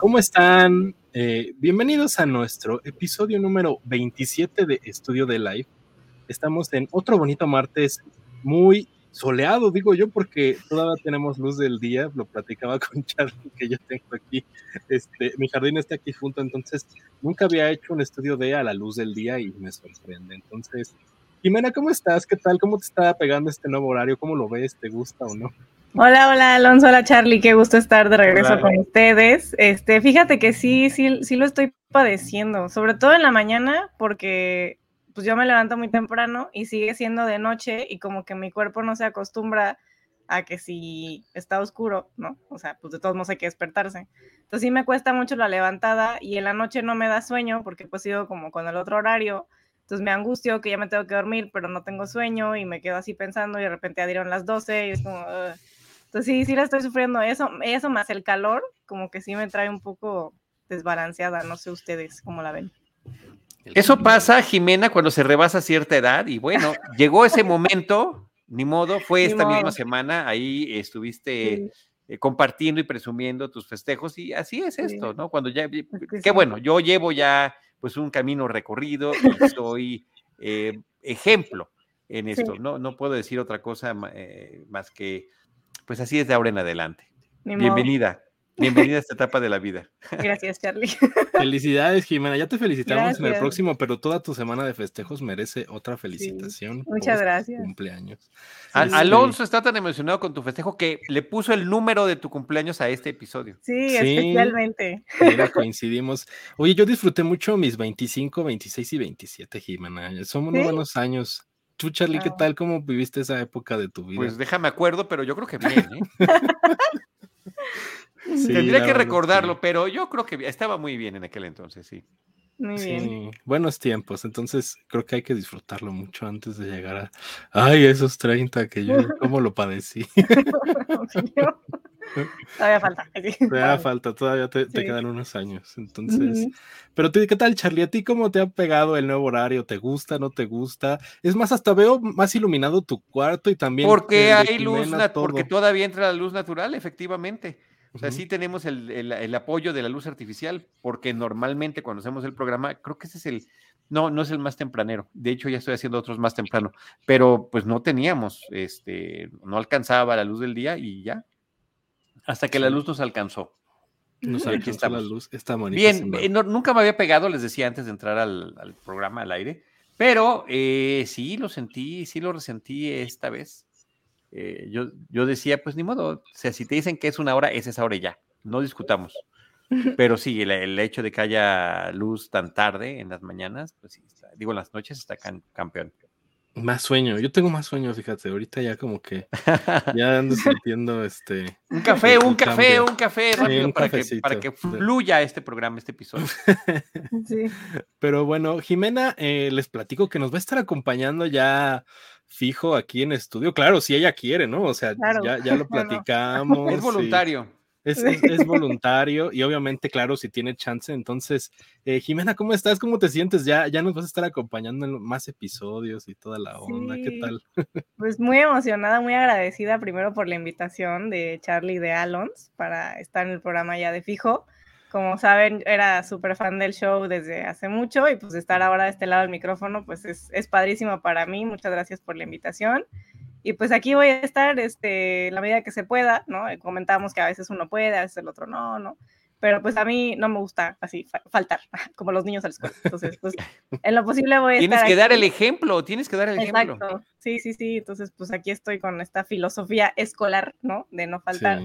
¿Cómo están? Eh, bienvenidos a nuestro episodio número 27 de Estudio de Live. Estamos en otro bonito martes muy soleado, digo yo, porque todavía tenemos luz del día. Lo platicaba con Charlie que yo tengo aquí. Este, mi jardín está aquí junto, entonces nunca había hecho un estudio de a la luz del día y me sorprende. Entonces, Jimena, ¿cómo estás? ¿Qué tal? ¿Cómo te está pegando este nuevo horario? ¿Cómo lo ves? ¿Te gusta o no? Hola, hola Alonso, hola Charlie, qué gusto estar de regreso con ustedes. Este, fíjate que sí, sí, sí lo estoy padeciendo, sobre todo en la mañana, porque pues yo me levanto muy temprano y sigue siendo de noche y como que mi cuerpo no se acostumbra a que si está oscuro, ¿no? O sea, pues de todos modos hay que despertarse. Entonces sí me cuesta mucho la levantada y en la noche no me da sueño porque pues sigo como con el otro horario. Entonces me angustio que ya me tengo que dormir, pero no tengo sueño y me quedo así pensando y de repente ya dieron las 12 y es como... Entonces sí, sí la estoy sufriendo. Eso, eso más el calor, como que sí me trae un poco desbalanceada. No sé ustedes cómo la ven. Eso pasa, Jimena, cuando se rebasa cierta edad y bueno, llegó ese momento, ni modo, fue esta misma semana, ahí estuviste eh, compartiendo y presumiendo tus festejos y así es esto, ¿no? Cuando ya, qué bueno, yo llevo ya pues un camino recorrido y soy eh, ejemplo en esto, ¿no? No puedo decir otra cosa eh, más que pues así es de ahora en adelante. Bienvenida. Bienvenida a esta etapa de la vida. Gracias, Charlie. Felicidades, Jimena. Ya te felicitamos en el próximo, pero toda tu semana de festejos merece otra felicitación. Muchas gracias. Cumpleaños. Alonso está tan emocionado con tu festejo que le puso el número de tu cumpleaños a este episodio. Sí, especialmente. Mira, coincidimos. Oye, yo disfruté mucho mis 25, 26 y 27, Jimena. Son unos buenos años. Tú, Charlie, ¿qué tal? ¿Cómo viviste esa época de tu vida? Pues déjame acuerdo, pero yo creo que bien, ¿eh? Tendría que recordarlo, pero yo creo que estaba muy bien en aquel entonces, sí. Muy bien. Sí, buenos tiempos, entonces creo que hay que disfrutarlo mucho antes de llegar a, ay, esos 30 que yo, ¿cómo lo padecí? todavía falta. Todavía falta, todavía te, quedan unos años. Entonces, pero ¿qué tal, Charlie? ¿A ti cómo te ha pegado el nuevo horario? ¿Te gusta, no te gusta? Es más, hasta veo más iluminado tu cuarto y también. Porque hay luz, porque todavía entra la luz natural, efectivamente. O sea, sí tenemos el, el, apoyo de la luz artificial, porque normalmente cuando hacemos el programa, creo que ese es el, no, no es el más tempranero. De hecho, ya estoy haciendo otros más temprano, pero pues no teníamos, este, no alcanzaba la luz del día y ya, hasta que la luz nos alcanzó. Nos alcanzó la luz, está Bien, eh, nunca me había pegado, les decía antes de entrar al, programa al aire, pero eh, sí lo sentí, sí lo resentí esta vez. Eh, yo, yo decía, pues ni modo, o sea, si te dicen que es una hora, es esa hora y ya, no discutamos. Pero sí, el, hecho de que haya luz tan tarde en las mañanas, pues sí, digo, en las noches está campeón. Más sueño, yo tengo más sueño, fíjate, ahorita ya como que ya ando sintiendo este... Un café, un café, un café rápido para, que, para que fluya este programa, este episodio. Sí. Pero bueno, Jimena, eh, les platico que nos va a estar acompañando ya fijo aquí en estudio, claro, si ella quiere, ¿no? O sea, ya, ya, lo platicamos. Es voluntario. Es, voluntario y obviamente, claro, si tiene chance. Entonces, eh, Jimena, ¿cómo estás? ¿Cómo te sientes? Ya, ya nos vas a estar acompañando en más episodios y toda la onda. ¿Qué tal? Pues muy emocionada, muy agradecida primero por la invitación de Charlie de Alons para estar en el programa ya de fijo. Como saben, era súper fan del show desde hace mucho y pues estar ahora de este lado del micrófono, pues es, es padrísimo para mí. Muchas gracias por la invitación. Y pues aquí voy a estar este, la medida que se pueda, ¿no? Comentábamos que a veces uno puede, a veces el otro no, ¿no? Pero pues a mí no me gusta así faltar, como los niños a la escuela. Entonces, pues en lo posible voy a Tienes que dar el ejemplo, tienes que dar el Exacto. ejemplo. Sí, sí, sí. Entonces, pues aquí estoy con esta filosofía escolar, ¿no? De no faltar.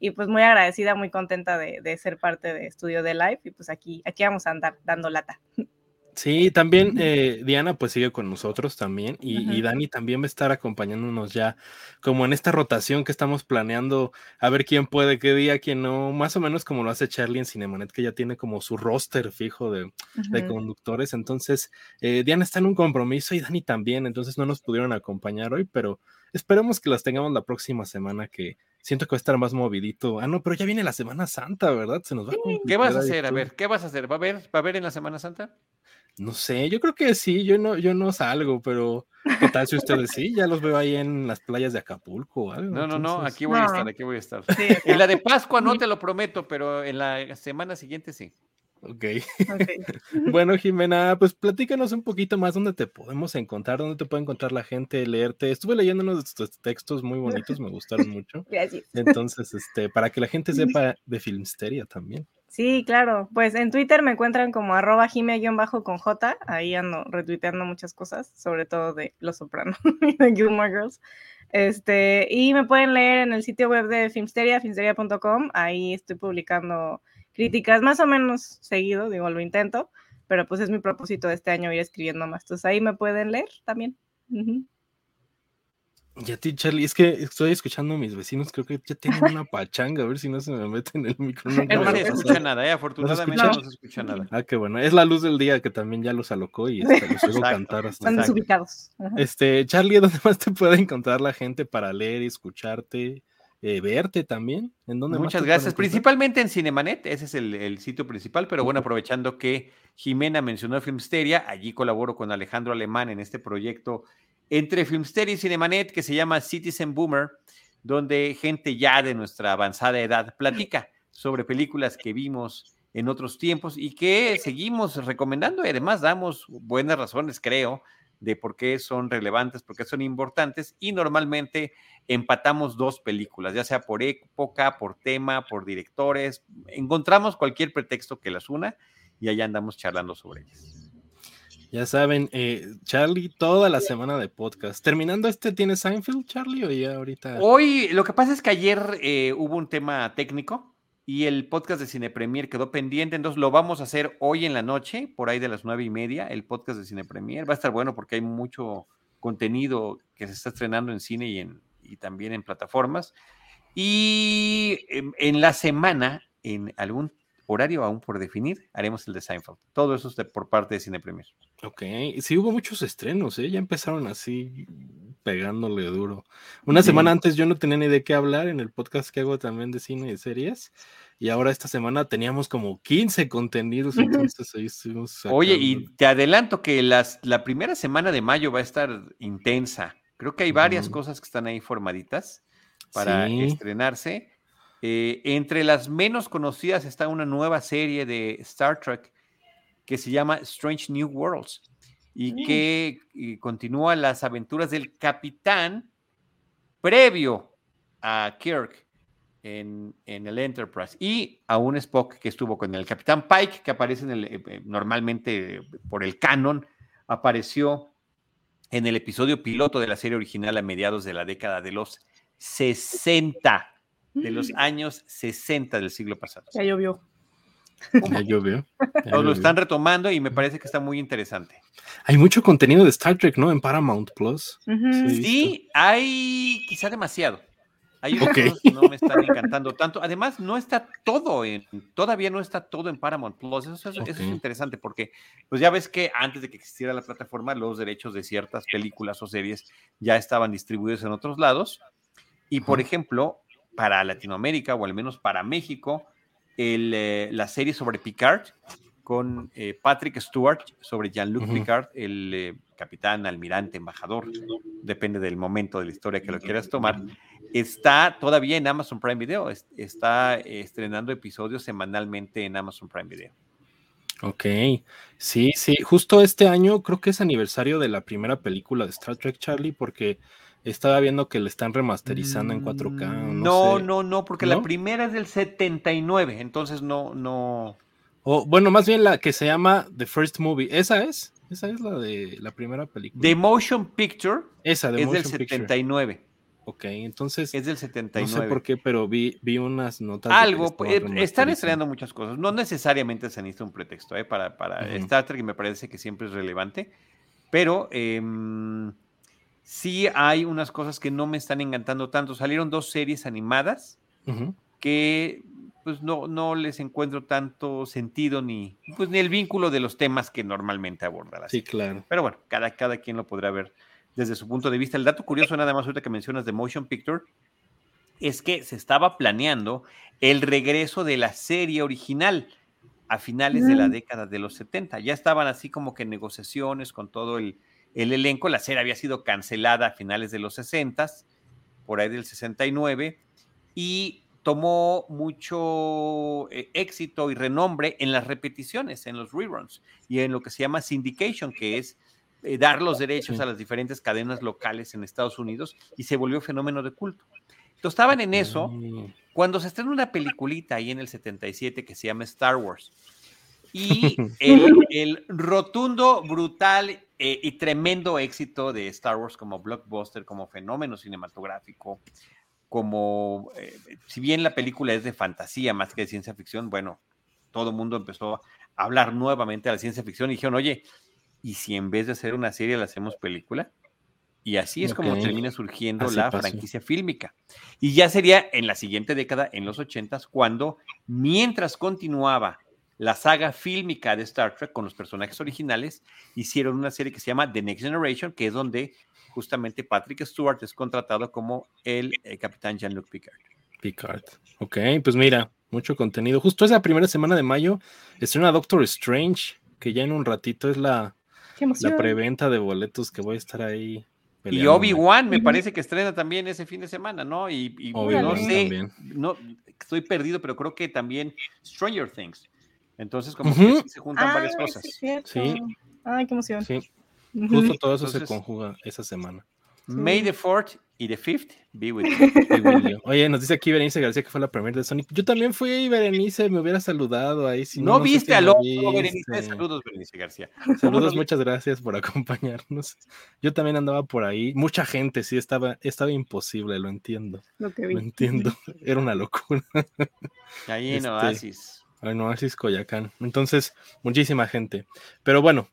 Y pues muy agradecida, muy contenta de, de, ser parte de Estudio de Live. Y pues aquí, aquí vamos a andar dando lata. Sí, también eh, Diana pues sigue con nosotros también y, Dani también va a estar acompañándonos ya como en esta rotación que estamos planeando a ver quién puede, qué día, quién no, más o menos como lo hace Charlie en Cinemanet que ya tiene como su roster fijo de, conductores, entonces eh, Diana está en un compromiso y Dani también, entonces no nos pudieron acompañar hoy, pero esperemos que las tengamos la próxima semana que siento que va a estar más movidito. Ah, no, pero ya viene la Semana Santa, ¿verdad? Se nos va a ¿Qué vas a hacer? A ver, ¿qué vas a hacer? ¿Va a haber, va a haber en la Semana Santa? No sé, yo creo que sí, yo no, yo no salgo, pero ¿qué tal si ustedes sí? Ya los veo ahí en las playas de Acapulco o algo. No, no, no, aquí voy a estar, aquí voy a estar. en la de Pascua no te lo prometo, pero en la semana siguiente sí. Ok. okay. bueno, Jimena, pues platícanos un poquito más dónde te podemos encontrar, dónde te puede encontrar la gente, leerte. Estuve leyendo unos de tus textos muy bonitos, me gustaron mucho. Gracias. Entonces, este, para que la gente sepa de Filmsteria también. Sí, claro. Pues en Twitter me encuentran como arroba bajo con J. Ahí ando retuiteando muchas cosas, sobre todo de Los Sopranos y de Gilmore Girls. Este, y me pueden leer en el sitio web de Filmsteria, filmsteria.com. Ahí estoy publicando críticas más o menos seguido, digo, lo intento, pero pues es mi propósito este año ir escribiendo más. Entonces ahí me pueden leer también. Y a ti, Charlie, es que estoy escuchando a mis vecinos, creo que ya tienen una pachanga, a ver si no se me mete en el micrófono. No, se escucha nada, eh, afortunadamente no se, escucha nada. Ah, qué bueno. Es la luz del día que también ya los alocó y los oigo cantar. Hasta Están desubicados. Este, Charlie, ¿dónde más te puede encontrar la gente para leer y escucharte? Eh, verte también. ¿En dónde Muchas gracias. Principalmente en Cinemanet, ese es el, sitio principal, pero bueno, aprovechando que Jimena mencionó Filmsteria, allí colaboro con Alejandro Alemán en este proyecto entre Filmsteria y Cinemanet que se llama Citizen Boomer, donde gente ya de nuestra avanzada edad platica sobre películas que vimos en otros tiempos y que seguimos recomendando y además damos buenas razones, creo, de por qué son relevantes, por qué son importantes y normalmente empatamos dos películas, ya sea por época, por tema, por directores, encontramos cualquier pretexto que las una y allá andamos charlando sobre ellas. Ya saben, eh, Charlie, toda la semana de podcast. Terminando este, ¿tiene Seinfeld, Charlie, o ya ahorita? Hoy, lo que pasa es que ayer eh, hubo un tema técnico y el podcast de Cine Premier quedó pendiente, entonces lo vamos a hacer hoy en la noche, por ahí de las nueve y media, el podcast de Cine Premier. Va a estar bueno porque hay mucho contenido que se está estrenando en cine y, en, y también en plataformas. Y en, la semana, en algún horario aún por definir, haremos el de Seinfeld. Todo eso es por parte de Cine Premier. Ok, sí hubo muchos estrenos, ¿eh? ya empezaron así pegándole duro. Una semana antes yo no tenía ni de qué hablar en el podcast que hago también de cine y series. Y ahora esta semana teníamos como 15 contenidos, entonces ahí estuvimos. Oye, y te adelanto que las, la primera semana de mayo va a estar intensa. Creo que hay varias cosas que están ahí formaditas para estrenarse. Eh, entre las menos conocidas está una nueva serie de Star Trek que se llama Strange New Worlds y mm. que continúa las aventuras del capitán previo a Kirk en, el Enterprise y a un Spock que estuvo con el capitán Pike que aparece en el, eh, eh, normalmente por el canon apareció en el episodio piloto de la serie original a mediados de la década de los 60, de los mm. años 60 del siglo pasado. Ya llovió. Ya llovió. Nos lo están retomando y me parece que está muy interesante. Hay mucho contenido de Star Trek, ¿no? En Paramount Plus. sí, hay quizá demasiado. Hay unos que no me están encantando tanto. Además, no está todo en, todavía no está todo en Paramount Plus. Eso, es interesante porque, pues ya ves que antes de que existiera la plataforma, los derechos de ciertas películas o series ya estaban distribuidos en otros lados. Y por ejemplo, para Latinoamérica o al menos para México, el, eh, la serie sobre Picard con eh, Patrick Stewart sobre Jean-Luc Picard, el eh, capitán, almirante, embajador, depende del momento de la historia que lo quieras tomar. Está todavía en Amazon Prime Video, está estrenando episodios semanalmente en Amazon Prime Video. Ok, sí, sí, justo este año creo que es aniversario de la primera película de Star Trek Charlie porque estaba viendo que le están remasterizando en 4K. Mm, no, no, no, porque la primera es del 79, entonces no, no. O, bueno, más bien la que se llama The First Movie, ¿esa es? Esa es la de la primera película. The Motion Picture Esa, es del 79. Ok, entonces. Es del 79. No sé por qué, pero vi, vi unas notas. Algo, eh, están estrenando muchas cosas. No necesariamente se necesita un pretexto ¿eh? para, para Star Trek, me parece que siempre es relevante. Pero em, sí hay unas cosas que no me están encantando tanto. Salieron dos series animadas que pues no, no les encuentro tanto sentido ni, pues, ni el vínculo de los temas que normalmente aborda Sí, claro. Pero bueno, cada, cada quien lo podrá ver desde su punto de vista. El dato curioso, nada más ahorita que mencionas de Motion Picture, es que se estaba planeando el regreso de la serie original a finales de la década de los 70. Ya estaban así como que negociaciones con todo el, elenco. La serie había sido cancelada a finales de los 60, por ahí del 69, y tomó mucho eh, éxito y renombre en las repeticiones, en los reruns y en lo que se llama syndication, que es eh, dar los derechos a las diferentes cadenas locales en Estados Unidos y se volvió fenómeno de culto. Entonces estaban en eso cuando se estrena una peliculita ahí en el 77 que se llama Star Wars. Y el, rotundo, brutal eh, y tremendo éxito de Star Wars como blockbuster, como fenómeno cinematográfico, como, eh, si bien la película es de fantasía más que de ciencia ficción, bueno, todo el mundo empezó a hablar nuevamente de la ciencia ficción y dijeron, oye, ¿y si en vez de hacer una serie la hacemos película? Y así es como termina surgiendo la franquicia fílmica. Y ya sería en la siguiente década, en los ochentas, cuando, mientras continuaba la saga fílmica de Star Trek con los personajes originales, hicieron una serie que se llama The Next Generation, que es donde justamente Patrick Stewart es contratado como el, eh, capitán Jean-Luc Picard. Picard. Ok, pues mira, mucho contenido. Justo esa primera semana de mayo estrena Doctor Strange, que ya en un ratito es la, la preventa de boletos que voy a estar ahí y Obi-Wan me parece que estrena también ese fin de semana, ¿no? Y, no sé, no, estoy perdido, pero creo que también Stranger Things. Entonces, como que se juntan varias cosas. Sí, Ay, qué emoción. Sí. Justo todo eso se conjuga esa semana. May the 4th y the 5th be with you. Oye, nos dice aquí Berenice García que fue la primera de Sonic. Yo también fui, Berenice, me hubiera saludado ahí. Si no, viste al otro, Berenice. Saludos, Berenice García. Saludos, muchas gracias por acompañarnos. Yo también andaba por ahí. Mucha gente, sí, estaba, estaba imposible, lo entiendo. Lo, que vi. lo entiendo. Era una locura. Ahí en este, Oasis. En Oasis Coyacán. Entonces, muchísima gente. Pero bueno,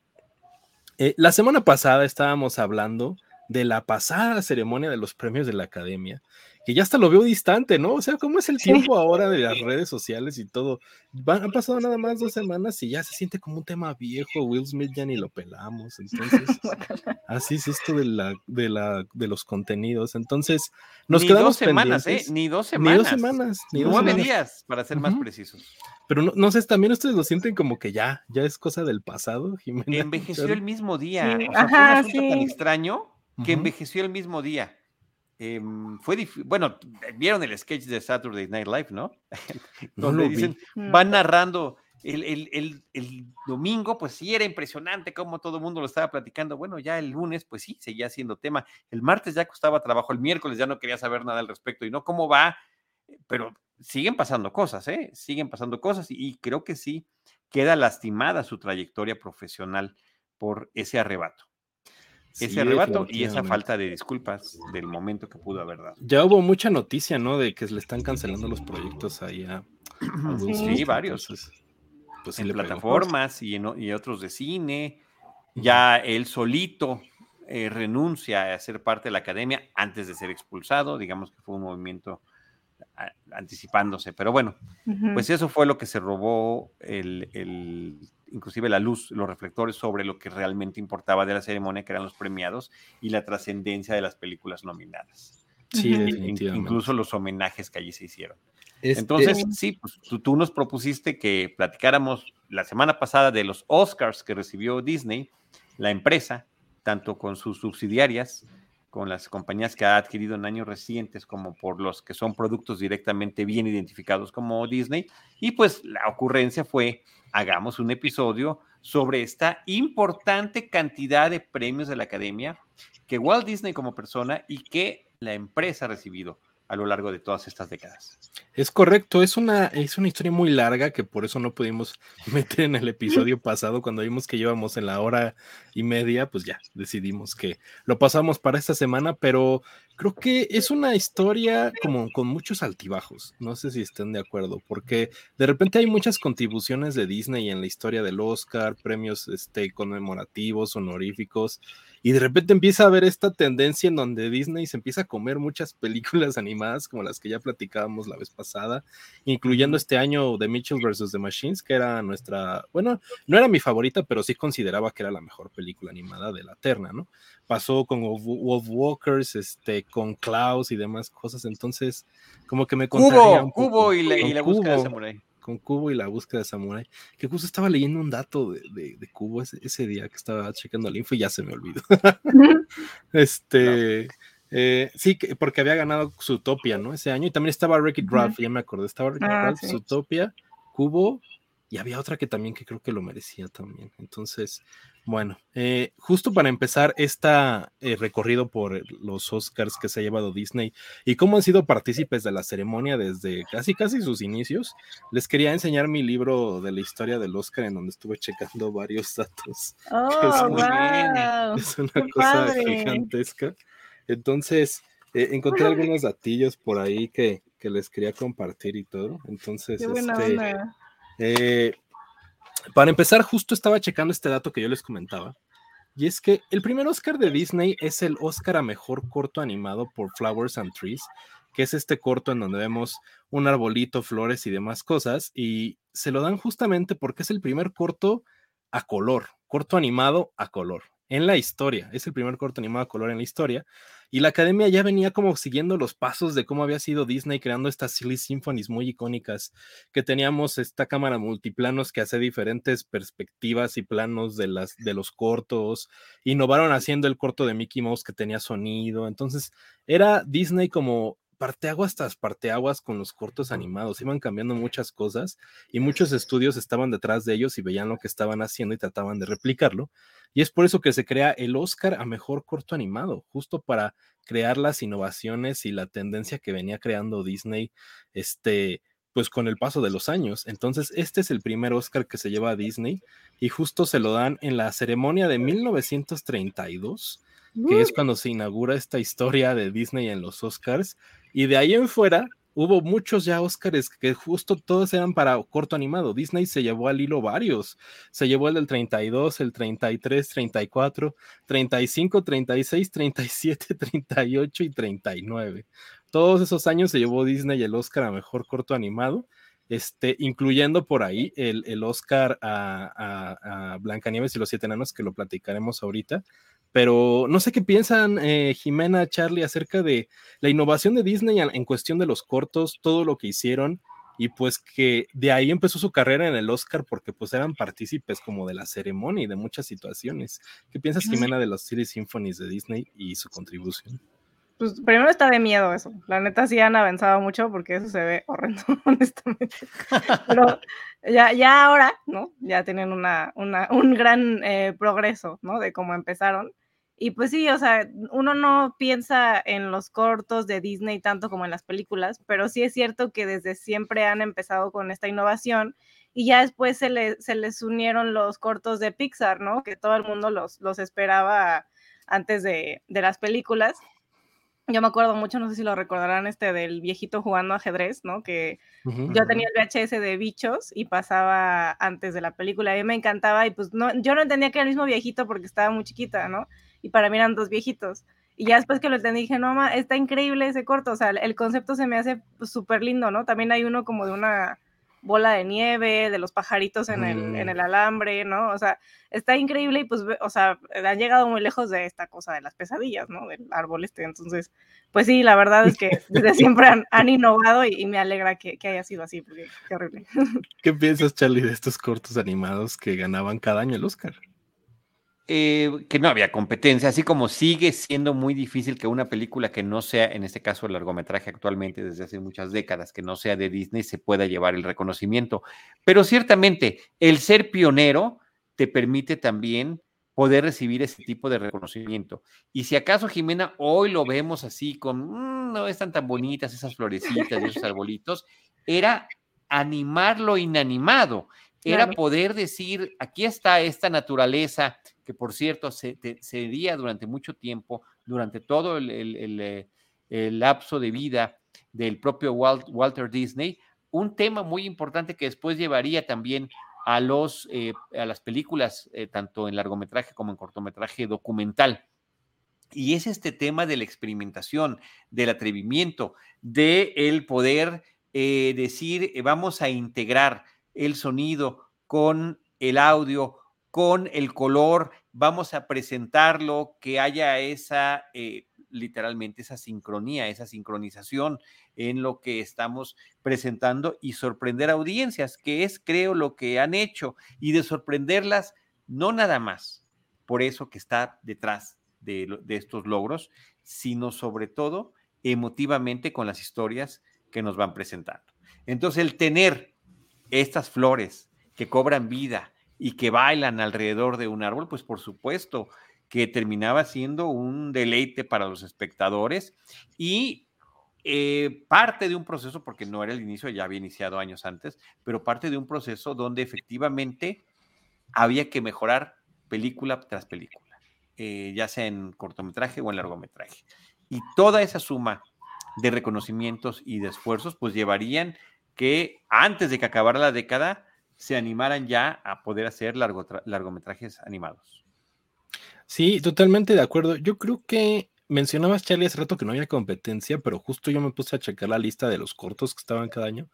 eh, la semana pasada estábamos hablando de la pasada ceremonia de los premios de la academia, que ya hasta lo veo distante, ¿no? O sea, ¿cómo es el tiempo ahora de las redes sociales y todo? han pasado nada más dos semanas y ya se siente como un tema viejo, Will Smith ya ni lo pelamos, entonces, así es esto de, la, de, la, de los contenidos, entonces nos ni quedamos dos semanas, ¿eh? Ni dos semanas. Ni dos semanas. Ni nueve días, para ser más precisos. Pero no, no, sé, también ustedes lo sienten como que ya, ya es cosa del pasado, Jimena. Envejeció el mismo día. O sea, fue un asunto tan extraño que envejeció el mismo día. Em, fue bueno, vieron el sketch de Saturday Night Live, ¿no? Donde dicen, mm. van narrando el, domingo, pues sí, era impresionante cómo todo el mundo lo estaba platicando. Bueno, ya el lunes, pues sí, seguía siendo tema. El martes ya costaba trabajo, el miércoles ya no quería saber nada al respecto y no cómo va, pero siguen pasando cosas, ¿eh? Siguen pasando cosas y creo que sí queda lastimada su trayectoria profesional por ese arrebato ese arrebato y esa falta de disculpas del momento que pudo haber dado. Ya hubo mucha noticia, ¿no? De que le están cancelando los proyectos ahí a, sí, varios. pues, en plataformas y, en, y otros de cine. Ya él solito eh, renuncia a ser parte de la academia antes de ser expulsado. Digamos que fue un movimiento anticipándose. Pero bueno, pues eso fue lo que se robó el, inclusive la luz, los reflectores sobre lo que realmente importaba de la ceremonia, que eran los premiados y la trascendencia de las películas nominadas. Sí, Incluso los homenajes que allí se hicieron. Entonces, sí, pues tú, tú, nos propusiste que platicáramos la semana pasada de los Oscars que recibió Disney, la empresa, tanto con sus subsidiarias, con las compañías que ha adquirido en años recientes, como por los que son productos directamente bien identificados como Disney. Y pues la ocurrencia fue, hagamos un episodio sobre esta importante cantidad de premios de la academia que Walt Disney como persona y que la empresa ha recibido a lo largo de todas estas décadas. Es correcto, es una, es una historia muy larga que por eso no pudimos meter en el episodio pasado cuando vimos que llevamos en la hora y media, pues ya decidimos que lo pasamos para esta semana, pero creo que es una historia como con muchos altibajos, no sé si estén de acuerdo, porque de repente hay muchas contribuciones de Disney en la historia del Oscar, premios este, conmemorativos, honoríficos, y de repente empieza a haber esta tendencia en donde Disney se empieza a comer muchas películas animadas como las que ya platicábamos la vez pasada, incluyendo este año de Mitchell vs. The Machines, que era nuestra, bueno, no era mi favorita, pero sí consideraba que era la mejor película animada de la terna, ¿no? pasó con Wolf Walkers, este, con Klaus y demás cosas. Entonces, como que me un poco. Cubo y la, búsqueda de Samurai. Con Cubo y la búsqueda de Samurai. Que justo estaba leyendo un dato de, de, Cubo ese, día que estaba checando el info y ya se me olvidó. este. Eh, sí, porque había ganado Zootopia, ¿no? Ese año. Y también estaba Ricky Ralph, ya me acordé. Estaba Ricky ah, Ralph, Zootopia, Cubo y había otra que también que creo que lo merecía también. Entonces, bueno, eh, justo para empezar este recorrido por los Oscars que se ha llevado Disney y cómo han sido partícipes de la ceremonia desde casi casi sus inicios, les quería enseñar mi libro de la historia del Oscar en donde estuve checando varios datos. Oh, es, una, cosa gigantesca. Entonces, eh, encontré algunos datillos por ahí que, que, les quería compartir y todo. Entonces, este, eh, para empezar, justo estaba checando este dato que yo les comentaba. Y es que el primer Oscar de Disney es el Oscar a Mejor Corto Animado por Flowers and Trees, que es este corto en donde vemos un arbolito, flores y demás cosas. Y se lo dan justamente porque es el primer corto a color, corto animado a color en la historia. Es el primer corto animado a color en la historia. Y la academia ya venía como siguiendo los pasos de cómo había sido Disney creando estas Silly Symphonies muy icónicas, que teníamos esta cámara multiplanos que hace diferentes perspectivas y planos de, las, de los cortos. Innovaron haciendo el corto de Mickey Mouse que tenía sonido. Entonces era Disney como parteaguas tras parteaguas con los cortos animados, iban cambiando muchas cosas y muchos estudios estaban detrás de ellos y veían lo que estaban haciendo y trataban de replicarlo. Y es por eso que se crea el Oscar a mejor corto animado, justo para crear las innovaciones y la tendencia que venía creando Disney, este, pues con el paso de los años. Entonces, este es el primer Oscar que se lleva a Disney y justo se lo dan en la ceremonia de 1932 que es cuando se inaugura esta historia de Disney en los Oscars. Y de ahí en fuera hubo muchos ya Oscars que justo todos eran para corto animado. Disney se llevó al hilo varios. Se llevó el del 32, el 33, 34, 35, 36, 37, 38 y 39. Todos esos años se llevó Disney el Oscar a mejor corto animado. Este, incluyendo por ahí el, el Oscar a, a, a Blancanieves y los Siete Enanos, que lo platicaremos ahorita, pero no sé qué piensan eh, Jimena, Charlie, acerca de la innovación de Disney en, cuestión de los cortos, todo lo que hicieron y pues que de ahí empezó su carrera en el Oscar porque pues eran partícipes como de la ceremonia y de muchas situaciones. ¿Qué piensas, Jimena, de los Series Symphonies de Disney y su contribución? Pues primero está de miedo eso. La neta sí han avanzado mucho porque eso se ve horrendo, honestamente. Pero ya, ya ahora, ¿no? Ya tienen una, una un gran eh, progreso, ¿no? De cómo empezaron. Y pues sí, o sea, uno no piensa en los cortos de Disney tanto como en las películas, pero sí es cierto que desde siempre han empezado con esta innovación y ya después se, se les unieron los cortos de Pixar, ¿no? Que todo el mundo los, los esperaba antes de, de las películas. Yo me acuerdo mucho, no sé si lo recordarán, este del viejito jugando ajedrez, ¿no? Que yo tenía el VHS de bichos y pasaba antes de la película. A mí me encantaba y pues no, yo no entendía que era el mismo viejito porque estaba muy chiquita, ¿no? Y para mí eran dos viejitos. Y ya después que lo entendí, dije, no, mamá, está increíble ese corto, o sea, el concepto se me hace súper lindo, ¿no? También hay uno como de una bola de nieve, de los pajaritos en el, en el alambre, ¿no? O sea, está increíble y pues, o sea, han llegado muy lejos de esta cosa de las pesadillas, ¿no? Del árbol este. Entonces, pues sí, la verdad es que desde siempre han, innovado y, me alegra que, que, haya sido así, porque qué horrible. ¿Qué piensas, Charlie, de estos cortos animados que ganaban cada año el Oscar? Eh, que no había competencia, así como sigue siendo muy difícil que una película que no sea, en este caso el largometraje actualmente desde hace muchas décadas, que no sea de Disney, se pueda llevar el reconocimiento. Pero ciertamente, el ser pionero te permite también poder recibir ese tipo de reconocimiento. Y si acaso, Jimena, hoy lo vemos así, con, mm, no están tan bonitas esas florecitas y esos arbolitos, era animar lo inanimado, era poder decir, aquí está esta naturaleza que por cierto se, se durante mucho tiempo, durante todo eh, el, lapso de vida del propio Walter Disney, un tema muy importante que después llevaría también a, los, eh, a las películas, eh, tanto en largometraje como en cortometraje documental. Y es este tema de la experimentación, del atrevimiento, de el poder decir, vamos a integrar el sonido con el audio, con el color vamos a presentarlo, que haya esa, eh, literalmente, esa sincronía, esa sincronización en lo que estamos presentando y sorprender audiencias, que es, creo, lo que han hecho, y de sorprenderlas, no nada más por eso que está detrás de, de estos logros, sino sobre todo emotivamente con las historias que nos van presentando. Entonces, el tener estas flores que cobran vida, y que bailan alrededor de un árbol, pues por supuesto que terminaba siendo un deleite para los espectadores y eh, parte de un proceso, porque no era el inicio, ya había iniciado años antes, pero parte de un proceso donde efectivamente había que mejorar película tras película, eh, ya sea en cortometraje o en largometraje. Y toda esa suma de reconocimientos y de esfuerzos, pues llevarían que antes de que acabara la década, se animaran ya a poder hacer largometrajes animados. Sí, totalmente de acuerdo. Yo creo que mencionabas, Charlie, hace rato que no había competencia, pero justo yo me puse a checar la lista de los cortos que estaban cada año.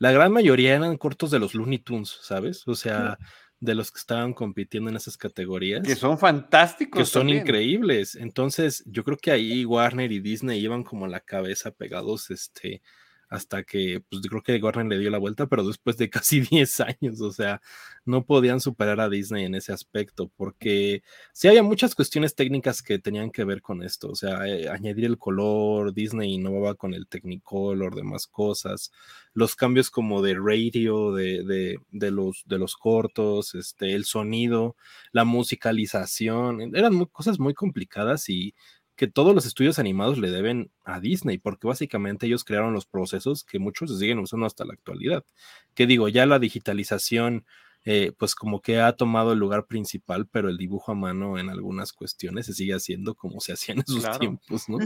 La gran mayoría eran cortos de los Looney Tunes, ¿sabes? O sea, de los que estaban compitiendo en esas categorías. Que son fantásticos. Que son increíbles. Entonces, yo creo que ahí Warner y Disney iban como la cabeza pegados, este, hasta que, pues creo que Warner le dio la vuelta, pero después de casi 10 años, o sea, no podían superar a Disney en ese aspecto, porque sí había muchas cuestiones técnicas que tenían que ver con esto, o sea, eh, añadir el color, Disney innovaba con el Technicolor, demás cosas, los cambios como de radio, de, de, de, los, de los cortos, este, el sonido, la musicalización, eran cosas muy complicadas y que todos los estudios animados le deben a Disney, porque básicamente ellos crearon los procesos que muchos se siguen usando hasta la actualidad. Que digo, ya la digitalización, eh, pues como que ha tomado el lugar principal, pero el dibujo a mano en algunas cuestiones se sigue haciendo como se hacía en esos tiempos, ¿no?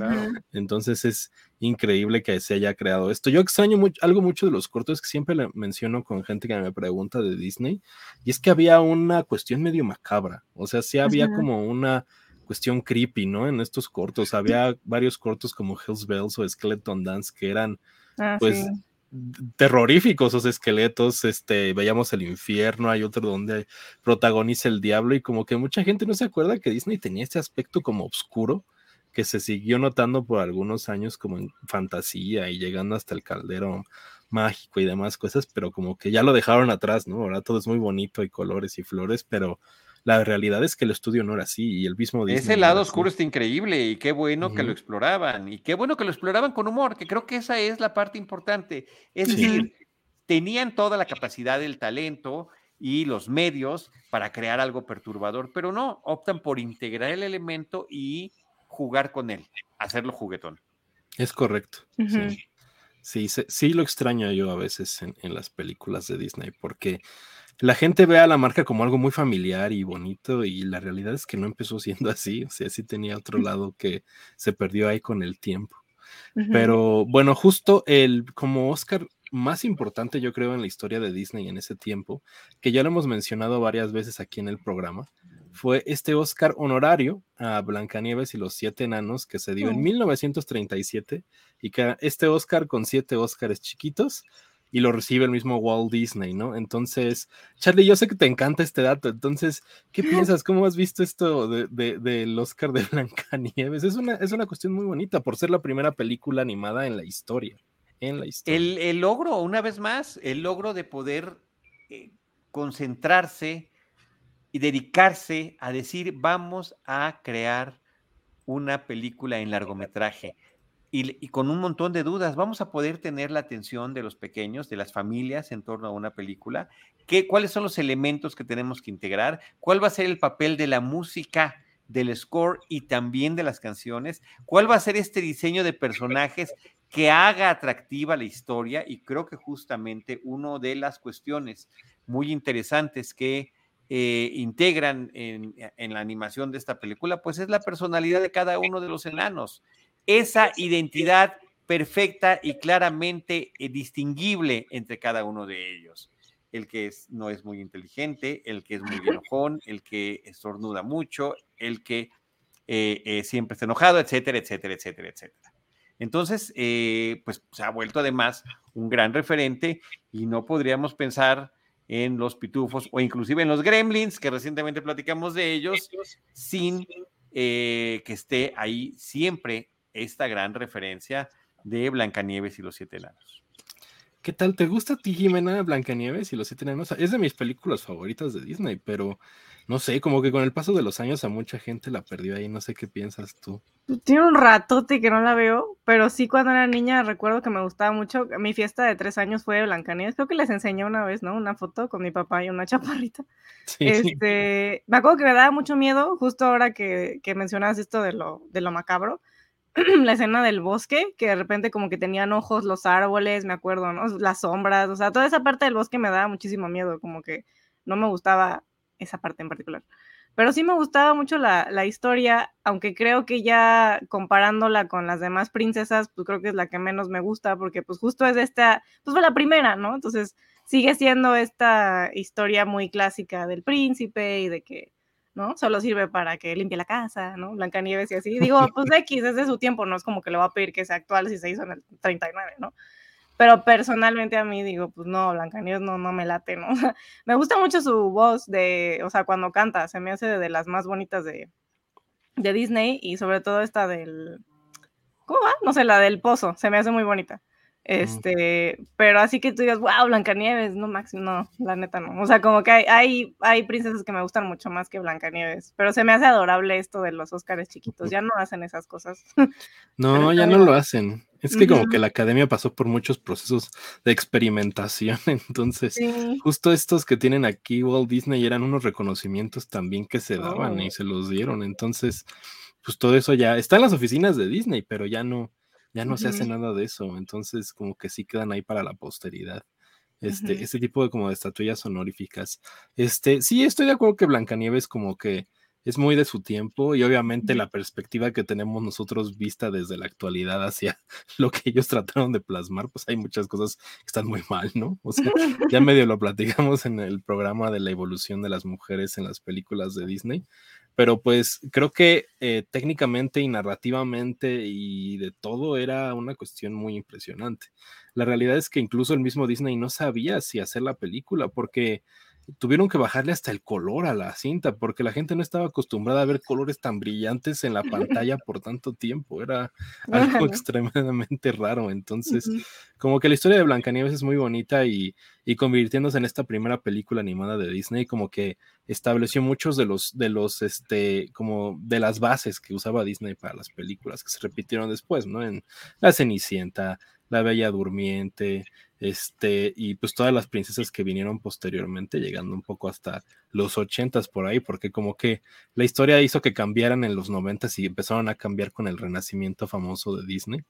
Entonces es increíble que se haya creado esto. Yo extraño mucho, algo mucho de los cortos que siempre le menciono con gente que me pregunta de Disney, y es que había una cuestión medio macabra, o sea, sí había como una cuestión creepy, ¿no? En estos cortos. Había varios cortos como Hell's Bells o Skeleton Dance que eran, ah, pues, terroríficos esos esqueletos. Este, veíamos el infierno, hay otro donde protagoniza el diablo y como que mucha gente no se acuerda que Disney tenía este aspecto como oscuro que se siguió notando por algunos años como en fantasía y llegando hasta el caldero mágico y demás cosas, pero como que ya lo dejaron atrás, ¿no? Ahora todo es muy bonito, hay colores y flores, pero la realidad es que el estudio no era así y el mismo Ese lado oscuro está increíble y qué bueno que lo exploraban y qué bueno que lo exploraban con humor, que creo que esa es la parte importante. Es decir, tenían toda la capacidad, el talento y los medios para crear algo perturbador, pero no, optan por integrar el elemento y jugar con él, hacerlo juguetón. Es correcto. sí. Sí, lo extraño yo a veces en, en las películas de Disney, porque la gente ve a la marca como algo muy familiar y bonito y la realidad es que no empezó siendo así, o sea, sí tenía otro lado que se perdió ahí con el tiempo. Pero bueno, justo el como Oscar más importante yo creo en la historia de Disney en ese tiempo, que ya lo hemos mencionado varias veces aquí en el programa, fue este Oscar honorario a Blancanieves y los siete enanos que se dio en 1937 y que este Oscar con siete Oscars chiquitos y lo recibe el mismo Walt Disney, ¿no? Entonces, Charlie, yo sé que te encanta este dato, entonces, ¿qué piensas? ¿Cómo has visto esto del de, Oscar de Blancanieves? Es una, es una cuestión muy bonita por ser la primera película animada en la historia. En la historia. El, logro, una vez más, el logro de poder eh, concentrarse y dedicarse a decir, vamos a crear una película en largometraje y, con un montón de dudas. Vamos a poder tener la atención de los pequeños, de las familias en torno a una película. ¿Qué, ¿Cuáles son los elementos que tenemos que integrar? ¿Cuál va a ser el papel de la música, del score y también de las canciones? ¿Cuál va a ser este diseño de personajes que haga atractiva la historia? Y creo que justamente una de las cuestiones muy interesantes que eh, integran en, en, la animación de esta película, pues es la personalidad de cada uno de los enanos esa identidad perfecta y claramente eh, distinguible entre cada uno de ellos. El que no es muy inteligente, el que es muy enojón, el que estornuda mucho, el que eh, eh, siempre está enojado, etcétera, etcétera, etcétera, etcétera. Entonces, pues se ha vuelto además un gran referente y no podríamos pensar en Los Pitufos o inclusive en Los Gremlins, que recientemente platicamos de ellos, sin eh, que esté ahí siempre esta gran referencia de Blancanieves y los Siete Enanos. ¿Qué tal? ¿Te gusta a ti, Jimena, Blancanieves y los Siete Enanos? Es de mis películas favoritas de Disney, pero no sé, como que con el paso de los años a mucha gente la perdió ahí. No sé qué piensas tú. Tiene un ratote que no la veo, pero sí cuando era niña recuerdo que me gustaba mucho. Mi fiesta de tres años fue de Blancanieves. Creo que les enseñé una vez, ¿no? Una foto con mi papá y una chaparrita. Sí. Este, me acuerdo que me daba mucho miedo, justo ahora que, que mencionas esto de lo, de lo macabro la escena del bosque, que de repente como que tenían ojos los árboles, me acuerdo, ¿no? Las sombras, o sea, toda esa parte del bosque me daba muchísimo miedo, como que no me gustaba esa parte en particular. Pero sí me gustaba mucho la, la historia, aunque creo que ya comparándola con las demás princesas, pues creo que es la que menos me gusta, porque pues justo es esta, pues fue la primera, ¿no? Entonces sigue siendo esta historia muy clásica del príncipe y de que ¿no? Solo sirve para que limpie la casa, ¿no? Blancanieves y así. Digo, pues X es de su tiempo, no es como que le va a pedir que sea actual si se hizo en el 39, ¿no? Pero personalmente a mí digo, pues no, Blancanieves no, no me late, ¿no? me gusta mucho su voz de, o sea, cuando canta, se me hace de las más bonitas de, de Disney y sobre todo esta del, ¿cómo va? No sé, la del pozo, se me hace muy bonita. Este, pero así que tú digas, wow, Blancanieves, no, Máximo, no, la neta no. O sea, como que hay, hay, hay, princesas que me gustan mucho más que Blancanieves, pero se me hace adorable esto de los Óscares chiquitos, ya no hacen esas cosas. No, ya no lo hacen. Es que como que la academia pasó por muchos procesos de experimentación, entonces justo estos que tienen aquí Walt Disney eran unos reconocimientos también que se daban y oh. se los dieron, entonces pues todo eso ya está en las oficinas de Disney, pero ya no, ya no se hace nada de eso, entonces como que sí quedan ahí para la posteridad. Este, este tipo de como de estatuillas honoríficas. Este, sí, estoy de acuerdo que Blancanieves como que es muy de su tiempo y obviamente la perspectiva que tenemos nosotros vista desde la actualidad hacia lo que ellos trataron de plasmar, pues hay muchas cosas que están muy mal, ¿no? O sea, ya medio lo platicamos en el programa de la evolución de las mujeres en las películas de Disney, pero pues creo que eh, técnicamente y narrativamente y de todo era una cuestión muy impresionante. La realidad es que incluso el mismo Disney no sabía si hacer la película porque tuvieron que bajarle hasta el color a la cinta porque la gente no estaba acostumbrada a ver colores tan brillantes en la pantalla por tanto tiempo. Era algo extremadamente raro. Entonces, como que la historia de Blancanieves es muy bonita y, y, convirtiéndose en esta primera película animada de Disney, como que estableció muchos de los, de los, este, como de las bases que usaba Disney para las películas que se repitieron después, ¿no? En La Cenicienta, La Bella Durmiente, este, y pues todas las princesas que vinieron posteriormente, llegando un poco hasta los ochentas por ahí, porque como que la historia hizo que cambiaran en los noventas y empezaron a cambiar con el renacimiento famoso de Disney.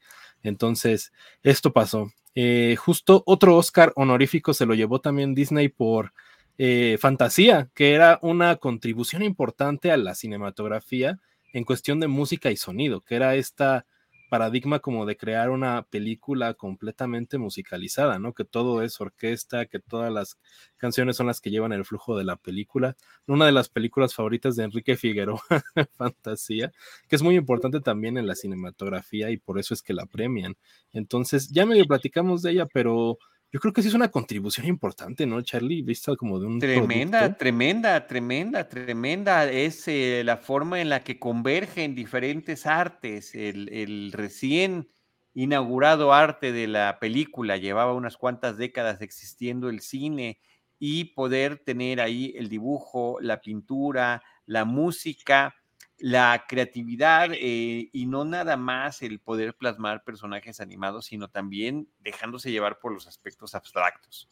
Entonces, esto pasó. Eh, justo otro Oscar honorífico se lo llevó también Disney por eh, Fantasía, que era una contribución importante a la cinematografía en cuestión de música y sonido, que era esta paradigma como de crear una película completamente musicalizada, ¿no? Que todo es orquesta, que todas las canciones son las que llevan el flujo de la película. Una de las películas favoritas de Enrique Figueroa, Fantasía, que es muy importante también en la cinematografía y por eso es que la premian. Entonces, ya medio platicamos de ella, pero yo creo que sí es una contribución importante, ¿no, Charlie? Vista como de un. Tremenda, tremenda, tremenda, tremenda. Es eh, la forma en la que convergen diferentes artes. El, el, recién inaugurado arte de la película llevaba unas cuantas décadas existiendo el cine y poder tener ahí el dibujo, la pintura, la música la creatividad eh, y no nada más el poder plasmar personajes animados, sino también dejándose llevar por los aspectos abstractos.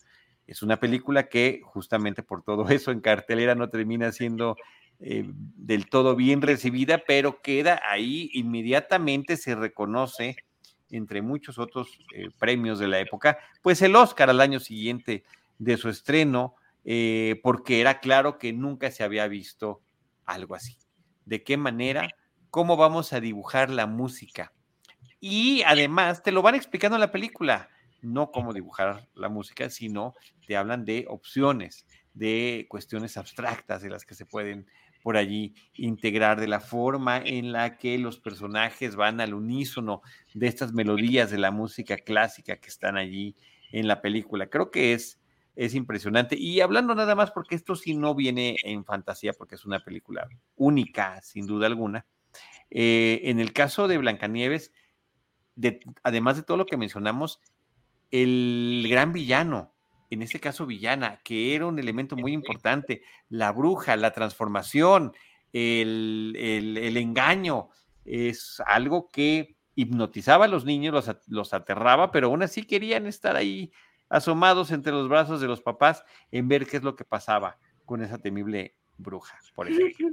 Es una película que justamente por todo eso en cartelera no termina siendo eh, del todo bien recibida, pero queda ahí inmediatamente, se reconoce entre muchos otros eh, premios de la época, pues el Oscar al año siguiente de su estreno, porque era claro que nunca se había visto algo así de qué manera, cómo vamos a dibujar la música. Y además te lo van explicando en la película, no cómo dibujar la música, sino te hablan de opciones, de cuestiones abstractas de las que se pueden por allí integrar, de la forma en la que los personajes van al unísono de estas melodías de la música clásica que están allí en la película. Creo que es es impresionante. Y hablando nada más, porque esto sí no viene en fantasía, porque es una película única, sin duda alguna. Eh, en el caso de Blancanieves, además de todo lo que mencionamos, el gran villano, en este caso villana, que era un elemento muy importante, la bruja, la transformación, el, engaño, es algo que hipnotizaba a los niños, los, los aterraba, pero aún así querían estar ahí asomados entre los brazos de los papás en ver qué es lo que pasaba con esa temible bruja, por ejemplo.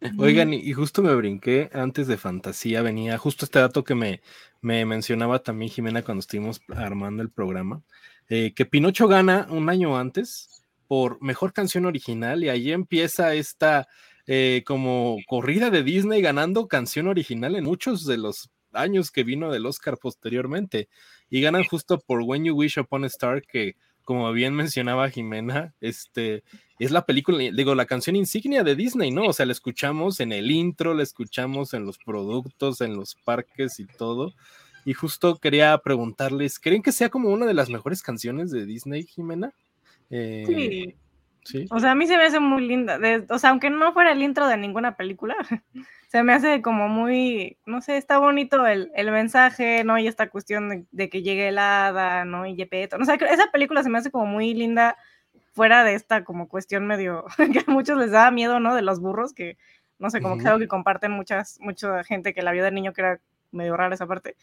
Oigan, y justo me brinqué antes de fantasía, venía justo este dato que me, me mencionaba también Jimena cuando estuvimos armando el programa, eh, que Pinocho gana un año antes por mejor canción original y ahí empieza esta eh, como corrida de Disney ganando canción original en muchos de los años que vino del Oscar posteriormente y ganan justo por When You Wish Upon a Star que como bien mencionaba Jimena, este es la película, digo, la canción insignia de Disney, ¿no? O sea, la escuchamos en el intro, la escuchamos en los productos, en los parques y todo. Y justo quería preguntarles, ¿creen que sea como una de las mejores canciones de Disney, Jimena? Eh, sí. Sí. O sea, a mí se me hace muy linda. o sea, aunque no fuera el intro de ninguna película, se me hace como muy, no sé, está bonito el, mensaje, ¿no? Y esta cuestión de, que llegue el hada, ¿no? Y Yepeto. No sé, esa película se me hace como muy linda fuera de esta como cuestión medio, que a muchos les da miedo, ¿no? De los burros, que no sé, como que es algo que comparten muchas, mucha gente que la vio de niño, que era medio rara esa parte.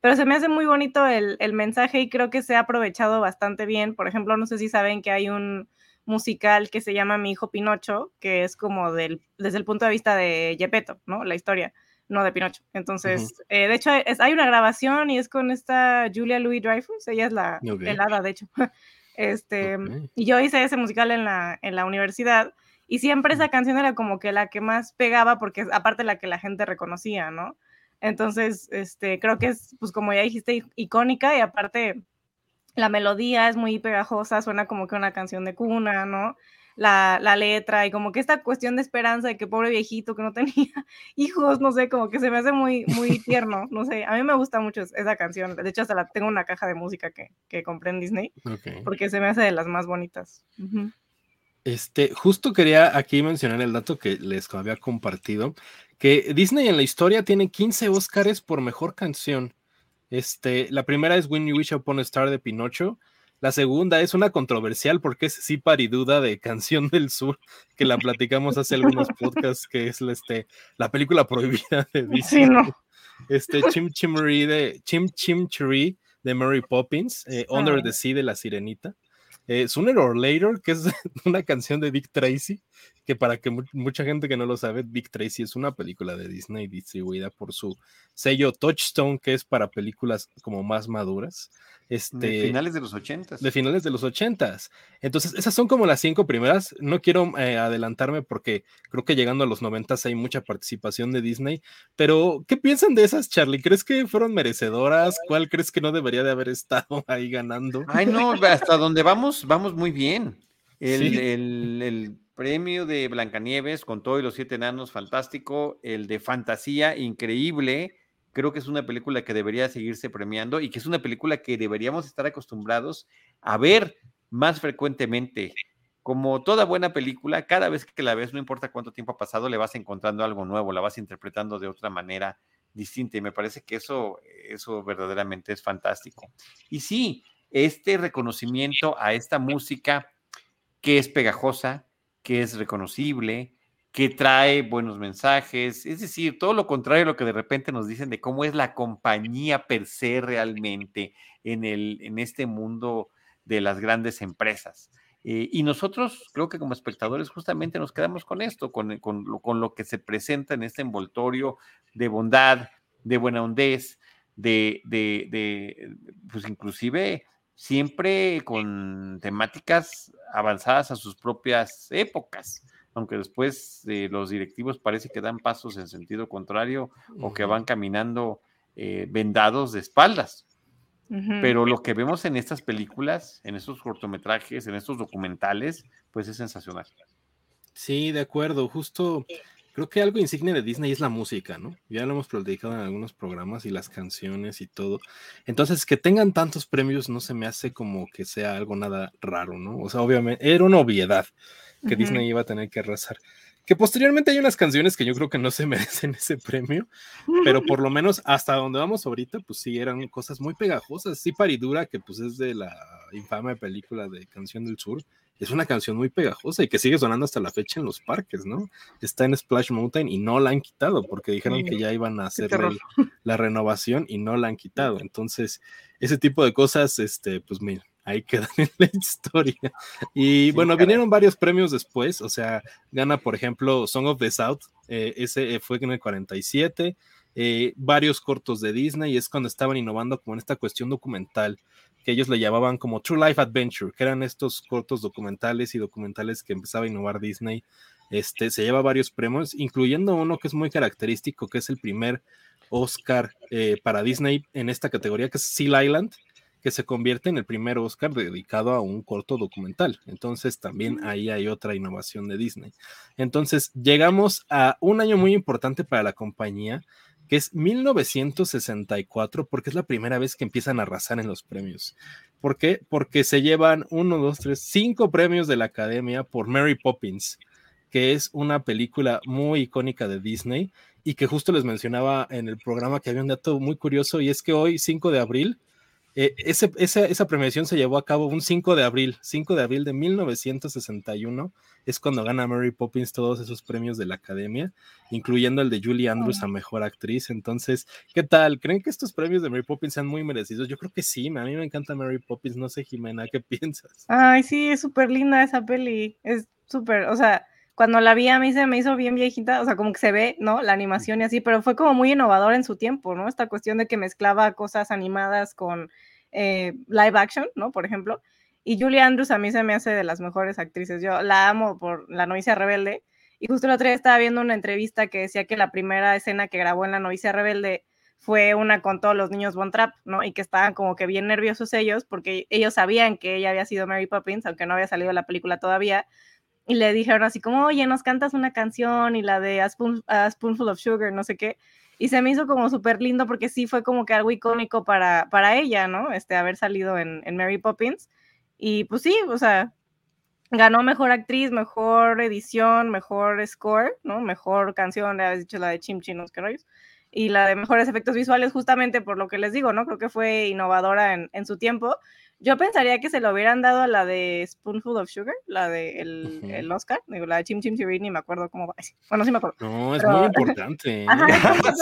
Pero se me hace muy bonito el, el mensaje y creo que se ha aprovechado bastante bien. Por ejemplo, no sé si saben que hay un musical que se llama Mi hijo Pinocho, que es como del, desde el punto de vista de Gepetto, ¿no? La historia, no de Pinocho. Entonces, eh, de hecho, hay una grabación y es con esta Julia Louis Dreyfus, ella es la helada, de hecho. este, Y yo hice ese musical en la, en la universidad y siempre esa canción era como que la que más pegaba porque es aparte la que la gente reconocía, ¿no? Entonces, este, creo que es, pues como ya dijiste, icónica y aparte la melodía es muy pegajosa, suena como que una canción de cuna, ¿no? La, letra y como que esta cuestión de esperanza de que pobre viejito que no tenía hijos, no sé, como que se me hace muy, muy tierno, no sé, a mí me gusta mucho esa canción, de hecho hasta la tengo una caja de música que, que compré en Disney, porque se me hace de las más bonitas. Este, justo quería aquí mencionar el dato que les había compartido, que Disney en la historia tiene 15 Óscares por mejor canción. Este, la primera es When You Wish Upon a Star de Pinocho. La segunda es una controversial porque es sí pariduda de Canción del Sur, que la platicamos hace algunos podcasts, que es este, la película prohibida de Disney. Este, Chim Chimri de Chim Chim de Mary Poppins, eh, Under the Sea de La Sirenita. Eh, Sooner or Later, que es una canción de Dick Tracy, que para que mucha gente que no lo sabe, Dick Tracy es una película de Disney distribuida por su sello Touchstone, que es para películas como más maduras. Este, de finales de los ochentas. De finales de los ochentas. Entonces, esas son como las cinco primeras. No quiero eh, adelantarme porque creo que llegando a los noventas hay mucha participación de Disney. Pero, ¿qué piensan de esas, Charlie? ¿Crees que fueron merecedoras? ¿Cuál crees que no debería de haber estado ahí ganando? Ay, no, hasta donde vamos, vamos muy bien. El, premio de Blancanieves con todos los siete enanos, fantástico. El de fantasía, increíble creo que es una película que debería seguirse premiando y que es una película que deberíamos estar acostumbrados a ver más frecuentemente. Como toda buena película, cada vez que la ves, no importa cuánto tiempo ha pasado, le vas encontrando algo nuevo, la vas interpretando de otra manera distinta y me parece que eso, eso verdaderamente es fantástico. Y sí, este reconocimiento a esta música que es pegajosa, que es reconocible, que trae buenos mensajes, es decir, todo lo contrario a lo que de repente nos dicen de cómo es la compañía per se realmente en, el, en este mundo de las grandes empresas. Eh, y nosotros, creo que como espectadores, justamente nos quedamos con esto, con, con, lo, con lo que se presenta en este envoltorio de bondad, de buena hondez, de, de, de, pues inclusive siempre con temáticas avanzadas a sus propias épocas aunque después eh, los directivos parece que dan pasos en sentido contrario o que van caminando eh, vendados de espaldas. Pero lo que vemos en estas películas, en estos cortometrajes, en estos documentales, pues es sensacional. Sí, de acuerdo. Justo creo que algo insignia de Disney es la música, ¿no? Ya lo hemos platicado en algunos programas y las canciones y todo. Entonces, que tengan tantos premios no se me hace como que sea algo nada raro, ¿no? O sea, obviamente, era una obviedad que Disney iba a tener que arrasar. Que posteriormente hay unas canciones que yo creo que no se merecen ese premio, pero por lo menos hasta donde vamos ahorita, pues sí, eran cosas muy pegajosas. Sí, Paridura, que pues es de la infame película de Canción del Sur, es una canción muy pegajosa y que sigue sonando hasta la fecha en los parques, ¿no? Está en Splash Mountain y no la han quitado porque dijeron que ya iban a hacer la renovación y no la han quitado. Entonces, ese tipo de cosas, este, pues mira, ahí quedan en la historia. Y bueno, vinieron varios premios después, o sea, gana por ejemplo Song of the South, eh, ese eh, fue en el 47, eh, varios cortos de Disney, y es cuando estaban innovando como en esta cuestión documental, que ellos le llamaban como True Life Adventure, que eran estos cortos documentales y documentales que empezaba a innovar Disney. Este, se lleva varios premios, incluyendo uno que es muy característico, que es el primer Oscar para Disney en esta categoría, que es Seal Island, que se convierte en el primer Oscar dedicado a un corto documental. Entonces también ahí hay otra innovación de Disney. Entonces llegamos a un año muy importante para la compañía, que es 1964, porque es la primera vez que empiezan a arrasar en los premios. ¿Por qué? Porque se llevan uno, dos, tres, cinco premios de la Academia por Mary Poppins, que es una película muy icónica de Disney y que justo les mencionaba en el programa que había un dato muy curioso y es que hoy, 5 de abril, eh, esa, premiación se llevó a cabo un 5 de abril, 5 de abril de 1961, es cuando gana Mary Poppins todos esos premios de la academia, incluyendo el de Julie Andrews a Mejor Actriz. Entonces, ¿qué tal? ¿Creen que estos premios de Mary Poppins sean muy merecidos? Yo creo que sí, a mí me encanta Mary Poppins, no sé Jimena, ¿qué piensas? Ay, sí, es súper linda esa peli, es súper, o sea, cuando la vi a mí se me hizo bien viejita, o sea, como que se ve, ¿no? La animación y así, pero fue como muy innovador en su tiempo, ¿no? Esta cuestión de que mezclaba cosas animadas con eh, live action, ¿no? Por ejemplo. Y Julie Andrews a mí se me hace de las mejores actrices. Yo la amo por La novicia rebelde. Y justo el otro día estaba viendo una entrevista que decía que la primera escena que grabó en La novicia rebelde fue una con todos los niños Von Trapp, ¿no? Y que estaban como que bien nerviosos ellos porque ellos sabían que ella había sido Mary Poppins, aunque no había salido la película todavía y le dijeron así como, oye, nos cantas una canción y la de A, Spoonful of Sugar, no sé qué. Y se me hizo como súper lindo porque sí fue como que algo icónico para, para ella, ¿no? Este, haber salido en, en Mary Poppins. Y pues sí, o sea, ganó mejor actriz, mejor edición, mejor score, ¿no? Mejor canción, le habéis dicho la de Chim Chinos que y la de mejores efectos visuales, justamente por lo que les digo, ¿no? Creo que fue innovadora en, en su tiempo. Yo pensaría que se lo hubieran dado a la de Spoonful of Sugar, la de el, el Oscar, digo, la de Chim Chim Chirri, ni me acuerdo cómo va. Bueno, sí me acuerdo. No, es muy importante. Ajá,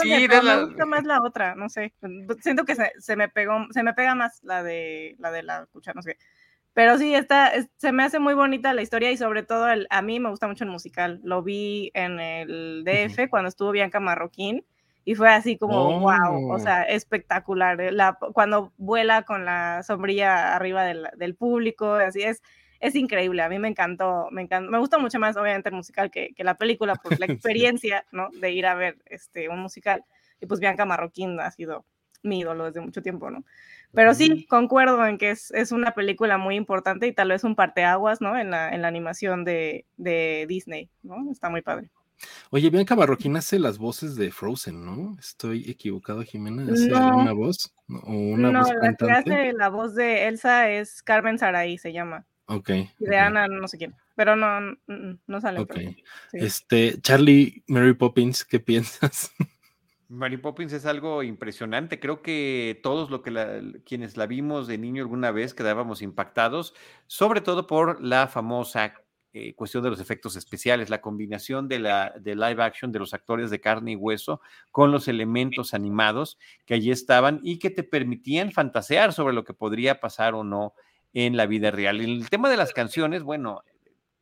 sí, me gusta más la otra, no sé. Siento que se, se, me pegó, se me pega más la de la de la cuchara, no sé Pero sí, está, se me hace muy bonita la historia y sobre todo el, a mí me gusta mucho el musical. Lo vi en el DF cuando estuvo Bianca Marroquín y fue así como, wow, o oh. sea, espectacular. Eh, la, cuando vuela con la sombrilla arriba del, del, público, así es, es increíble. A mí me encantó, me encantó, me gusta mucho más, obviamente, el musical que, que la película por la experiencia, ¿no? De ir a ver este, un musical. Y pues Bianca Marroquín ha sido mi ídolo desde mucho tiempo, ¿no? Pero sí, concuerdo en que es, es, una película muy importante y tal vez un parteaguas, ¿no? En la, en la animación de, de Disney, ¿no? Está muy padre. Oye, Bianca Marroquín hace las voces de Frozen, ¿no? ¿Estoy equivocado, Jimena? ¿Hace una voz? ¿O una no, la que hace la voz de Elsa es Carmen Saraí, se llama. Ok. Y de Ana, no sé quién. Pero no, no sale. Ok. Este, Charlie, Mary Poppins, ¿qué piensas? Mary Poppins es algo impresionante. Creo que todos lo que quienes la vimos de niño alguna vez quedábamos impactados, sobre todo por la famosa eh, cuestión de los efectos especiales, la combinación de la de live action de los actores de carne y hueso con los elementos animados que allí estaban y que te permitían fantasear sobre lo que podría pasar o no en la vida real. el tema de las canciones, bueno,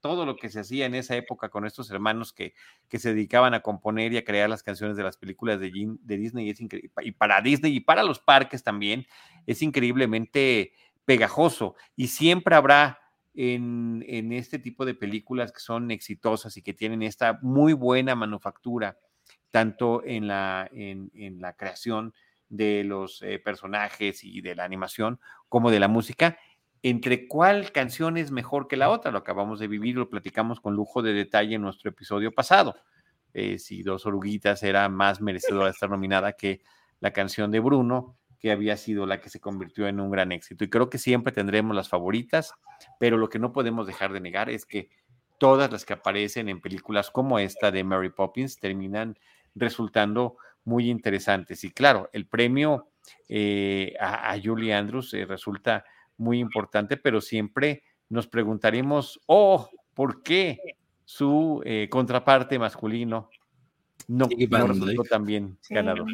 todo lo que se hacía en esa época con estos hermanos que, que se dedicaban a componer y a crear las canciones de las películas de, de Disney es y para Disney y para los parques también es increíblemente pegajoso y siempre habrá en, este tipo de películas que son exitosas y que tienen esta muy buena manufactura, tanto en la, creación de los eh, personajes y de la animación como de la música, entre cuál canción es mejor que la otra. Lo acabamos de vivir, lo platicamos con lujo de detalle en nuestro episodio pasado. eh, si Dos Oruguitas era más merecedora de estar nominada que la canción de Bruno, que había sido la que se convirtió en un gran éxito. Y creo que siempre tendremos las favoritas, pero lo que no podemos dejar de negar es que todas las que aparecen en películas como esta de Mary Poppins terminan resultando muy interesantes. Y claro, el premio eh, a, Julie Andrews eh, resulta muy importante, pero siempre nos preguntaremos, oh, ¿por qué su eh, contraparte masculino no, no resultó también ganador?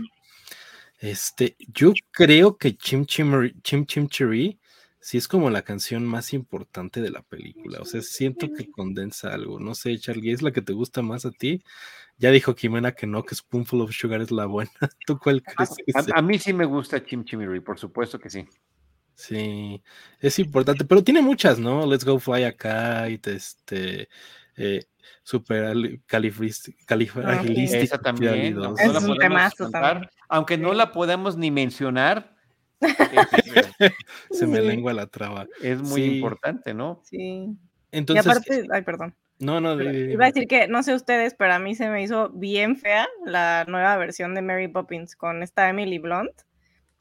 Este, yo creo que Chim Chim, Chim Chim Cherry sí es como la canción más importante de la película. O sea, siento que condensa algo. No sé, Charlie, ¿es la que te gusta más a ti? Ya dijo Jimena que no, que Spoonful of Sugar es la buena. ¿Tú cuál crees? a, mí sí me gusta Chim Chim por supuesto que sí. Sí, es importante, pero tiene muchas, ¿no? Let's Go Fly acá y este, eh, super califragilística. Esa también. es un temazo también. Aunque no la podemos ni mencionar. Se me lengua la traba. Es muy importante, ¿no? Sí. Entonces, y aparte, ay, perdón. No, no, iba a decir que no sé ustedes, pero a mí se me hizo bien fea la nueva versión de Mary Poppins con esta Emily Blunt.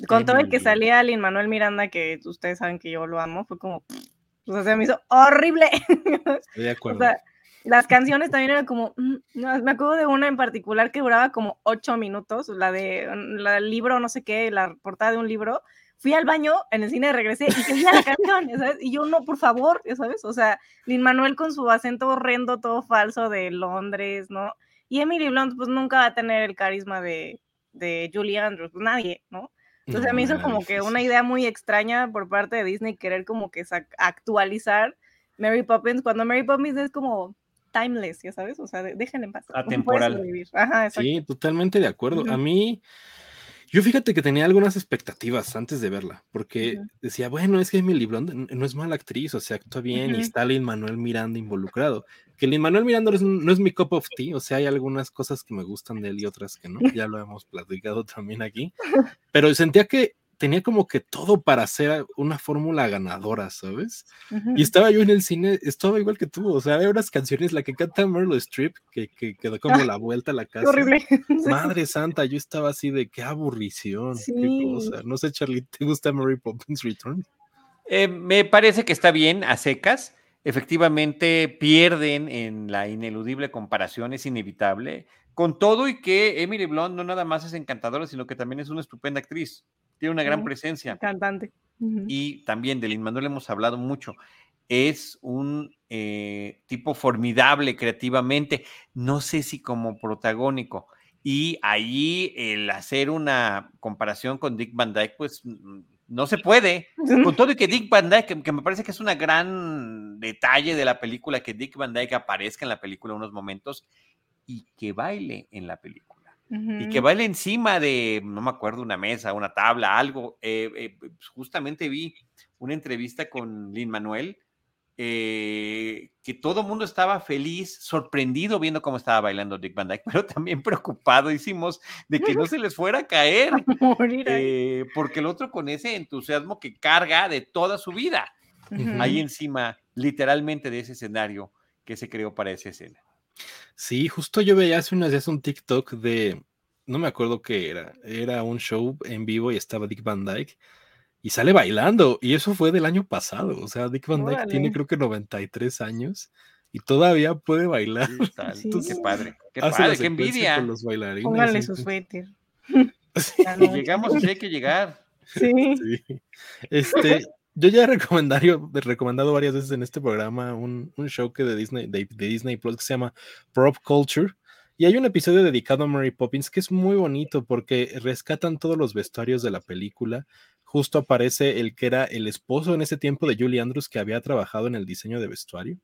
Con todo el que salía Lin Manuel Miranda, que ustedes saben que yo lo amo, fue como, o sea, se me hizo horrible. Estoy de acuerdo. Las canciones también eran como, mm, me acuerdo de una en particular que duraba como ocho minutos, la de la del libro, no sé qué, la portada de un libro. Fui al baño en el cine, regresé y seguía la canción, ¿sabes? Y yo, no, por favor, ¿sabes? O sea, Lin Manuel con su acento horrendo, todo falso de Londres, ¿no? Y Emily Blunt, pues nunca va a tener el carisma de, de Julie Andrews, pues nadie, ¿no? Entonces me hizo como que una idea muy extraña por parte de Disney querer como que actualizar Mary Poppins, cuando Mary Poppins es como timeless, ya sabes, o sea, déjenle en paz. Atemporal. sí, totalmente de acuerdo. A mí, yo fíjate que tenía algunas expectativas antes de verla, porque decía, bueno, es que Emily Blunt no es mala actriz, o sea, actúa bien y está Lin Manuel Miranda involucrado. Que Lin Manuel Miranda no es, mi cup of tea, o sea, hay algunas cosas que me gustan de él y otras que no, ya lo hemos platicado también aquí, pero sentía que tenía como que todo para hacer una fórmula ganadora, ¿sabes? Y estaba yo en el cine, estaba igual que tú, o sea, hay unas canciones, la que canta Merle Strip, que, que quedó como la vuelta a la casa. Horrible. Madre santa, yo estaba así de qué aburrición, qué cosa. No sé, Charlie, ¿te gusta Mary Poppins Return? Eh, me parece que está bien a secas. Efectivamente, pierden en la ineludible comparación, es inevitable. Con todo y que Emily Blunt no nada más es encantadora, sino que también es una estupenda actriz tiene una gran presencia. Cantante. Y también de Lin Manuel hemos hablado mucho. Es un eh, tipo formidable creativamente, no sé si como protagónico. Y ahí el hacer una comparación con Dick Van Dyke, pues no se puede. Con todo y que Dick Van Dyke, que, me parece que es un gran detalle de la película, que Dick Van Dyke aparezca en la película unos momentos y que baile en la película y que baile encima de, no me acuerdo, una mesa, una tabla, algo. Eh, eh, pues, justamente vi una entrevista con Lin Manuel, eh, que todo el mundo estaba feliz, sorprendido viendo cómo estaba bailando Dick Van Dyke, pero también preocupadísimos de que no se les fuera a caer, porque el otro con ese entusiasmo que carga de toda su vida, ahí encima, literalmente de ese escenario que se creó para esa escena. Sí, justo yo veía hace unos días un TikTok de, no me acuerdo qué era, era un show en vivo y estaba Dick Van Dyke y sale bailando y eso fue del año pasado, o sea, Dick Van Dyke tiene creo que 93 años y todavía puede bailar. qué padre, qué padre, qué envidia. Con los bailarines. Póngale su suéter. Si llegamos, hay que llegar. Sí. sí. Este, yo ya he recomendado, varias veces en este programa un, show que de Disney, de, Disney Plus que se llama Prop Culture. Y hay un episodio dedicado a Mary Poppins que es muy bonito porque rescatan todos los vestuarios de la película. Justo aparece el que era el esposo en ese tiempo de Julie Andrews que había trabajado en el diseño de vestuario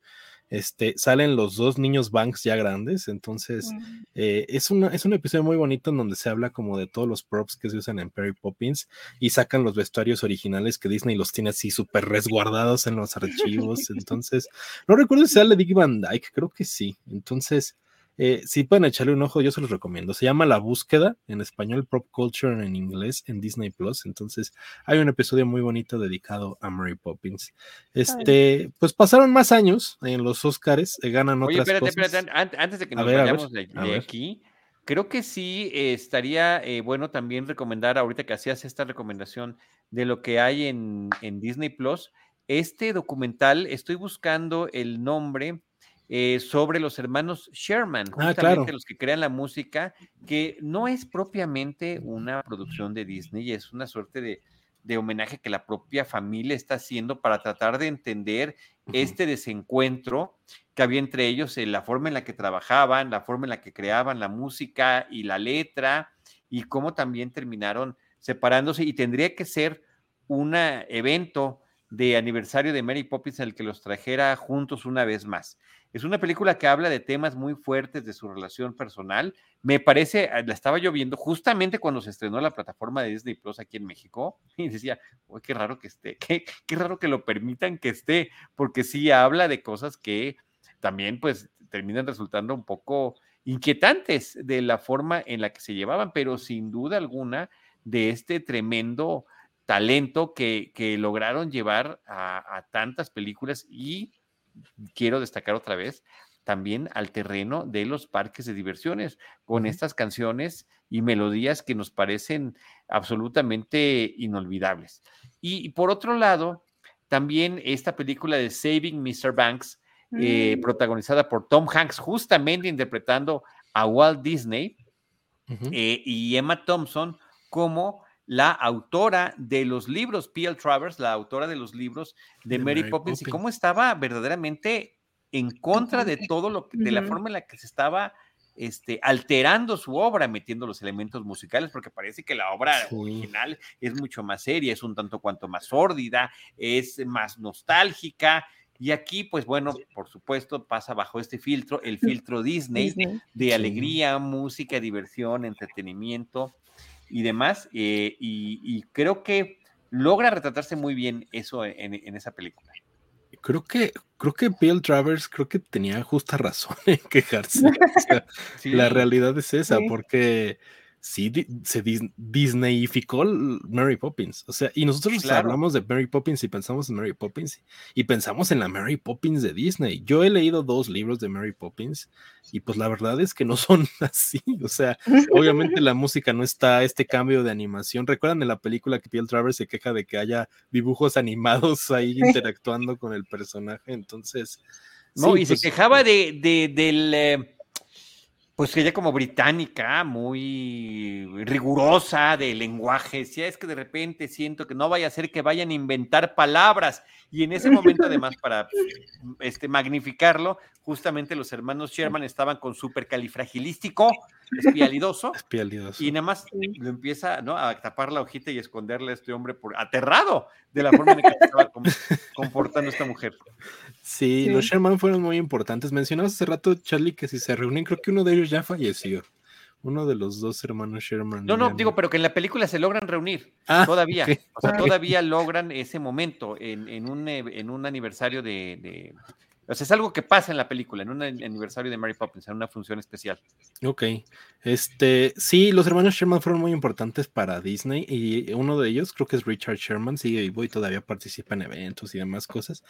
este, salen los dos niños Banks ya grandes, entonces eh, es, una, es un episodio muy bonito en donde se habla como de todos los props que se usan en Perry Poppins y sacan los vestuarios originales que Disney los tiene así súper resguardados en los archivos, entonces no recuerdo si sale Dick Van Dyke, creo que sí, entonces Eh, si pueden echarle un ojo, yo se los recomiendo. Se llama La Búsqueda, en español Pop Culture en inglés, en Disney Plus. Entonces, hay un episodio muy bonito dedicado a Mary Poppins. Este, pues pasaron más años en los Oscars, eh, ganan Oye, otras espérate, cosas. espérate, antes de que nos vayamos de, de aquí, creo que sí eh, estaría eh, bueno también recomendar, ahorita que hacías esta recomendación de lo que hay en, en Disney Plus, este documental, estoy buscando el nombre, eh, sobre los hermanos Sherman, Ah, justamente claro. los que crean la música, que no es propiamente una producción de Disney, es una suerte de, de homenaje que la propia familia está haciendo para tratar de entender este desencuentro que había entre ellos, en la forma en la que trabajaban, la forma en la que creaban la música y la letra, y cómo también terminaron separándose, y tendría que ser un evento de aniversario de Mary Poppins en el que los trajera juntos una vez más. Es una película que habla de temas muy fuertes de su relación personal. Me parece, ah, la estaba yo viendo justamente cuando se estrenó la plataforma de Disney Plus aquí en México y decía, "Uy, qué raro que esté, qué, raro que lo permitan que esté, porque sí habla de cosas que también pues terminan resultando un poco inquietantes de la forma en la que se llevaban, pero sin duda alguna de este tremendo talento que, lograron llevar a tantas películas y quiero destacar otra vez también al terreno de los parques de diversiones con estas canciones y melodías que nos parecen absolutamente inolvidables. Y, y por otro lado, también esta película de Saving Mr. Banks, eh, Mm. protagonizada por Tom Hanks, justamente interpretando a Walt Disney, eh, y Emma Thompson como la autora de los libros, P.L. Travers, la autora de los libros de, De Mary, Mary Poppins, y cómo estaba verdaderamente en contra de todo lo que, de la forma en la que se estaba este, alterando su obra, metiendo los elementos musicales, porque parece que la obra Sí. original es mucho más seria, es un tanto cuanto más sórdida, es más nostálgica. Y aquí, pues bueno, por supuesto, pasa bajo este filtro, el filtro Disney, Disney. de Sí. alegría, música, diversión, entretenimiento y demás. eh, y, y creo que logra retratarse muy bien eso en, en esa película. Creo que, creo que Bill Travers creo que tenía justa razón en quejarse. O sea, Sí, La realidad es esa, Sí. porque sí se dis- Disneyificó Mary Poppins. O sea, y nosotros Claro. hablamos de Mary Poppins y pensamos en Mary Poppins y pensamos en la Mary Poppins de Disney. Yo he leído dos libros de Mary Poppins y pues la verdad es que no son así. O sea, obviamente la música no está, este cambio de animación. ¿Recuerdan en la película que Bill Travers se queja de que haya dibujos animados ahí interactuando con el personaje? Entonces... No, sí, y pues, se quejaba de, de- del, eh, pues ella como británica, muy rigurosa de lenguaje, decía, es que de repente siento que no vaya a ser que vayan a inventar palabras, y en ese momento además para este, magnificarlo, justamente los hermanos Sherman estaban con supercalifragilístico, espialidoso, espialidoso. y nada más lo empieza ¿no? a tapar la hojita y esconderle a este hombre por aterrado de la forma en la que estaba com- comportando esta mujer. Sí, Sí. los Sherman fueron muy importantes. Mencionabas hace rato, Charlie, que si se reúnen, creo que uno de ellos ya falleció. Uno de los dos hermanos Sherman. No, no, digo, pero que en la película se logran reunir. Ah, todavía. O sea, ok. todavía logran ese momento en, en un, eh, en un aniversario de, de- O sea, es algo que pasa en la película, en un an- aniversario de Mary Poppins, en una función especial. Ok. Este, sí, los hermanos Sherman fueron muy importantes para Disney y uno de ellos, creo que es Richard Sherman, sigue vivo y todavía participa en eventos y demás cosas.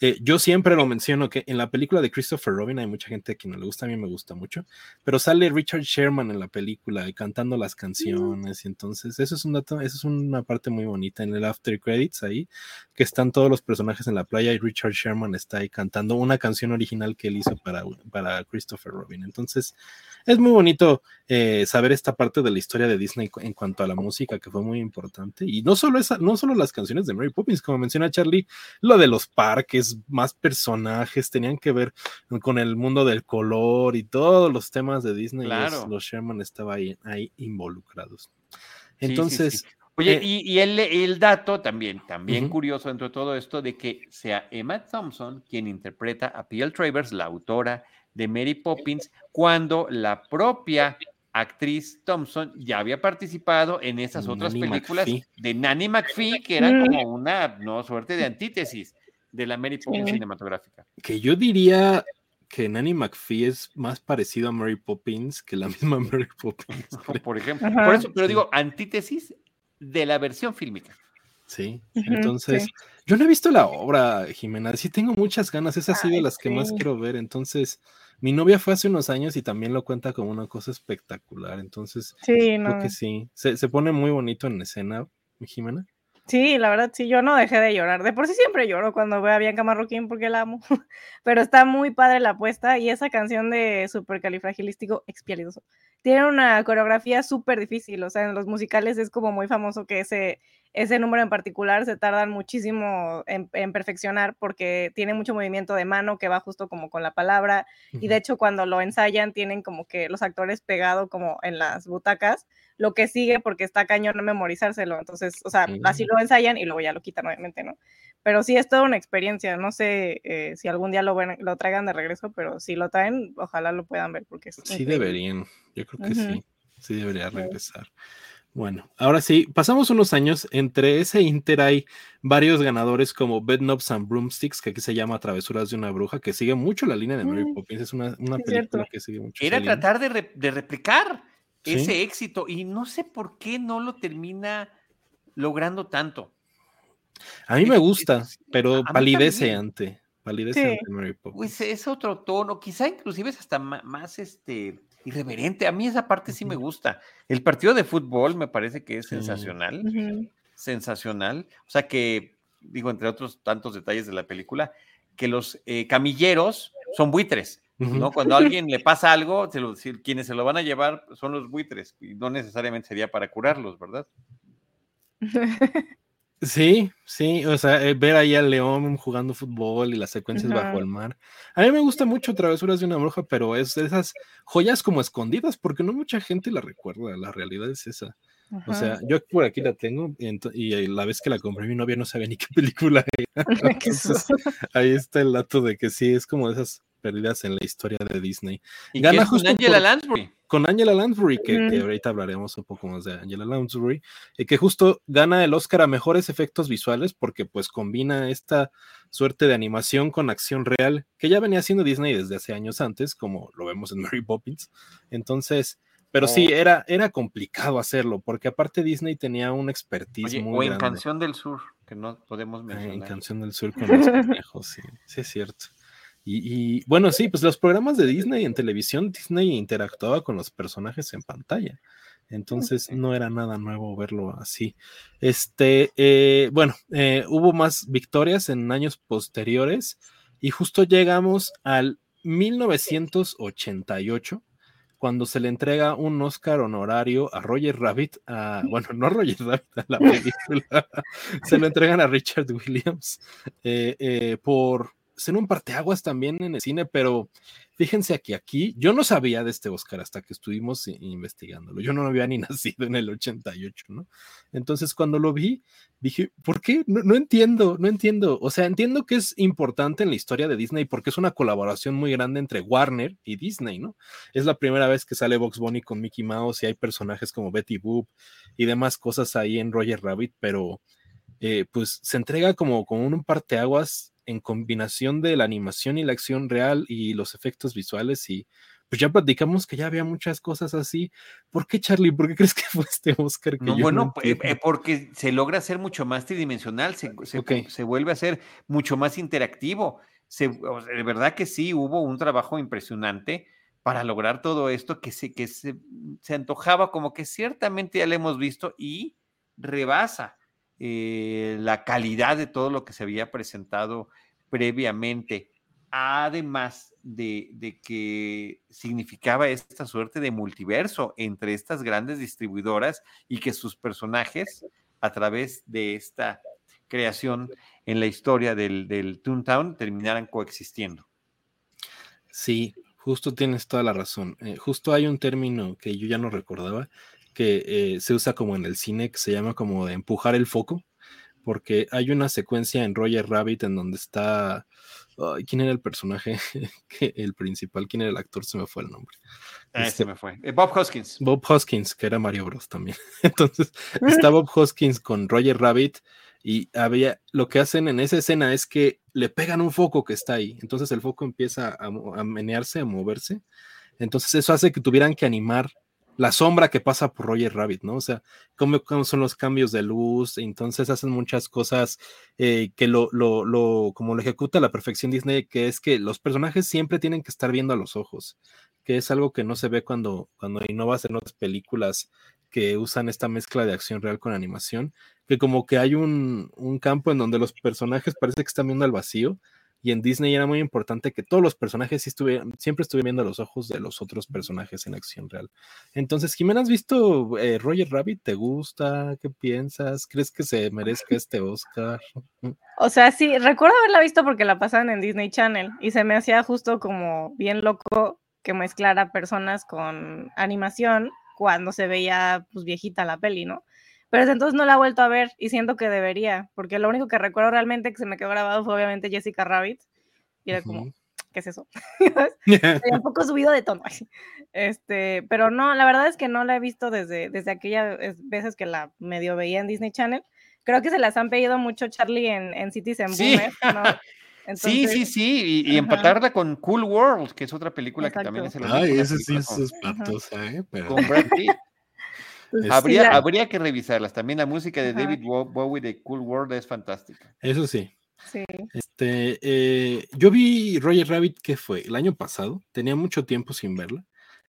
Eh, yo siempre lo menciono que en la película de Christopher Robin hay mucha gente que no le gusta, a mí me gusta mucho, pero sale Richard Sherman en la película y cantando las canciones y entonces eso es un dato, eso es una parte muy bonita en el after credits ahí, que están todos los personajes en la playa y Richard Sherman está ahí cantando una canción original que él hizo para, para Christopher Robin. Entonces, es muy bonito eh, saber esta parte de la historia de Disney en cuanto a la música, que fue muy importante. Y no solo, esa, no solo las canciones de Mary Poppins, como menciona Charlie, lo de los parques, más personajes, tenían que ver con el mundo del color y todos los temas de Disney. los- Claro. Los, Sherman estaban ahí, ahí involucrados. Sí, sí, Entonces, sí. Oye, eh, y, y el, el dato también, también curioso dentro de todo esto, de que sea Emma Thompson quien interpreta a P.L. Travers, la autora de Mary Poppins, cuando la propia actriz Thompson ya había participado en esas otras Nanny películas McPhee. de Nanny McPhee, que eran Mm. como una no, suerte de antítesis de la Mary Poppins Sí. cinematográfica. que yo diría que Nanny McPhee es más parecido a Mary Poppins que la misma Mary Poppins. Por ejemplo. Por eso, pero digo, antítesis de la versión fílmica. Sí, entonces, yo no he visto la obra, Jimena, sí tengo muchas ganas, esa ha sido de las que más quiero ver, entonces, mi novia fue hace unos años y también lo cuenta como una cosa espectacular, entonces, sí, creo que sí, se, se pone muy bonito en escena, Jimena. Sí, la verdad, sí, yo no dejé de llorar. De por sí siempre lloro cuando veo a Bianca Marroquín porque la amo. Pero está muy padre la apuesta y esa canción de Supercalifragilístico Expialidoso tiene una coreografía súper difícil. O sea, en los musicales es como muy famoso que ese, ese número en particular se tardan muchísimo en, perfeccionar porque tiene mucho movimiento de mano que va justo como con la palabra. Y de hecho, cuando lo ensayan, tienen como que los actores pegado como en las butacas lo que sigue porque está cañón no memorizárselo. Entonces, o sea, así lo ensayan y luego ya lo quitan, obviamente, ¿no? Pero sí es toda una experiencia. No sé eh, si algún día lo, lo traigan de regreso, pero si lo traen, ojalá lo puedan ver porque Sí deberían, yo creo que sí, sí debería regresar. Bueno, ahora sí, pasamos unos años. Entre ese Inter hay varios ganadores como Bedknobs and Broomsticks, que aquí se llama Travesuras de una Bruja, que sigue mucho la línea de Mary mm, Poppins. Es una, película que sigue mucho. Era tratar de, de replicar ese éxito y no sé por qué no lo termina logrando tanto. A mí me gusta, pero palidece ante, palidece ante Mary Poppins. Pues es otro tono, quizá inclusive es hasta más este irreverente. A mí esa parte sí me gusta. El partido de fútbol me parece que es sensacional, sensacional. O sea que, digo, entre otros tantos detalles de la película, que los eh, camilleros son buitres. ¿no? Cuando a alguien le pasa algo, quienes se lo van a llevar son los buitres y no necesariamente sería para curarlos, ¿verdad? Sí, sí, o sea, eh, ver ahí al león jugando fútbol y las secuencias bajo el mar. A mí me gusta mucho Travesuras de una bruja, pero es de esas joyas como escondidas, porque no mucha gente la recuerda, la realidad es esa. O sea, yo por aquí la tengo y, la vez que la compré mi novia no sabía ni qué película era. ahí está el dato de que sí, es como de esas perdidas en la historia de Disney. ¿Y Gana con Angela Lansbury. Con Angela Lansbury, que, ahorita hablaremos un poco más de Angela Lansbury, y que justo gana el Oscar a mejores efectos visuales porque pues combina esta suerte de animación con acción real que ya venía haciendo Disney desde hace años antes, como lo vemos en Mary Poppins. Entonces, pero sí, oh. era, era complicado hacerlo, porque aparte Disney tenía un expertise muy o en Canción del Sur, que no podemos mencionar. En Canción del Sur con los conejos, sí, sí es cierto. Y, bueno, sí, pues los programas de Disney en televisión, Disney interactuaba con los personajes en pantalla. Entonces no era nada nuevo verlo así. Este, eh, bueno, eh, hubo más victorias en años posteriores y justo llegamos al 1988 cuando se le entrega un Oscar honorario a Roger Rabbit, bueno, no a Roger Rabbit, a la película, se lo entregan a Richard Williams eh, por ser un parteaguas también en el cine, pero fíjense aquí, aquí, yo no sabía de este Oscar hasta que estuvimos investigándolo. Yo no había ni nacido en el 88, ¿no? Entonces, cuando lo vi, dije, ¿por qué? No, entiendo, no entiendo. O sea, entiendo que es importante en la historia de Disney porque es una colaboración muy grande entre Warner y Disney, ¿no? Es la primera vez que sale Box Bunny con Mickey Mouse y hay personajes como Betty Boop y demás cosas ahí en Roger Rabbit, pero eh, pues se entrega como, como un parteaguas en combinación de la animación y la acción real y los efectos visuales y pues ya platicamos que ya había muchas cosas así. ¿Por qué, Charlie? ¿Por qué crees que fue este Oscar? Que bueno, eh, eh, porque se logra hacer mucho más tridimensional, se, se, vuelve a ser mucho más interactivo. Se, de verdad que sí, hubo un trabajo impresionante para lograr todo esto que, se, que se, se antojaba como que ciertamente ya lo hemos visto y rebasa eh, la calidad de todo lo que se había presentado previamente, además de, que significaba esta suerte de multiverso entre estas grandes distribuidoras y que sus personajes, a través de esta creación en la historia del, del Toontown, terminaran coexistiendo. Sí, justo tienes toda la razón. Eh, justo hay un término que yo ya no recordaba, que eh, se usa como en el cine, que se llama como de empujar el foco, porque hay una secuencia en Roger Rabbit en donde está Ay, ¿Quién era el personaje? el principal, ¿quién era el actor? Se me fue el nombre. Ah, este, se me fue. Eh, Bob Hoskins. Bob Hoskins, que era Mario Bros también. Entonces, está Bob Hoskins con Roger Rabbit y había, lo que hacen en esa escena es que le pegan un foco que está ahí. Entonces el foco empieza a, a menearse, a moverse. Entonces eso hace que tuvieran que animar la sombra que pasa por Roger Rabbit, ¿no? O sea, cómo, son los cambios de luz, entonces hacen muchas cosas eh, que lo, lo, lo, como lo ejecuta la perfección Disney, que es que los personajes siempre tienen que estar viendo a los ojos, que es algo que no se ve cuando, cuando innovas en otras películas que usan esta mezcla de acción real con animación, que como que hay un, un campo en donde los personajes parece que están viendo al vacío, y en Disney era muy importante que todos los personajes estuvieran, siempre estuvieran viendo los ojos de los otros personajes en acción real. Entonces, Jimena, ¿has visto eh, Roger Rabbit? ¿Te gusta? ¿Qué piensas? ¿Crees que se merezca este Oscar? O sea, sí, recuerdo haberla visto porque la pasaban en Disney Channel y se me hacía justo como bien loco que mezclara personas con animación cuando se veía pues viejita la peli, ¿no? Pero desde entonces no la he vuelto a ver y siento que debería, porque lo único que recuerdo realmente que se me quedó grabado fue obviamente Jessica Rabbit. Y era como, ¿qué es eso? un poco subido de tono. Este, pero no, la verdad es que no la he visto desde, desde aquellas veces que la medio veía en Disney Channel. Creo que se las han pedido mucho Charlie en, en Citizen sí. Boomer, sí, sí, sí, y, empatarla con Cool World, que es otra película que también es el Ay, esa sí es espantosa, ¿eh? Con Brad Pitt. Pues habría, habría que revisarlas. También la música de David Bowie de Cool World es fantástica. Eso sí. Sí. Este, eh, yo vi Roger Rabbit, ¿qué fue? El año pasado. Tenía mucho tiempo sin verla.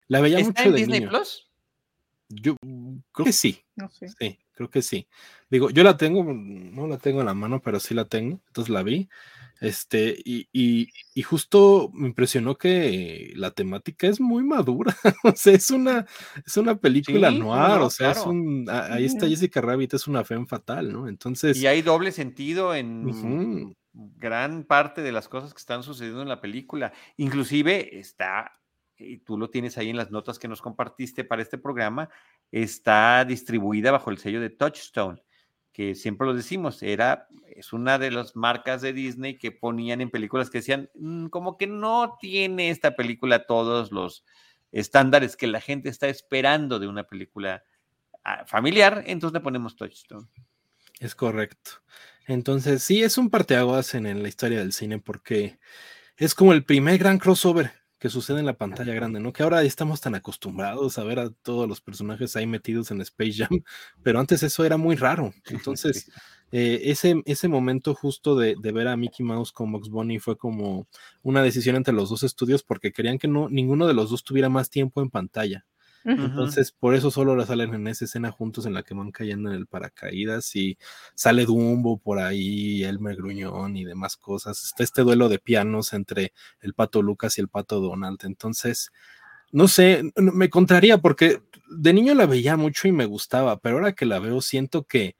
La veía ¿Está mucho en Disney Plus? Yo creo que sí. No sé. Sí, creo que sí. Digo, yo la tengo, no la tengo en la mano, pero sí la tengo. Entonces la vi. Este, y, y, justo me impresionó que la temática es muy madura. o sea, es una, es una película noir. o sea, es un. Ahí está Jessica Rabbit, es una fe fatal, ¿no? Entonces. Y hay doble sentido en gran parte de las cosas que están sucediendo en la película. Inclusive está, y tú lo tienes ahí en las notas que nos compartiste para este programa, está distribuida bajo el sello de Touchstone que siempre lo decimos, era, es una de las marcas de Disney que ponían en películas que decían, mm, como que no tiene esta película todos los estándares que la gente está esperando de una película ah, familiar, entonces le ponemos Touchstone. Es correcto. Entonces, sí, es un parteaguas en, en la historia del cine porque es como el primer gran crossover que sucede en la pantalla grande, ¿no? Que ahora estamos tan acostumbrados a ver a todos los personajes ahí metidos en Space Jam, pero antes eso era muy raro. Entonces, eh, ese, ese momento justo de, de, ver a Mickey Mouse con Box Bunny fue como una decisión entre los dos estudios porque querían que no, ninguno de los dos tuviera más tiempo en pantalla. Entonces, por eso solo salen en esa escena juntos en la que van cayendo en el paracaídas y sale Dumbo por ahí, Elmer Gruñón y demás cosas. Está este duelo de pianos entre el pato Lucas y el pato Donald. Entonces, no sé, me contraría porque de niño la veía mucho y me gustaba, pero ahora que la veo siento que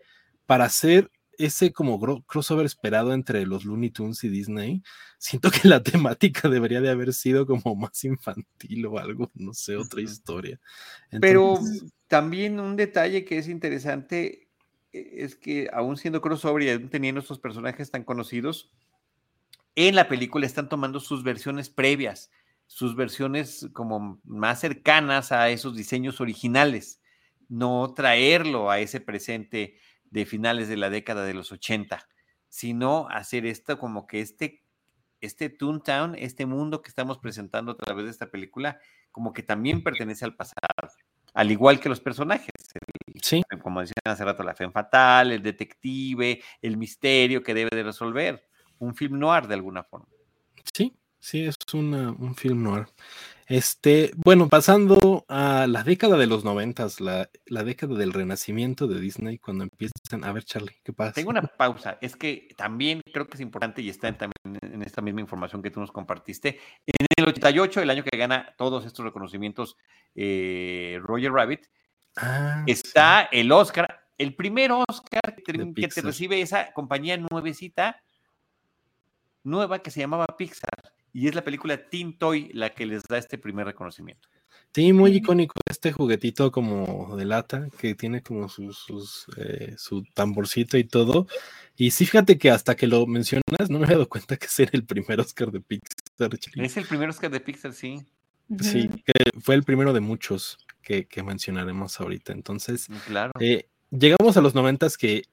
para hacer ese como crossover esperado entre los Looney Tunes y Disney, siento que la temática debería de haber sido como más infantil o algo, no sé, otra historia. Pero también un detalle que es interesante eh, es que aún siendo crossover y aún teniendo estos personajes tan conocidos, en la película están tomando sus versiones previas, sus versiones como más cercanas a esos diseños originales, no traerlo a ese presente de finales de la década de los 80, sino hacer esto como que este, este Toontown, este mundo que estamos presentando a través de esta película, como que también pertenece al pasado, al igual que los personajes. sí. Como decían hace rato, la fe fatal, el detective, el misterio que debe de resolver. Un film noir de alguna forma. Sí, sí, es un film noir. Este, bueno, pasando a la década de los noventas, la, la, década del renacimiento de Disney, cuando empiezan a ver, Charlie, ¿qué pasa? Tengo una pausa, es que también creo que es importante y está en, también en esta misma información que tú nos compartiste. En el 88, el año que gana todos estos reconocimientos, eh, Roger Rabbit, ah, está el Oscar, el primer Oscar que que te recibe esa compañía nuevecita, nueva que se llamaba Pixar y es la película Teen Toy la que les da este primer reconocimiento. Sí, muy icónico este juguetito como de lata que tiene como sus, eh, su tamborcito y todo. Y sí, fíjate que hasta que lo mencionas, no me he dado cuenta que ese era el primer Oscar de Pixar. Es el primer Oscar de Pixar, sí. Sí, que fue el primero de muchos que, mencionaremos ahorita. Entonces, mm, claro. Eh, llegamos a los noventas que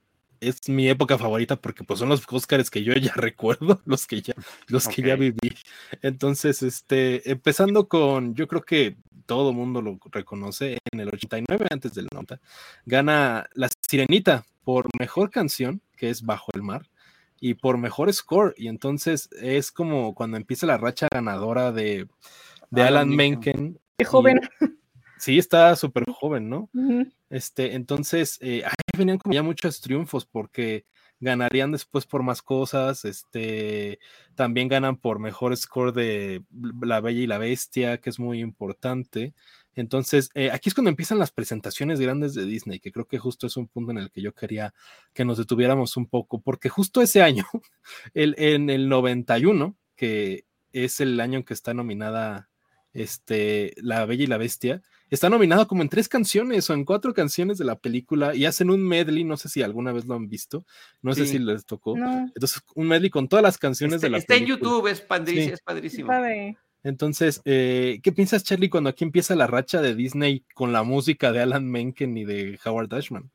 es mi época favorita porque pues son los Oscars que yo ya recuerdo, los que ya, los que ya viví. Entonces, este, empezando con, yo creo que todo mundo lo reconoce, en el 89 antes del 90, gana La Sirenita por mejor canción, que es Bajo el Mar, y por mejor score. Y entonces es como cuando empieza la racha ganadora de, de Alan, Menken. Qué joven. Sí, está súper joven, ¿no? Este, entonces, eh, ahí venían como ya muchos triunfos porque ganarían después por más cosas, este, también ganan por mejor score de La Bella y la Bestia, que es muy importante. Entonces, eh, aquí es cuando empiezan las presentaciones grandes de Disney, que creo que justo es un punto en el que yo quería que nos detuviéramos un poco, porque justo ese año, el, en el 91, que es el año en que está nominada este, La Bella y la Bestia, está nominado como en tres canciones o en cuatro canciones de la película y hacen un medley, no sé si alguna vez lo han visto, no sé si les tocó. Entonces, un medley con todas las canciones de la está película. Está en YouTube, es, padrísimo. Es padrísimo. Entonces, eh, ¿qué piensas, Charlie, cuando aquí empieza la racha de Disney con la música de Alan Menken y de Howard Ashman?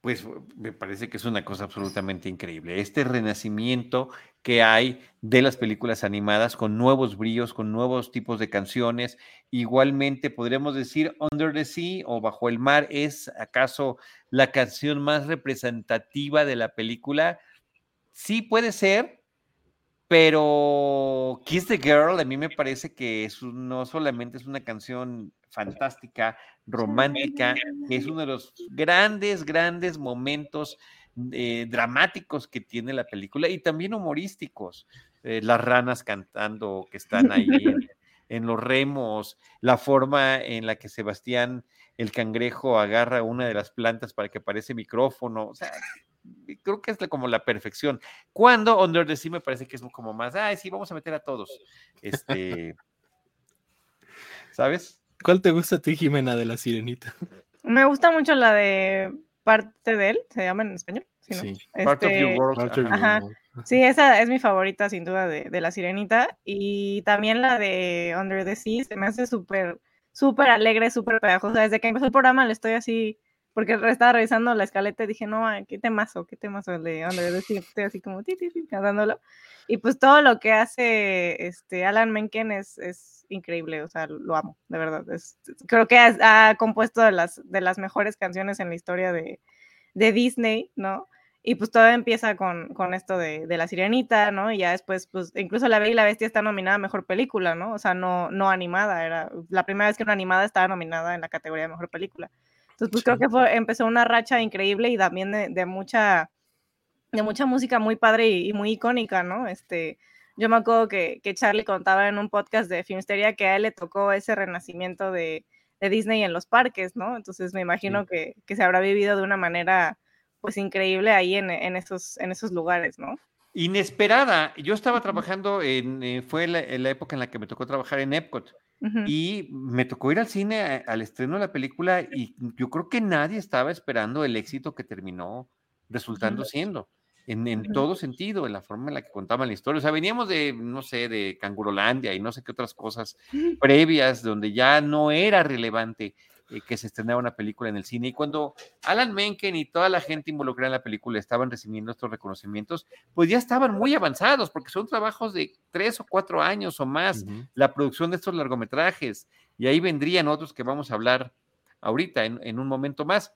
Pues me parece que es una cosa absolutamente increíble. Este renacimiento que hay de las películas animadas con nuevos brillos, con nuevos tipos de canciones. Igualmente, podríamos decir Under the Sea o Bajo el Mar es acaso la canción más representativa de la película. Sí puede ser, pero Kiss the Girl a mí me parece que es, no solamente es una canción fantástica, romántica, que es uno de los grandes, grandes momentos eh, dramáticos que tiene la película y también humorísticos. Eh, las ranas cantando que están ahí en, los remos, la forma en la que Sebastián el cangrejo agarra una de las plantas para que parece micrófono, o sea, creo que es como la perfección. Cuando Under the Sea me parece que es como más, ay, sí, vamos a meter a todos. Este, ¿sabes? ¿Cuál te gusta a ti, Jimena, de la sirenita? Me gusta mucho la de parte de él, se llama en español. Sí, Part of your world. Sí, esa es mi favorita, sin duda, de, de, la sirenita. Y también la de Under the Sea, se me hace súper, súper alegre, súper pegajosa. Desde que empezó el programa le estoy así porque estaba revisando la escaleta y dije, no, qué temazo, qué temazo el de Sea, estoy así como ti, ti, cantándolo. Y pues todo lo que hace este Alan Menken es, es increíble, o sea, lo amo, de verdad. creo que ha, compuesto de las, de las mejores canciones en la historia de, de Disney, ¿no? Y pues todo empieza con, con esto de, de, La Sirenita, ¿no? Y ya después, pues incluso La Bella y la Bestia está nominada a Mejor Película, ¿no? O sea, no, no animada, era la primera vez que una animada estaba nominada en la categoría de Mejor Película. Entonces, pues creo que fue, empezó una racha increíble y también de, mucha, de mucha música muy padre y, muy icónica, ¿no? Este, yo me acuerdo que, que, Charlie contaba en un podcast de Filmsteria que a él le tocó ese renacimiento de, de Disney en los parques, ¿no? Entonces me imagino que, que, se habrá vivido de una manera pues increíble ahí en, en, esos, en esos lugares, ¿no? Inesperada. Yo estaba trabajando en, eh, fue la, en la época en la que me tocó trabajar en Epcot. Y me tocó ir al cine al estreno de la película y yo creo que nadie estaba esperando el éxito que terminó resultando siendo, en, todo sentido, en la forma en la que contaban la historia. O sea, veníamos de, no sé, de Cangurolandia y no sé qué otras cosas previas donde ya no era relevante eh, que se estrenaba una película en el cine. Y cuando Alan Menken y toda la gente involucrada en la película estaban recibiendo estos reconocimientos, pues ya estaban muy avanzados, porque son trabajos de tres o cuatro años o más, la producción de estos largometrajes. Y ahí vendrían otros que vamos a hablar ahorita, en, un momento más.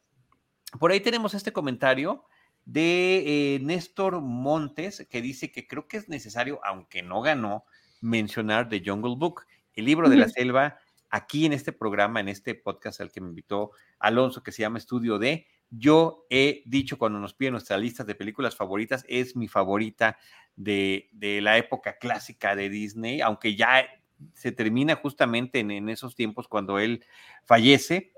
Por ahí tenemos este comentario de eh, Néstor Montes, que dice que creo que es necesario, aunque no ganó, mencionar The Jungle Book, el libro de la selva aquí en este programa, en este podcast al que me invitó Alonso, que se llama Estudio D. Yo he dicho cuando nos piden nuestras listas de películas favoritas, es mi favorita de, la época clásica de Disney, aunque ya se termina justamente en, esos tiempos cuando él fallece,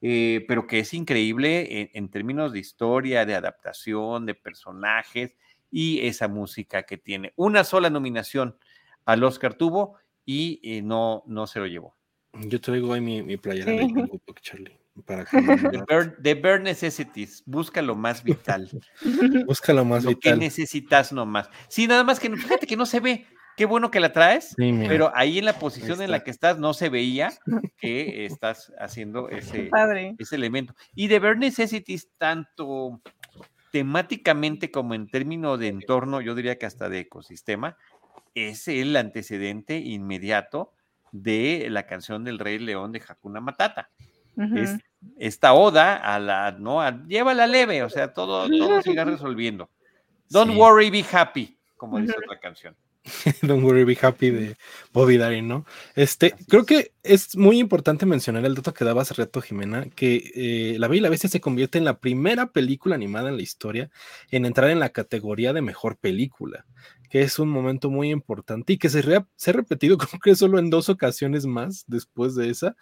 eh, pero que es increíble en, términos de historia, de adaptación, de personajes y esa música que tiene. Una sola nominación al Oscar tuvo y eh, no, no se lo llevó. Yo traigo ahí mi, mi playera de Book, Charlie. Para que the, bare, necessities, busca lo más vital. busca lo más lo vital. que necesitas nomás. Sí, nada más que fíjate que no se ve. Qué bueno que la traes, pero ahí en la posición en la que estás no se veía que estás haciendo ese, ese elemento. Y de bare necessities, tanto temáticamente como en términos de entorno, yo diría que hasta de ecosistema, es el antecedente inmediato de la canción del Rey León de Hakuna Matata. es, esta oda a la, ¿no? A, llévala leve, o sea, todo, todo se irá resolviendo. Don't worry, be happy, como dice otra canción. Don't worry, be happy de Bobby Darin, ¿no? Este, creo que es muy importante mencionar el dato que daba hace rato, Jimena, que eh, La Bella y la Bestia se convierte en la primera película animada en la historia en entrar en la categoría de mejor película, que es un momento muy importante y que se, se ha repetido, creo que solo en dos ocasiones más después de esa,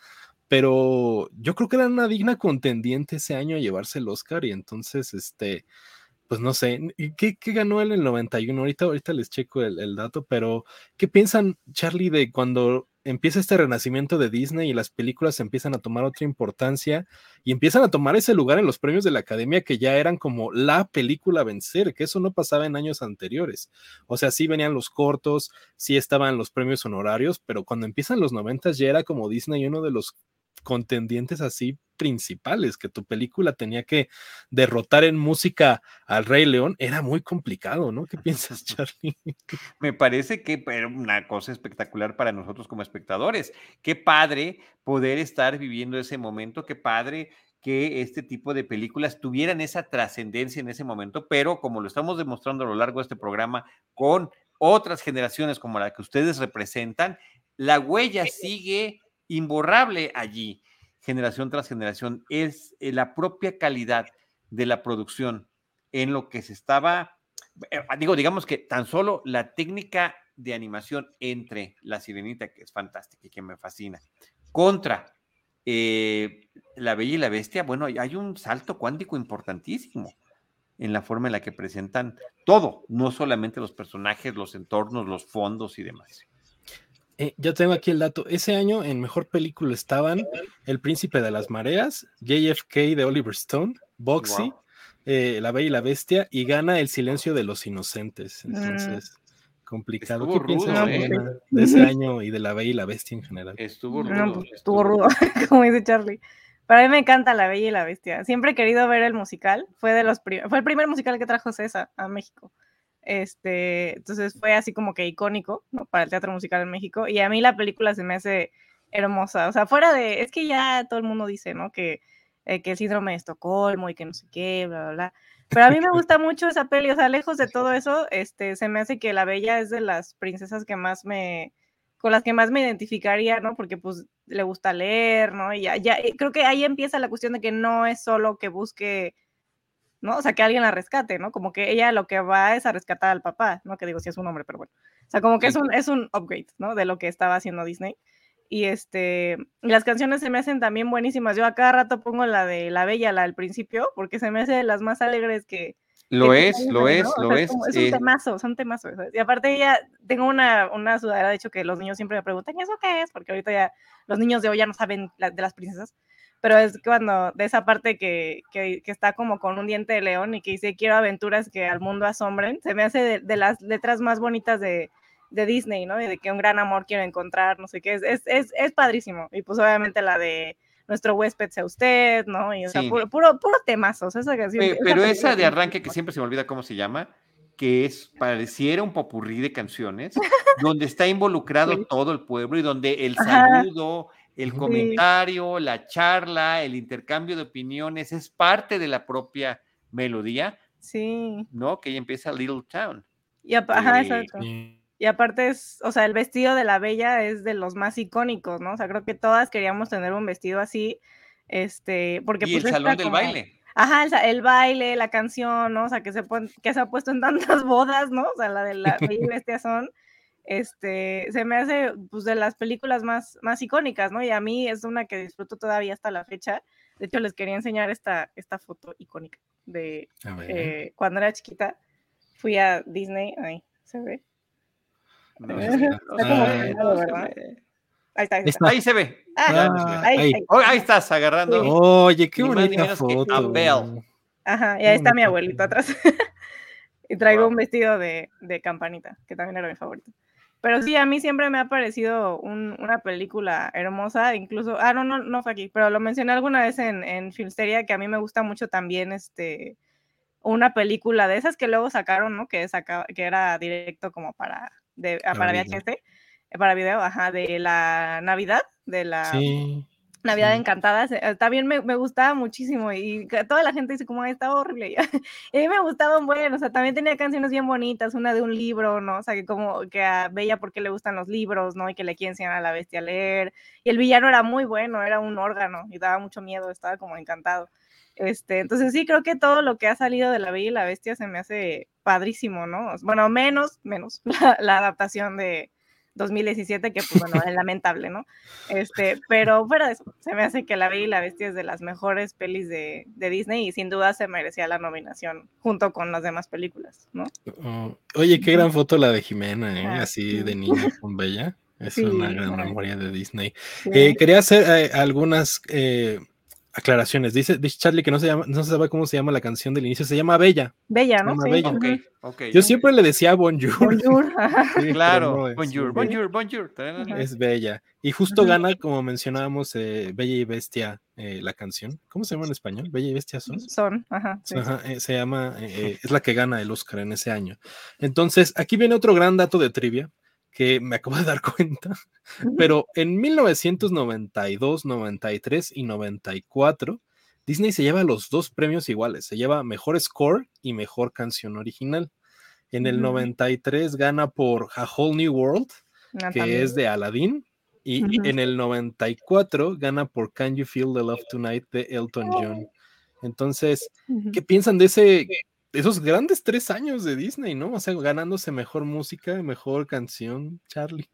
pero yo creo que era una digna contendiente ese año a llevarse el Oscar y entonces, este, pues no sé, ¿qué, ganó él en el 91? Ahorita, ahorita les checo el, dato, pero ¿qué piensan, Charlie, de cuando empieza este renacimiento de Disney y las películas empiezan a tomar otra importancia y empiezan a tomar ese lugar en los premios de la academia que ya eran como la película a vencer, que eso no pasaba en años anteriores. O sea, sí venían los cortos, sí estaban los premios honorarios, pero cuando empiezan los noventas ya era como Disney uno de los contendientes así principales, que tu película tenía que derrotar en música al Rey León, era muy complicado, ¿no? ¿Qué piensas, Charlie? Me parece que era una cosa espectacular para nosotros como espectadores. Qué padre poder estar viviendo ese momento, qué padre que este tipo de películas tuvieran esa trascendencia en ese momento, pero como lo estamos demostrando a lo largo de este programa con otras generaciones como la que ustedes representan, la huella sigue imborrable allí, generación tras generación, es eh, la propia calidad de la producción en lo que se estaba, eh, digo, digamos que tan solo la técnica de animación entre La Sirenita, que es fantástica y que me fascina, contra eh, La Bella y la Bestia, bueno, hay un salto cuántico importantísimo en la forma en la que presentan todo, no solamente los personajes, los entornos, los fondos y demás. Eh, ya tengo aquí el dato. Ese año en mejor película estaban El Príncipe de las Mareas, JFK de Oliver Stone, Boxy, eh, La Bella y la Bestia y gana El Silencio de los Inocentes. Mm. Entonces, complicado. ¿Qué piensas ¿eh? de ese año y de La Bella y la Bestia en general? Estuvo rudo. Pues, estuvo rudo, como dice Charlie. Para mí me encanta La Bella y la Bestia. Siempre he querido ver el musical. Fue, de los fue el primer musical que trajo César a México. Este, entonces fue así como que icónico para el teatro musical en México. Y a mí la película se me hace hermosa. O sea, fuera de, es que ya todo el mundo dice, ¿no? Que, eh, que el síndrome de Estocolmo y que no sé qué, bla, bla, bla. Pero a mí me gusta mucho esa peli, o sea, lejos de todo eso, este, se me hace que la Bella es de las princesas que más me, con las que más me identificaría, ¿no? Porque pues le gusta leer, ¿no? Y ya, ya creo que ahí empieza la cuestión de que no es solo que busque ¿no? O sea, que alguien la rescate, ¿no? Como que ella lo que va es a rescatar al papá, ¿no? Que digo si es un hombre, pero bueno. O sea, como que es un, es un upgrade, ¿no? De lo que estaba haciendo Disney. Y este, las canciones se me hacen también buenísimas. Yo a cada rato pongo la de La Bella, la del principio, porque se me hace de las más alegres que... Lo es, lo es, lo es. es un eh. temazo, son temazos. Y aparte ya tengo una, una sudadera, de hecho, que los niños siempre me preguntan, ¿y eso qué es? Porque ahorita ya los niños de hoy ya no saben de las princesas pero es cuando de esa parte que, que, está como con un diente de león y que dice quiero aventuras que al mundo asombren, se me hace de, las letras más bonitas de, de, Disney, ¿no? De que un gran amor quiero encontrar, no sé qué, es, es, es, es padrísimo. Y pues obviamente la de nuestro huésped sea usted, ¿no? Y o sea, puro, puro, puro temazos, esa canción. pero esa de arranque que siempre se me olvida cómo se llama, que es, pareciera un popurrí de canciones, donde está involucrado todo el pueblo y donde el saludo, el comentario, la charla, el intercambio de opiniones es parte de la propia melodía. Sí. ¿No? Que ella empieza Little Town. Y, ajá, exacto. Y aparte es, o sea, el vestido de la bella es de los más icónicos, ¿no? O sea, creo que todas queríamos tener un vestido así, este, porque y pues el salón del baile. Ajá, el, baile, la canción, ¿no? O sea, que se, que se ha puesto en tantas bodas, ¿no? O sea, la de la bella y bestia son este, se me hace pues, de las películas más, más icónicas, ¿no? Y a mí es una que disfruto todavía hasta la fecha. De hecho, les quería enseñar esta, esta foto icónica de eh, cuando era chiquita. Fui a Disney, ahí, ¿se ve? Ahí está, ahí está. está. Ahí se ve. Ah, Ya, ahí, ahí. ahí. Oh, ahí estás agarrando. Oye, qué Ni más ni bonita foto. Ajá, y ahí está mi abuelito atrás. y traigo Wow. un vestido de, de campanita, que también era mi favorito. Pero sí, a mí siempre me ha parecido un- una película hermosa, incluso, ah, no, no, no fue aquí, pero lo mencioné alguna vez en, en Filmsteria, que a mí me gusta mucho también, este, una película de esas que luego sacaron, ¿no? Que, saca, que era directo como para, de, Para. VHS, eh, para video, ajá, de la Navidad, de la Sí. Navidad sí. Eh, también me, me gustaba muchísimo y toda la gente dice como, "Ay, está horrible. Y a mí me gustaban, bueno, o sea, también tenía canciones bien bonitas, una de un libro, ¿no? O sea, que como que a Bella porque le gustan los libros, ¿no? Y que le quiere enseñar a la bestia a leer. Y el villano era muy bueno, era un órgano y daba mucho miedo, estaba como encantado. Este, entonces sí, creo que todo lo que ha salido de La Bella y la Bestia se me hace padrísimo, ¿no? Bueno, menos, menos la, la adaptación de 2017, que pues bueno, es lamentable, ¿no? Este, pero fuera de eso, se me hace que La Bella y la Bestia es de las mejores pelis de, de Disney y sin duda se merecía la nominación junto con las demás películas, ¿no? Oh, Oye, qué gran foto la de Jimena, ¿eh? Ah, Así sí. de niña con Bella. Es Sí, una gran memoria de Disney. Sí. Eh, quería hacer eh, algunas eh, aclaraciones. Dice, dice Charlie que no se llama, no se sabe cómo se llama la canción del inicio, se llama Bella. Bella, ¿no? llama Sí, Bella. ujú. Ok, ok. Yo siempre le decía Bonjour. Bonjour. Sí, Claro, no, es bonjour, Bella. bonjour, bonjour. Tararara. Es Bella. Y justo gana, como mencionábamos, eh, Bella y Bestia, eh, la canción. ¿Cómo se llama en español? Bella y Bestia son. Son, ajá. sí, sí. Ajá, eh, se llama, eh, eh, es la que gana el Oscar en ese año. Entonces, aquí viene otro gran dato de trivia que me acabo de dar cuenta, pero en 1992, 93 y 94, Disney se lleva los dos premios iguales, se lleva mejor score y mejor canción original. En el Ujú. 93 gana por A Whole New World, Ah, que también. es de Aladdin, y en el 94 gana por Can You Feel the Love Tonight de Elton John. Entonces. ¿qué piensan de ese, esos grandes tres años de Disney, no? O sea, ganándose mejor música, mejor canción, Charlie.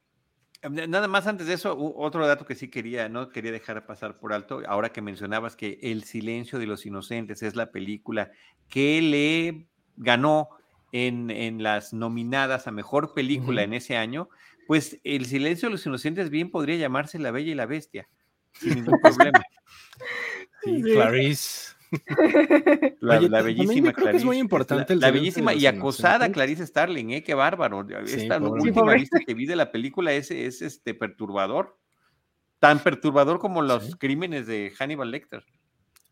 Eh, Nada más antes de eso, otro dato que sí quería, no quería dejar pasar por alto, ahora que mencionabas que El silencio de los inocentes es la película que le ganó en, en las nominadas a mejor película Ujú. en ese año, pues El silencio de los inocentes bien podría llamarse La Bella y la Bestia, sin ningún problema. Sí, Sí. Clarice. La, Oye, la ta- también yo bellísima creo que es muy Clarice, importante la, de bellísima y acosada. Clarice Starling, ¿eh? Qué bárbaro. Sí, Esta pobre. última Sí, vista que vi de la película es, es este perturbador. Tan perturbador como los Sí. crímenes de Hannibal Lecter.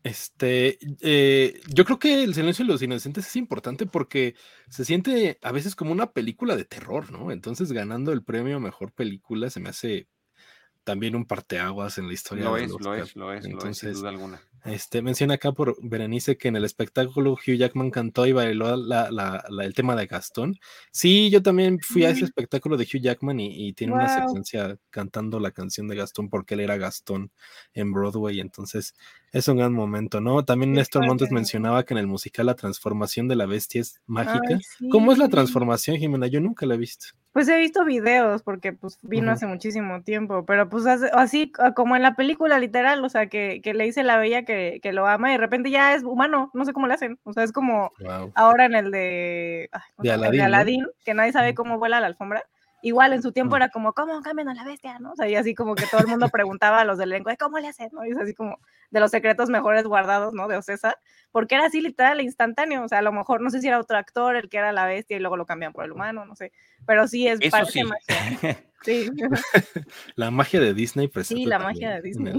Este, eh, yo creo que El silencio de los inocentes es importante porque se siente a veces como una película de terror, ¿no? Entonces, ganando el premio a mejor película se me hace también un parteaguas en la historia Lo del es, lo es, lo es, lo es, sin Entonces, duda alguna. Este, menciona acá por Berenice que en el espectáculo Hugh Jackman cantó y bailó la- la- la- el tema de Gastón. Sí, yo también fui a ese espectáculo de Hugh Jackman y, y tiene una Guau. secuencia cantando la canción de Gastón porque él era Gastón en Broadway. Entonces, es un gran momento, ¿no? También Qué Néstor Montes mencionaba que en el musical la transformación de la bestia es mágica. Ay, ¿Cómo es la sí. transformación, Jimena? Yo nunca la he visto. Pues he visto videos porque pues vino Ujú. hace muchísimo tiempo, pero pues así c- como en la película literal, o sea, que, que le dice la bella que, que lo ama y de repente ya es humano, no sé cómo le hacen, o sea, es como Wow. ahora en el de, ay, ¿cómo De se llama? El Aladín, ¿no? Aladín, que nadie sabe cómo vuela la alfombra. Igual en su tiempo Mm. era como, ¿cómo cambian a la bestia? ¿no? O sea, y así como que todo el mundo preguntaba a los del elenco, "Ay, ¿cómo le hacen? ¿no? Y es así como de los secretos mejores guardados, ¿no? De Ocesa, porque era así literal, instantáneo. O sea, a lo mejor, no sé si era otro actor el que era la bestia y luego lo cambian por el humano, no sé. Pero sí es Eso parece sí. magia. Sí. La magia de Disney presente. Sí, la magia de Disney.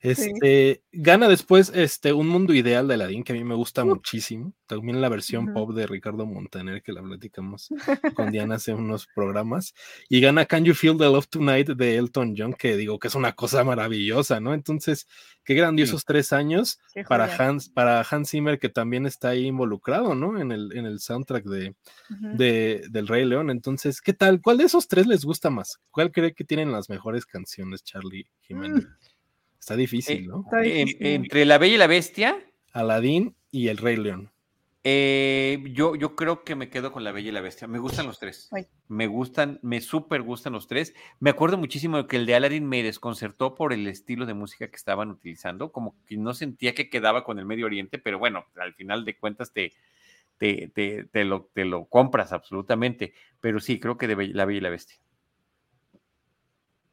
Este, gana después este, Un Mundo Ideal de Aladdin, que a mí me gusta muchísimo. También la versión pop de Ricardo Montaner, que la platicamos con Diana hace unos programas. Y gana Can You Feel the Love Tonight de Elton John, que digo que es una cosa maravillosa, ¿no? Entonces, qué grandiosos tres años Qué para joya. Hans, para Hans Zimmer, que también está ahí involucrado, ¿no? En el, en el soundtrack de, de- del Rey León. Entonces, ¿qué tal? ¿Cuál de esos tres les gusta más? ¿Cuál cree que tienen las mejores canciones, Charlie Jiménez? Está difícil, Eh, ¿no? Está En- difícil. entre La Bella y la Bestia, Aladdin y el Rey León. eh, yo, yo creo que me quedo con La Bella y la Bestia. Me gustan los tres. Ay. Me gustan, me súper gustan los tres. Me acuerdo muchísimo de que el de Aladdin me desconcertó por el estilo de música que estaban utilizando, como que no sentía que quedaba con el Medio Oriente, pero bueno, al final de cuentas te, te, te, te lo, te lo compras absolutamente. Pero sí, creo que de La Bella y la Bestia.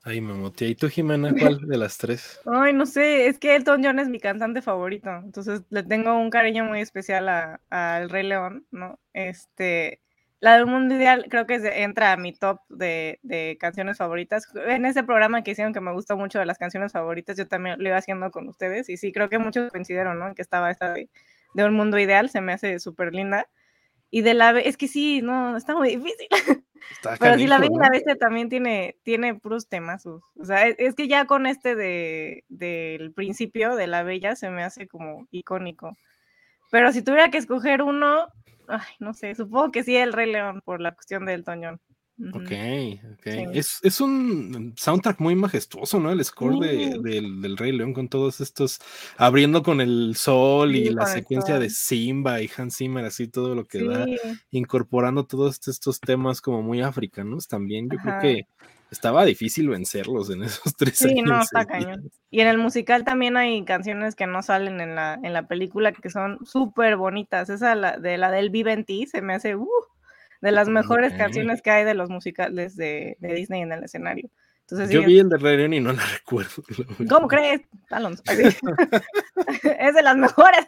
Ay, Mamote. ¿Y tú, Jimena, cuál de las tres? Ay, no sé, es que Elton John es mi cantante favorito, entonces le tengo un cariño muy especial al Rey León, ¿no? Este, la del mundo ideal creo que entra a mi top de, de, canciones favoritas. En ese programa que hicieron que me gustó mucho de las canciones favoritas, yo también lo iba haciendo con ustedes y sí, creo que muchos coincidieron, ¿no? Que estaba esta de, de un mundo ideal, se me hace súper linda. Y de la es que sí, no, está muy difícil. Pero sí, la B y la bestia también tiene, tiene puros temas. O sea, e, es, que ya con este de, del principio de la bella se me hace como icónico. Pero si tuviera que escoger uno, ay, no sé, supongo que sí el Rey León por la cuestión del Toñón. Ok, ok. Es, es, un soundtrack muy majestuoso, ¿no? El score de, del, Rey León con todos estos, abriendo con el sol y la secuencia de Simba y Hans Zimmer, así todo lo que da, incorporando todos estos temas como muy africanos también. Yo creo que estaba difícil vencerlos en esos tres Sí, no, está cañón. Y en el musical también hay canciones que no salen en la, en la película que son súper bonitas. Esa la, de la del Vivendi se me hace, uh, de las mejores canciones que hay de los musicales de, Disney en el escenario. Entonces, Yo vi el de Rey y no la recuerdo. ¿Cómo crees, Alonso? es de las mejores.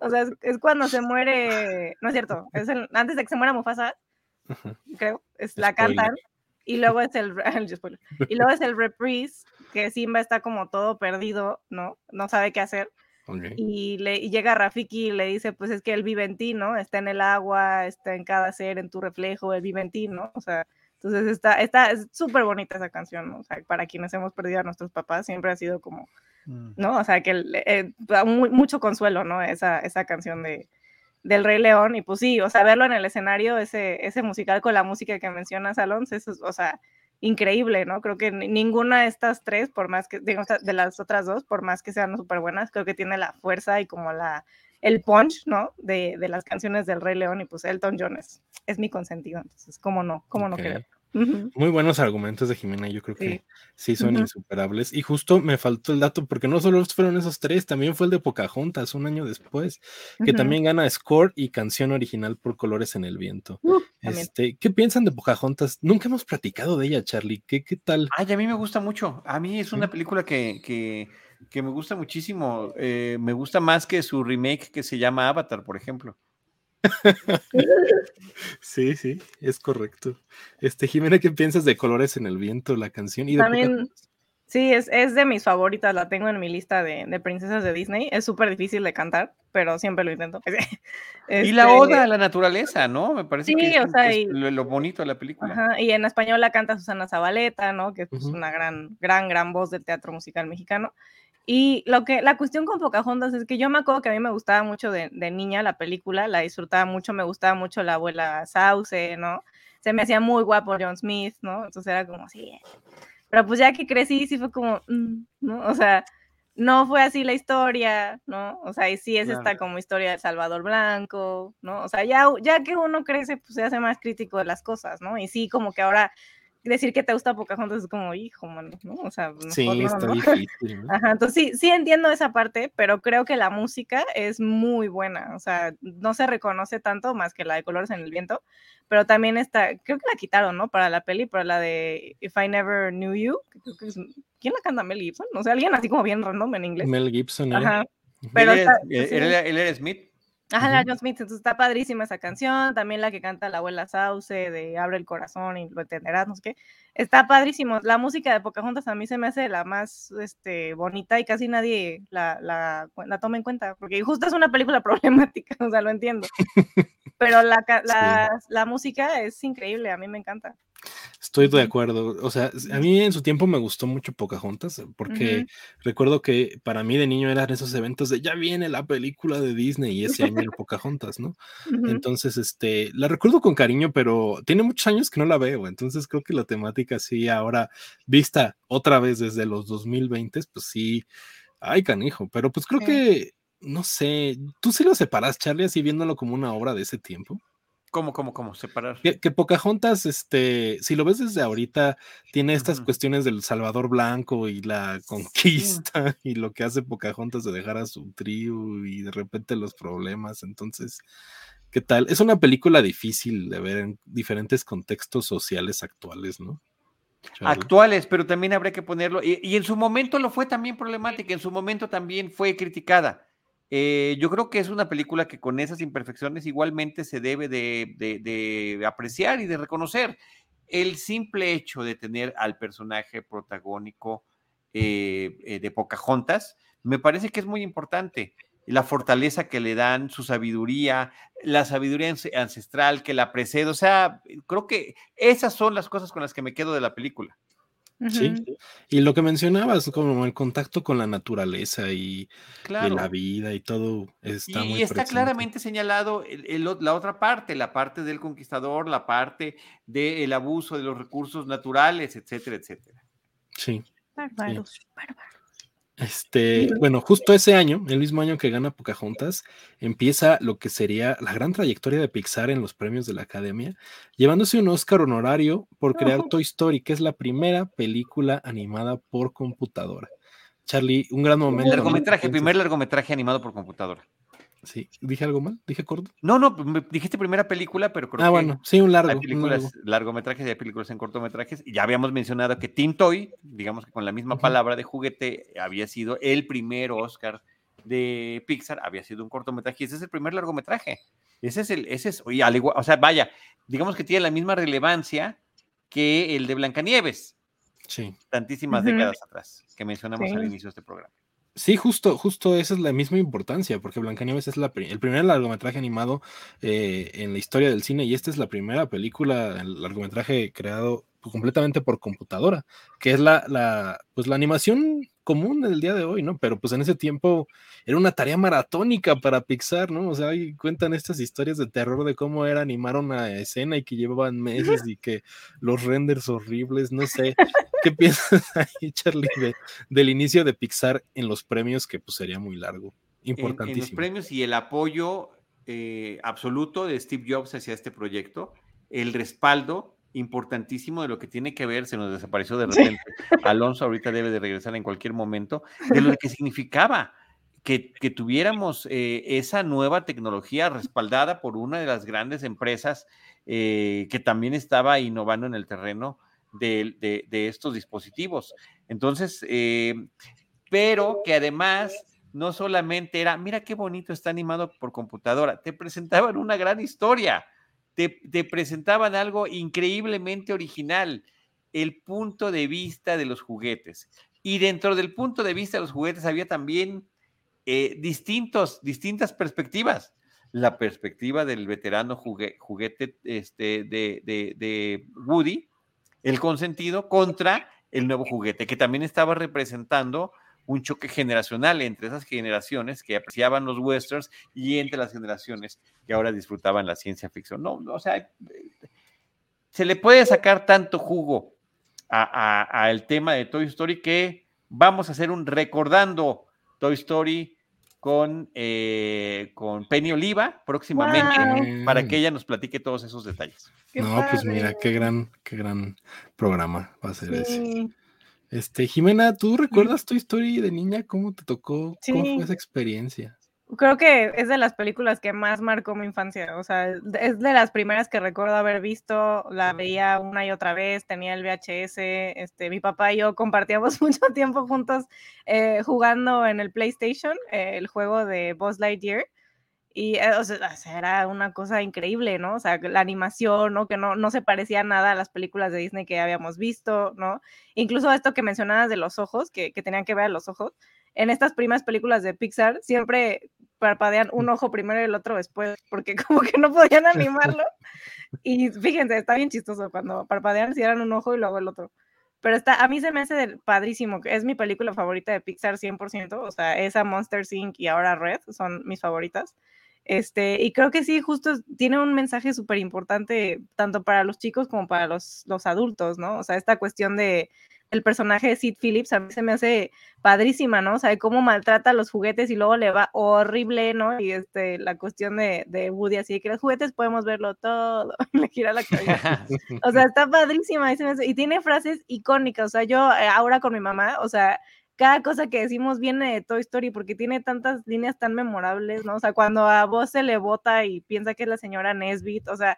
o sea, es, cuando se muere, no es cierto, es antes de que se muera Mufasa, creo, es la cantan y luego es el, y luego es el reprise que Simba está como todo perdido, ¿no? No sabe qué hacer y, le, llega Rafiki y le dice, pues es que él vive en ti, ¿no? Está en el agua, está en cada ser, en tu reflejo, él vive en ti, ¿no? O sea, entonces está, está, es súper bonita esa canción, ¿no? O sea, para quienes hemos perdido a nuestros papás, siempre ha sido como, mm. ¿no? O sea, que eh, da mucho consuelo, ¿no? Esa, esa canción de, del Rey León, y pues sí, o sea, verlo en el escenario, ese, ese musical con la música que mencionas, Alonso, eso, o sea, increíble, ¿no? Creo que ninguna de estas tres, por más que, digamos, de las otras dos, por más que sean súper buenas, creo que tiene la fuerza y como la, el punch, ¿no? De, de las canciones del Rey León y pues Elton John es, es mi consentido, entonces, ¿cómo no? ¿Cómo no querer? Muy buenos argumentos de Jimena, yo creo que sí, son insuperables. Y justo me faltó el dato, porque no solo fueron esos tres, también fue el de Pocahontas un año después, que también gana score y canción original por Colores en el Viento. Uh, este, ¿Qué piensan de Pocahontas? Nunca hemos platicado de ella, Charlie. ¿Qué, qué tal? Ay, a mí me gusta mucho. A mí es una película que, que, que, me gusta muchísimo. Eh, me gusta más que su remake que se llama Avatar, por ejemplo. Sí, sí, es correcto. Este, Jimena, ¿qué piensas de Colores en el Viento, la canción? Y También, sí, es, es, de mis favoritas, la tengo en mi lista de, de princesas de Disney. Es súper difícil de cantar, pero siempre lo intento. y la este, oda a la naturaleza, ¿no? Me parece que es, lo, bonito de la película. y en español la canta Susana Zabaleta, ¿no? Que es pues, una gran, gran, gran voz del teatro musical mexicano. Y lo que, la cuestión con Pocahontas es que yo me acuerdo que a mí me gustaba mucho de, niña la película, la disfrutaba mucho, me gustaba mucho la abuela Sauce, ¿no? Se me hacía muy guapo John Smith, ¿no? Entonces era como así. Pero pues ya que crecí, sí fue como, mm", ¿no? O sea, no fue así la historia, ¿no? O sea, y sí es esta como historia de Salvador Blanco, ¿no? O sea, ya, ya que uno crece, pues se hace más crítico de las cosas, ¿no? Y sí, como que ahora decir que te gusta Pocahontas es como, hijo, mano, ¿no? O sea, sí, está difícil. Ajá, entonces sí, sí entiendo esa parte, pero creo que la música es muy buena, o sea, no se reconoce tanto más que la de Colores en el Viento, pero también está, creo que la quitaron, ¿no? Para la peli, para la de If I Never Knew You, creo que es, ¿quién la canta? Mel Gibson, o sea, alguien así como bien random en inglés. Mel Gibson, ¿eh? Ajá. Pero él, era Smith. Ajá, la John Smith, entonces está padrísima esa canción, también la que canta la abuela Sauce de Abre el corazón y lo entenderás, no sé qué. Está padrísimo. La música de Pocahontas a mí se me hace la más este, bonita y casi nadie la, la, la toma en cuenta, porque justo es una película problemática, o sea, lo entiendo. Pero la, la, la música es increíble, a mí me encanta. Estoy de acuerdo. O sea, a mí en su tiempo me gustó mucho Pocahontas, porque recuerdo que para mí de niño eran esos eventos de ya viene la película de Disney y ese año era Pocahontas, ¿no? Entonces, este, la recuerdo con cariño, pero tiene muchos años que no la veo. Entonces creo que la temática sí, ahora vista otra vez desde los 2020, pues sí, ay canijo, pero pues creo que, no sé, tú sí lo separas, Charlie, así viéndolo como una obra de ese tiempo. ¿Cómo, cómo, cómo? Separar. Que, que, Pocahontas, este, si lo ves desde ahorita, tiene estas cuestiones del Salvador Blanco y la conquista y lo que hace Pocahontas de dejar a su tribu y de repente los problemas. Entonces, ¿qué tal? Es una película difícil de ver en diferentes contextos sociales actuales, ¿no? Actuales, pero también habría que ponerlo. Y, en su momento lo fue también problemática, en su momento también fue criticada. Eh, yo creo que es una película que con esas imperfecciones igualmente se debe de, apreciar y de reconocer. El simple hecho de tener al personaje protagónico eh, eh, de Pocahontas me parece que es muy importante la fortaleza que le dan, su sabiduría, la sabiduría ancestral que la precede. O sea, creo que esas son las cosas con las que me quedo de la película. Sí, y lo que mencionabas, como el contacto con la naturaleza y, la vida y todo está y, y está claramente señalado la otra parte, la parte del conquistador, la parte del abuso de los recursos naturales, etcétera, etcétera. Sí. Bárbaros, bárbaros. Este, bueno, justo ese año, el mismo año que gana Pocahontas, empieza lo que sería la gran trayectoria de Pixar en los premios de la Academia, llevándose un Oscar honorario por crear Toy Story, que es la primera película animada por computadora. Charlie, un gran momento. Largometraje, primer largometraje animado por computadora. Sí, ¿dije algo mal? ¿Dije corto? No, no, dijiste primera película, pero creo ah, bueno, sí, un largo. Hay películas, largometrajes y hay películas en cortometrajes. Y ya habíamos mencionado que Tim Toy, digamos que con la misma palabra de juguete, había sido el primer Oscar de Pixar, había sido un cortometraje. Y ese es el primer largometraje. Ese es el, ese es, oye, al igual, o sea, vaya, digamos que tiene la misma relevancia que el de Blancanieves. Sí. Tantísimas décadas atrás, que mencionamos al inicio de este programa. Sí, justo, justo esa es la misma importancia, porque Blancanieves es la, el primer largometraje animado eh, en la historia del cine y esta es la primera película, el largometraje creado completamente por computadora, que es la, la, pues la animación común del día de hoy, ¿no? Pero pues en ese tiempo era una tarea maratónica para Pixar, ¿no? O sea, ahí cuentan estas historias de terror de cómo era animar una escena y que llevaban meses y que los renders horribles, no sé. ¿Qué piensas ahí, Charlie, del inicio de Pixar en los premios, que pues sería muy largo? Importantísimo. En, los premios y el apoyo eh, absoluto de Steve Jobs hacia este proyecto, el respaldo importantísimo de lo que tiene que ver, se nos desapareció de repente. Alonso ahorita debe de regresar en cualquier momento, de lo que significaba que, tuviéramos eh, esa nueva tecnología respaldada por una de las grandes empresas eh, que también estaba innovando en el terreno de, estos dispositivos. Entonces, eh, pero que además no solamente era, mira qué bonito está animado por computadora, te presentaban una gran historia te, presentaban algo increíblemente original, el punto de vista de los juguetes. Y dentro del punto de vista de los juguetes había también eh, distintos, distintas perspectivas. La perspectiva del veterano juguete este, de, de Woody, el consentido, contra el nuevo juguete, que también estaba representando un choque generacional entre esas generaciones que apreciaban los westerns y entre las generaciones que ahora disfrutaban la ciencia ficción. No, o sea, se le puede sacar tanto jugo al tema de Toy Story que vamos a hacer un recordando Toy Story con, eh, con Penny Oliva próximamente para que ella nos platique todos esos detalles. no, pues mira, qué gran, qué gran programa va a ser ese. Este, Jimena, ¿tú recuerdas tu historia de niña? ¿Cómo te tocó? ¿Cómo fue esa experiencia? Creo que es de las películas que más marcó mi infancia. O sea, es de las primeras que recuerdo haber visto. La veía una y otra vez, tenía el VHS. Este, mi papá y yo compartíamos mucho tiempo juntos eh, jugando en el PlayStation, eh, el juego de Buzz Lightyear. Y eh, o sea, era una cosa increíble, ¿no? O sea, la animación, ¿no? Que no, no se parecía nada a las películas de Disney que habíamos visto, ¿no? Incluso esto que mencionabas de los ojos, que, que tenían que ver los ojos. En estas primeras películas de Pixar siempre parpadean un ojo primero y el otro después, porque como que no podían animarlo. Y fíjense, está bien chistoso cuando parpadean si eran un ojo y luego el otro. Pero está, a mí se me hace padrísimo, es mi película favorita de Pixar 100%, o sea, esa Monster Inc. y ahora Red son mis favoritas. Este, y creo que sí, justo tiene un mensaje súper importante tanto para los chicos como para los, los adultos, ¿no? O sea, esta cuestión de el personaje de Sid Phillips a mí se me hace padrísima, ¿no? O sea, cómo maltrata los juguetes y luego le va horrible, ¿no? Y este, la cuestión de, de Woody, así que los juguetes podemos verlo todo, le gira la cabeza. o sea, está padrísima y tiene frases icónicas, o sea, yo eh, ahora con mi mamá, o sea, cada cosa que decimos viene de Toy Story porque tiene tantas líneas tan memorables, ¿no? O sea, cuando a vos se le bota y piensa que es la señora Nesbit, o sea,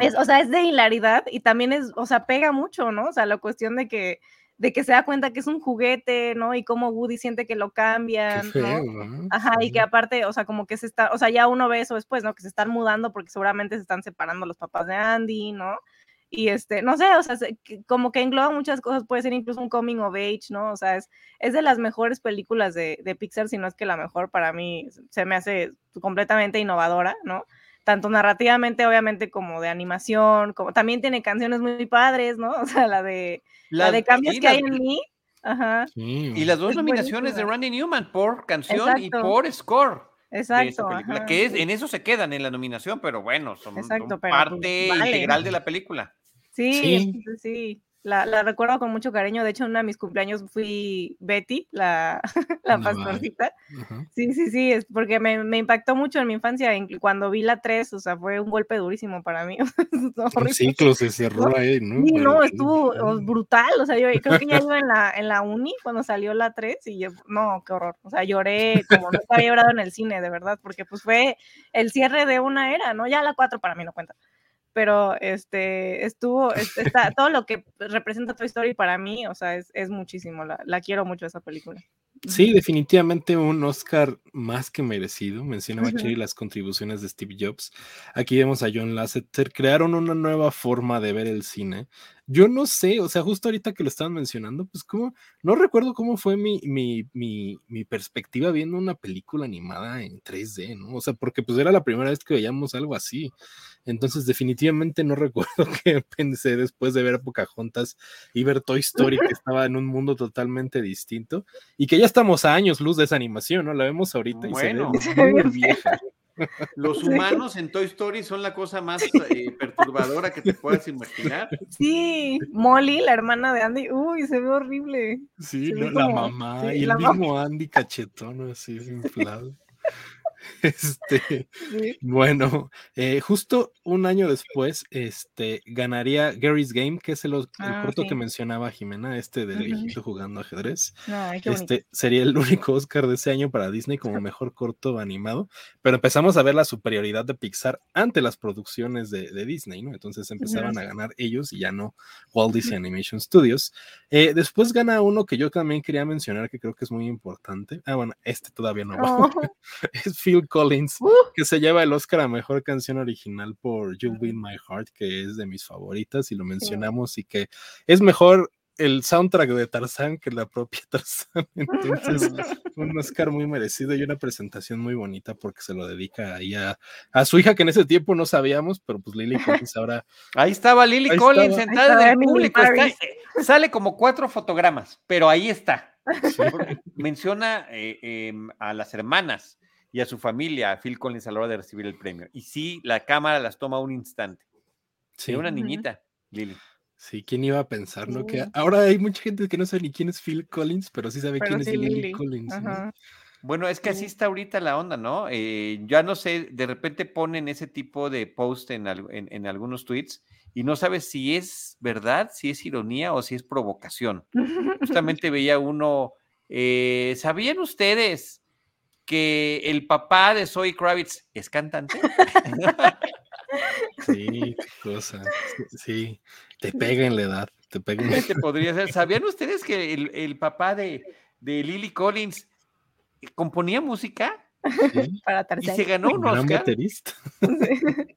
Es, o sea, es de hilaridad y también es, o sea, pega mucho, ¿no? O sea, la cuestión de que de que se da cuenta que es un juguete, ¿no? Y cómo Woody siente que lo cambian, ¿no? Ajá, y que aparte, o sea, como que se está, o sea, ya uno ve eso después, ¿no? Que se están mudando porque seguramente se están separando los papás de Andy, ¿no? Y este, no sé, o sea, como que engloba muchas cosas, puede ser incluso un coming of age, ¿no? O sea, es, es de las mejores películas de, de Pixar, si no es que la mejor para mí, se me hace completamente innovadora, ¿no? tanto narrativamente, obviamente, como de animación, como también tiene canciones muy padres, ¿no? O sea, la de, la, de cambios que hay en mí. Ajá. Y las dos nominaciones de Randy Newman por canción y por score. Exacto. que es, en eso se quedan en la nominación, pero bueno, son, pues, parte integral de la película. Sí, sí, sí. La, la, recuerdo con mucho cariño. De hecho, en uno de mis cumpleaños fui Betty, la, la pastorcita. Sí, sí, sí, es porque me, me, impactó mucho en mi infancia. Cuando vi la 3, o sea, fue un golpe durísimo para mí. un ciclo se cerró ahí, ¿no? Sí, no, estuvo brutal. O sea, yo creo que ya iba en la, en la uni cuando salió la 3 y yo, no, qué horror. O sea, lloré como no había llorado en el cine, de verdad, porque pues fue el cierre de una era, ¿no? Ya la 4 para mí no cuenta pero este estuvo, está, todo lo que representa Toy Story para mí, o sea, es, es muchísimo, la, la, quiero mucho esa película. Sí, definitivamente un Oscar más que merecido. Mencionaba Cherry las contribuciones de Steve Jobs. Aquí vemos a John Lasseter. Crearon una nueva forma de ver el cine. Yo no sé, o sea, justo ahorita que lo estaban mencionando, pues como, no recuerdo cómo fue mi, mi, mi, mi perspectiva viendo una película animada en 3D, ¿no? O sea, porque pues era la primera vez que veíamos algo así. Entonces, definitivamente no recuerdo qué pensé después de ver Pocahontas y ver Toy Story, que estaba en un mundo totalmente distinto y que ya estamos a años luz de esa animación, ¿no? La vemos ahorita y se ve muy vieja. Los humanos en Toy Story son la cosa más eh, perturbadora que te puedas imaginar. Sí, Molly, la hermana de Andy, uy, se ve horrible. Sí, la mamá y el mismo Andy cachetón, así inflado. Este, bueno, eh, justo un año después, este, ganaría Gary's Game, que es el, ah, corto que mencionaba Jimena, este del viejito jugando ajedrez. este sería el único Oscar de ese año para Disney como mejor corto animado, pero empezamos a ver la superioridad de Pixar ante las producciones de, Disney, ¿no? Entonces empezaban a ganar ellos y ya no Walt Disney Animation Studios. Eh, después gana uno que yo también quería mencionar, que creo que es muy importante. Ah, bueno, este todavía no. Oh. es Phil Collins, uh. que se lleva el Oscar a Mejor Canción Original por You'll Win My Heart, que es de mis favoritas y lo mencionamos y que es mejor el soundtrack de Tarzán que la propia Tarzán. Entonces, un Oscar muy merecido y una presentación muy bonita porque se lo dedica ahí a, su hija que en ese tiempo no sabíamos, pero pues Lily Collins ahora. Ahí estaba Lily Collins sentada en el público. Sale como cuatro fotogramas, pero ahí está. Menciona eh, em, a las hermanas y a su familia, a Phil Collins, a la hora de recibir el premio. Y sí, la cámara las toma un instante. Sí. una niñita, Lily. Sí, ¿quién iba a pensar, no? Que ahora hay mucha gente que no sabe ni quién es Phil Collins, pero sí sabe quién es Lily, Collins. Bueno, es que así está ahorita la onda, ¿no? Eh, ya no sé, de repente ponen ese tipo de post en, en, algunos tweets y no sabes si es verdad, si es ironía o si es provocación. Justamente veía uno, eh, ¿sabían ustedes que el papá de Zoe Kravitz es cantante. Sí, cosa. Sí, te pega en la edad. Te pega en podría ser. ¿Sabían ustedes que el, papá de, de, Lily Collins componía música? Sí. Para y se ganó un Oscar. Baterista.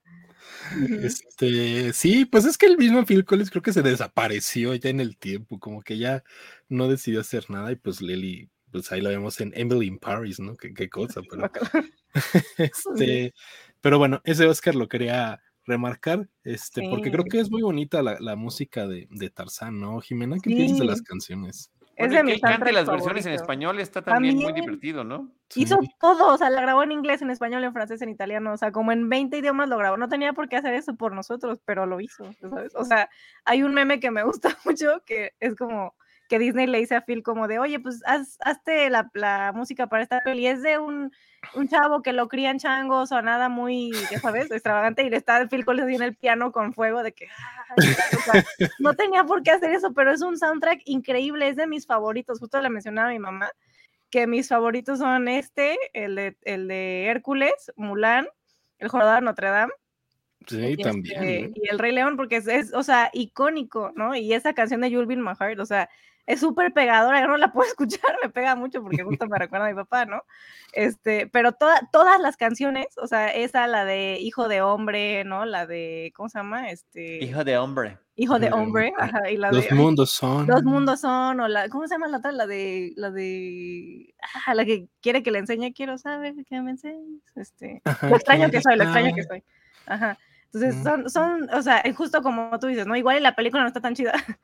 Este, sí, pues es que el mismo Phil Collins creo que se desapareció ya en el tiempo, como que ya no decidió hacer nada y pues Lily pues ahí lo vemos en Emily in Paris, ¿no? Qué, cosa, pero. este, pero bueno, ese Oscar lo quería remarcar, este, porque creo que es muy bonita la, música de, de, Tarzán, ¿no, Jimena? ¿Qué piensas de las canciones? Es de mi cante las versiones en español está también, muy divertido, ¿no? Hizo todo, o sea, la grabó en inglés, en español, en francés, en italiano, o sea, como en 20 idiomas lo grabó. No tenía por qué hacer eso por nosotros, pero lo hizo, ¿sabes? O sea, hay un meme que me gusta mucho que es como que Disney le dice a Phil como de, oye, pues haz, hazte la, la, música para esta peli. Es de un, un, chavo que lo crían changos o nada muy, ya sabes, extravagante y le está Phil Collins en el piano con fuego de que, no tenía por qué hacer eso, pero es un soundtrack increíble, es de mis favoritos. Justo le mencionaba a mi mamá que mis favoritos son este, el de, el de Hércules, Mulan, El Jorobado de Notre Dame Sí, también. Este, y el Rey León, porque es, es, o sea, icónico, ¿no? Y esa canción de You'll Be in My Heart, o sea, es súper pegadora, yo no la puedo escuchar, me pega mucho porque justo me recuerda a mi papá, ¿no? Este, pero todas las canciones, o sea, esa, la de Hijo de Hombre, ¿no? La de, ¿cómo se llama? Este... Hijo de Hombre. Hijo de Hombre, ajá, y la Los de... mundos son. Los mundos son, o la, ¿cómo se llama la otra? La de, la de, ah, la que quiere que le enseñe, quiero saber que me enseñes, este, Ajá, lo extraño ¿quién que soy, lo extraño que soy, ajá. Entonces, Mm. son, son, o sea, justo como tú dices, ¿no? Igual y la película no está tan chida,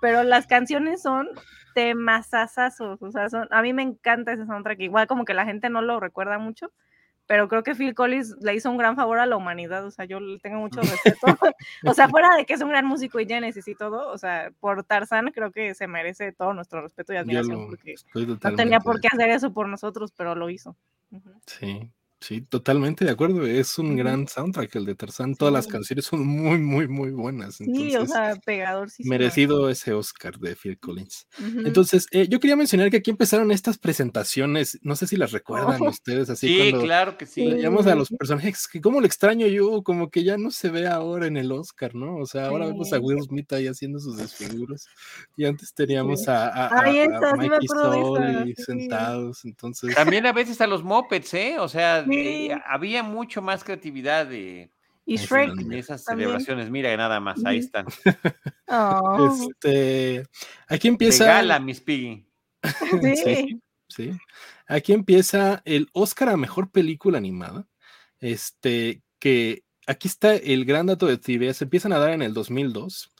pero las canciones son temasazazos, o sea, son, a mí me encanta ese soundtrack, igual como que la gente no lo recuerda mucho, pero creo que Phil Collins le hizo un gran favor a la humanidad, o sea, yo le tengo mucho respeto, o sea, fuera de que es un gran músico y Genesis y todo, o sea, por Tarzán creo que se merece todo nuestro respeto y admiración, porque no tenía por qué hacer eso por nosotros, pero lo hizo. Ujú. Sí, sí, totalmente de acuerdo. Es un gran soundtrack el de Tarzán. Todas las Sí. canciones son muy, muy, muy buenas. Sí, Entonces, o sea, pegador, sí. merecido ese Oscar de Phil Collins. Entonces, eh, yo quería mencionar que aquí empezaron estas presentaciones. No sé si las recuerdan Oh. ustedes así Sí, cuando claro que sí. veíamos a los personajes que cómo lo extraño yo, como que ya no se ve ahora en el Oscar, ¿no? O sea, ahora vemos a Sí. Will Smith ahí haciendo sus desfiguros y antes teníamos Sí. a, a, a- Ay, a sí Mikey sí. sentados, entonces También a veces a los mopeds, ¿eh? O sea, Sí. eh, había mucho más creatividad de, Y Shrek. en esas También. celebraciones. Mira, nada más, ahí están. Oh, este aquí empieza gala, Miss Piggy. sí. sí, sí. Aquí empieza el Oscar a mejor película animada. Este, que aquí está el gran dato de trivia. Se empiezan a dar en el 2002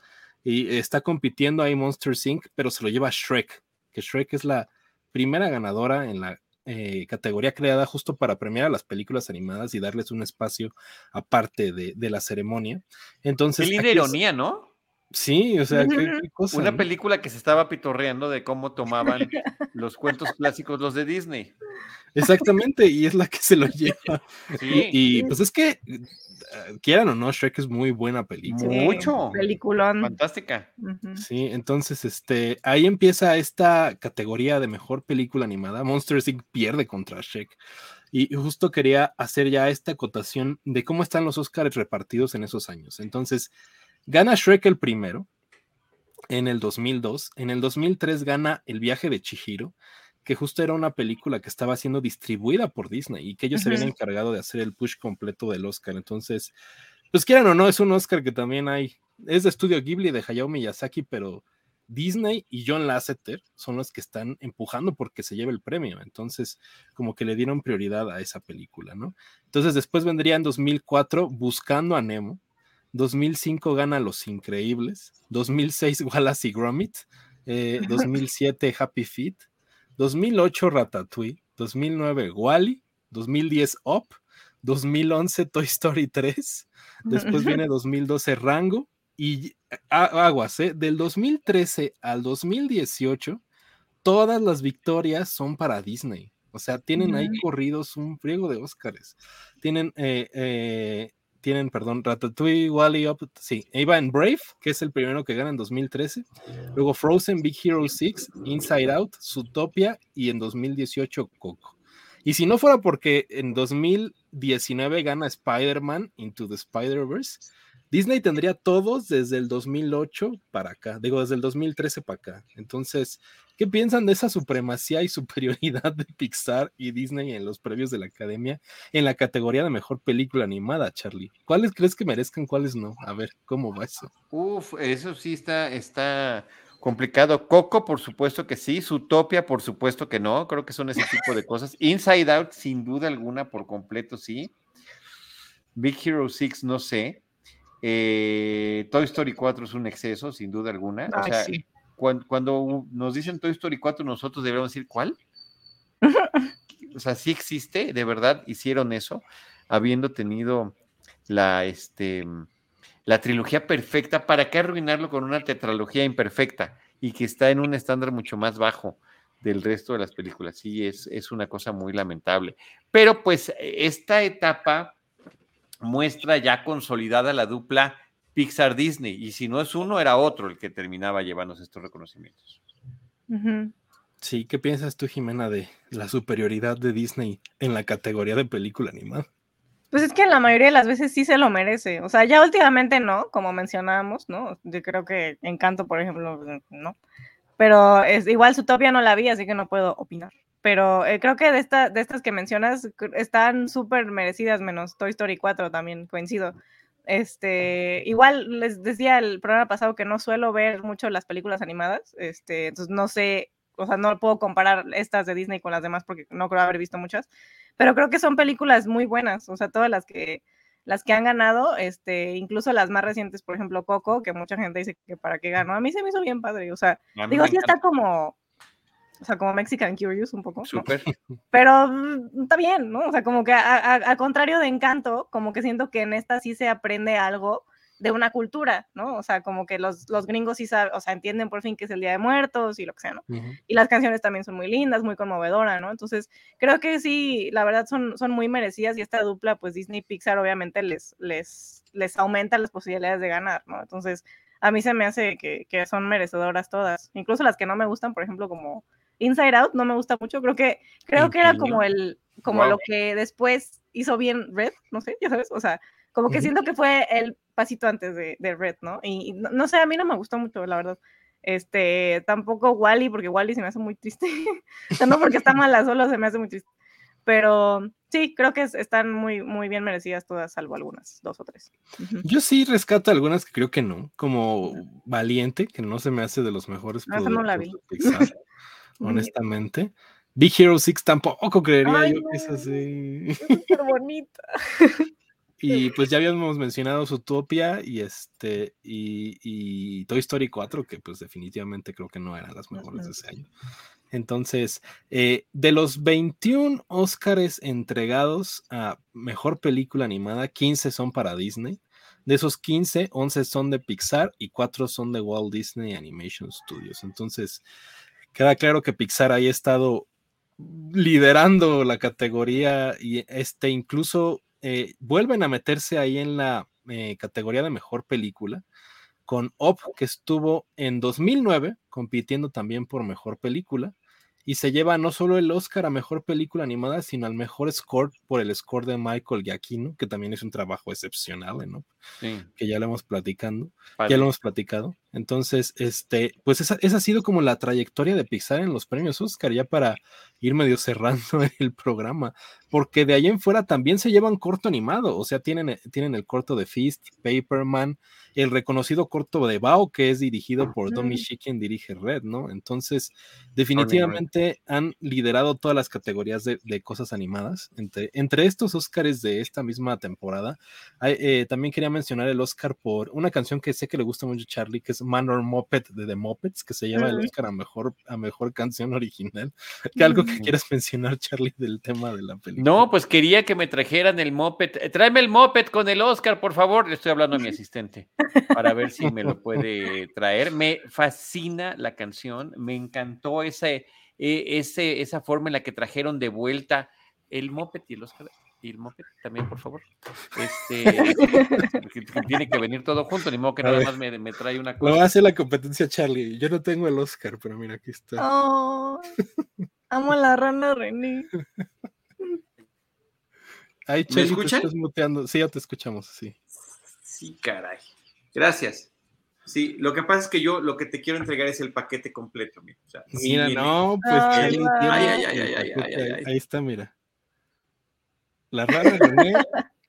y está compitiendo ahí Monster Inc., pero se lo lleva Shrek, que Shrek es la primera ganadora en la eh, categoría creada justo para premiar a las películas animadas y darles un espacio aparte de, de la ceremonia. Entonces, Qué linda es- ironía, ¿no? Sí, o sea, qué, qué cosa. Una ¿no? película que se estaba pitorreando de cómo tomaban los cuentos clásicos los de Disney. Exactamente, y es la que se lo lleva. Sí, Y, y, pues es que, eh, quieran o no, Shrek es muy buena película. Sí, mucho. Peliculón. fantástica. Sí, entonces, este, ahí empieza esta categoría de mejor película animada. Monsters Inc. pierde contra Shrek. Y justo quería hacer ya esta acotación de cómo están los Oscars repartidos en esos años. Entonces, gana Shrek el primero en el 2002. En el 2003 gana El viaje de Chihiro, que justo era una película que estaba siendo distribuida por Disney y que ellos se habían encargado de hacer el push completo del Oscar. Entonces, pues quieran o no, es un Oscar que también hay, es de estudio Ghibli de Hayao Miyazaki, pero Disney y John Lasseter son los que están empujando porque se lleve el premio. Entonces, como que le dieron prioridad a esa película, ¿no? Entonces, después vendría en 2004 Buscando a Nemo. 2005 gana Los Increíbles. 2006 Wallace y Gromit. eh, 2007 Happy Feet. 2008 Ratatouille. 2009 Wally. 2010 Up. 2011 Toy Story 3. Después viene 2012 Rango. Y aguas, ¿eh? Del 2013 al 2018, todas las victorias son para Disney. O sea, tienen ahí corridos un friego de Óscares. Tienen, eh, eh, tienen, perdón, Ratatouille, Wally, Up, sí, iba en Brave, que es el primero que gana en 2013. Luego Frozen, Big Hero 6, Inside Out, Zootopia y en 2018 Coco. Y si no fuera porque en 2019 gana Spider-Man Into the Spider-Verse, Disney tendría todos desde el 2008 para acá, digo, desde el 2013 para acá. Entonces, ¿qué piensan de esa supremacía y superioridad de Pixar y Disney en los previos de la academia en la categoría de mejor película animada, Charlie? ¿Cuáles crees que merezcan, cuáles no? A ver, ¿cómo va eso? Uf, eso sí está, está complicado. Coco, por supuesto que sí. Zootopia, por supuesto que no. Creo que son ese tipo de cosas. Inside Out, sin duda alguna, por completo, sí. Big Hero 6, no sé. Eh, Toy Story 4 es un exceso, sin duda alguna. o sea, sí. cuando, nos dicen Toy Story 4, nosotros deberíamos decir, ¿cuál? o sea, sí existe, de verdad, hicieron eso, habiendo tenido la, este, la trilogía perfecta, ¿para qué arruinarlo con una tetralogía imperfecta y que está en un estándar mucho más bajo del resto de las películas? Sí, es, es una cosa muy lamentable. Pero pues esta etapa muestra ya consolidada la dupla Pixar-Disney, y si no es uno, era otro el que terminaba llevándose estos reconocimientos. Sí, ¿qué piensas tú, Jimena, de la superioridad de Disney en la categoría de película animada? Pues es que la mayoría de las veces sí se lo merece. O sea, ya últimamente no, como mencionábamos, ¿no? Yo creo que Encanto, por ejemplo, no. Pero es, igual Zootopia no la vi, así que no puedo opinar. Pero eh, creo que de, esta, de estas que mencionas están súper merecidas, menos Toy Story 4 también, coincido. Este, igual les decía el programa pasado que no suelo ver mucho las películas animadas, este, entonces no sé, o sea, no puedo comparar estas de Disney con las demás porque no creo haber visto muchas, pero creo que son películas muy buenas, o sea, todas las que las que han ganado, este, incluso las más recientes, por ejemplo, Coco, que mucha gente dice que para qué ganó, a mí se me hizo bien padre, o sea, digo, sí está como, o sea, como Mexican Curious un poco. Súper. Pero mm, está bien, ¿no? O sea, como que al contrario de Encanto, como que siento que en esta sí se aprende algo de una cultura, ¿no? O sea, como que los, los gringos sí saben, o sea, entienden por fin que es el Día de Muertos y lo que sea, ¿no? Y las canciones también son muy lindas, muy conmovedoras, ¿no? Entonces, creo que sí, la verdad son, son muy merecidas y esta dupla, pues Disney y Pixar obviamente les, les, les aumenta las posibilidades de ganar, ¿no? Entonces, a mí se me hace que, que son merecedoras todas, incluso las que no me gustan, por ejemplo, como Inside Out, no me gusta mucho, creo que, creo que era como el, como lo que después hizo bien Red, no sé, ya sabes, o sea, como que siento que fue el pasito antes de, Red, ¿no? Y, no, sé, a mí no me gustó mucho, la verdad. Este, tampoco Wally, porque Wally se me hace muy triste. o sea, no porque está mala, solo se me hace muy triste. Pero sí, creo que están muy, muy bien merecidas todas, salvo algunas, dos o tres. Yo sí rescato algunas que creo que no, como Valiente, que no se me hace de los mejores. No, no la vi. Honestamente. Big Hero 6 tampoco creería yo que es así. Es súper bonita. Y pues ya habíamos mencionado Zootopia y este y, Toy Story 4, que pues definitivamente creo que no eran las mejores de ese año. Entonces, eh, de los 21 Oscars entregados a Mejor Película Animada, 15 son para Disney. De esos 15, 11 son de Pixar y 4 son de Walt Disney Animation Studios. Entonces, queda claro que Pixar ha estado liderando la categoría y este incluso eh, vuelven a meterse ahí en la eh, categoría de mejor película con Op, que estuvo en 2009 compitiendo también por mejor película y se lleva no solo el Oscar a mejor película animada, sino al mejor score por el score de Michael Giacchino, que también es un trabajo excepcional, ¿no? Que ya lo hemos platicando, ya lo hemos platicado. Entonces, este, pues esa, esa, ha sido como la trayectoria de Pixar en los premios Oscar, ya para ir medio cerrando el programa, porque de ahí en fuera también se llevan corto animado, o sea, tienen, tienen el corto de Fist, Paperman, el reconocido corto de Bao, que es dirigido por Domi quien dirige Red, ¿no? Entonces, definitivamente han liderado todas las categorías de, cosas animadas. Entre, entre estos Oscars de esta misma temporada, eh, también quería mencionar el Oscar por una canción que sé que le gusta mucho a Charlie, que es Manor Muppet de The Muppets, que se llama el Oscar a mejor, a mejor canción original. ¿Qué algo que quieras mencionar, Charlie, del tema de la película? No, pues quería que me trajeran el Muppet. Eh, tráeme el Muppet con el Oscar, por favor. Le estoy hablando a mi asistente para ver si me lo puede traer. Me fascina la canción, me encantó ese, e, ese, esa forma en la que trajeron de vuelta el Moped y el Oscar y el Moped también, por favor. Este, tiene que venir todo junto, ni modo que nada más me, trae una cosa. Lo hace la competencia Charlie. Yo no tengo el Oscar, pero mira, aquí está. Oh, amo a la rana René. Ahí, Charlie, ¿Me escuchan? muteando. Sí, ya te escuchamos, sí. Sí, caray. Gracias. Sí, lo que pasa es que yo lo que te quiero entregar es el paquete completo. Mira, no, pues ay, ay, ay, ahí está, mira. La rara René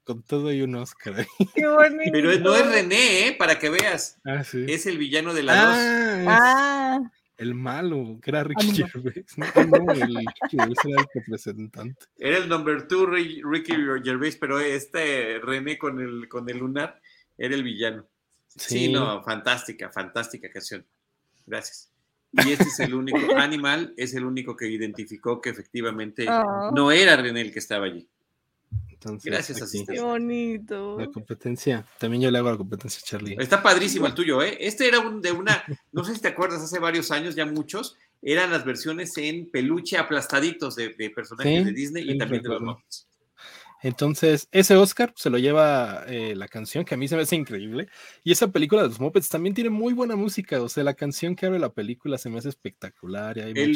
con todo y un Oscar. Qué bonito. Pero no es René, ¿eh? para que veas. Ah, sí. Es el villano de la ah, ah. El malo, que era Ricky Gervais. No, no, el Ricky Gervais era el representante. Era el number two Ricky Gervais, pero este René con el, con el lunar era el villano. Sí. no, fantástica, fantástica canción. Gracias. Y este es el único, Animal es el único que identificó que efectivamente ah. no era René el que estaba allí. Gracias, asistente. Qué bonito. La competencia. También yo le hago la competencia a Charlie. Está padrísimo el tuyo, ¿eh? Este era un, de una, no sé si te acuerdas, hace varios años, ya muchos, eran las versiones en peluche aplastaditos de, personajes de Disney y también de los Muppets. Entonces, ese Oscar se lo lleva eh, la canción que a mí se me hace increíble. Y esa película de los Muppets también tiene muy buena música. O sea, la canción que abre la película se me hace espectacular. Y hay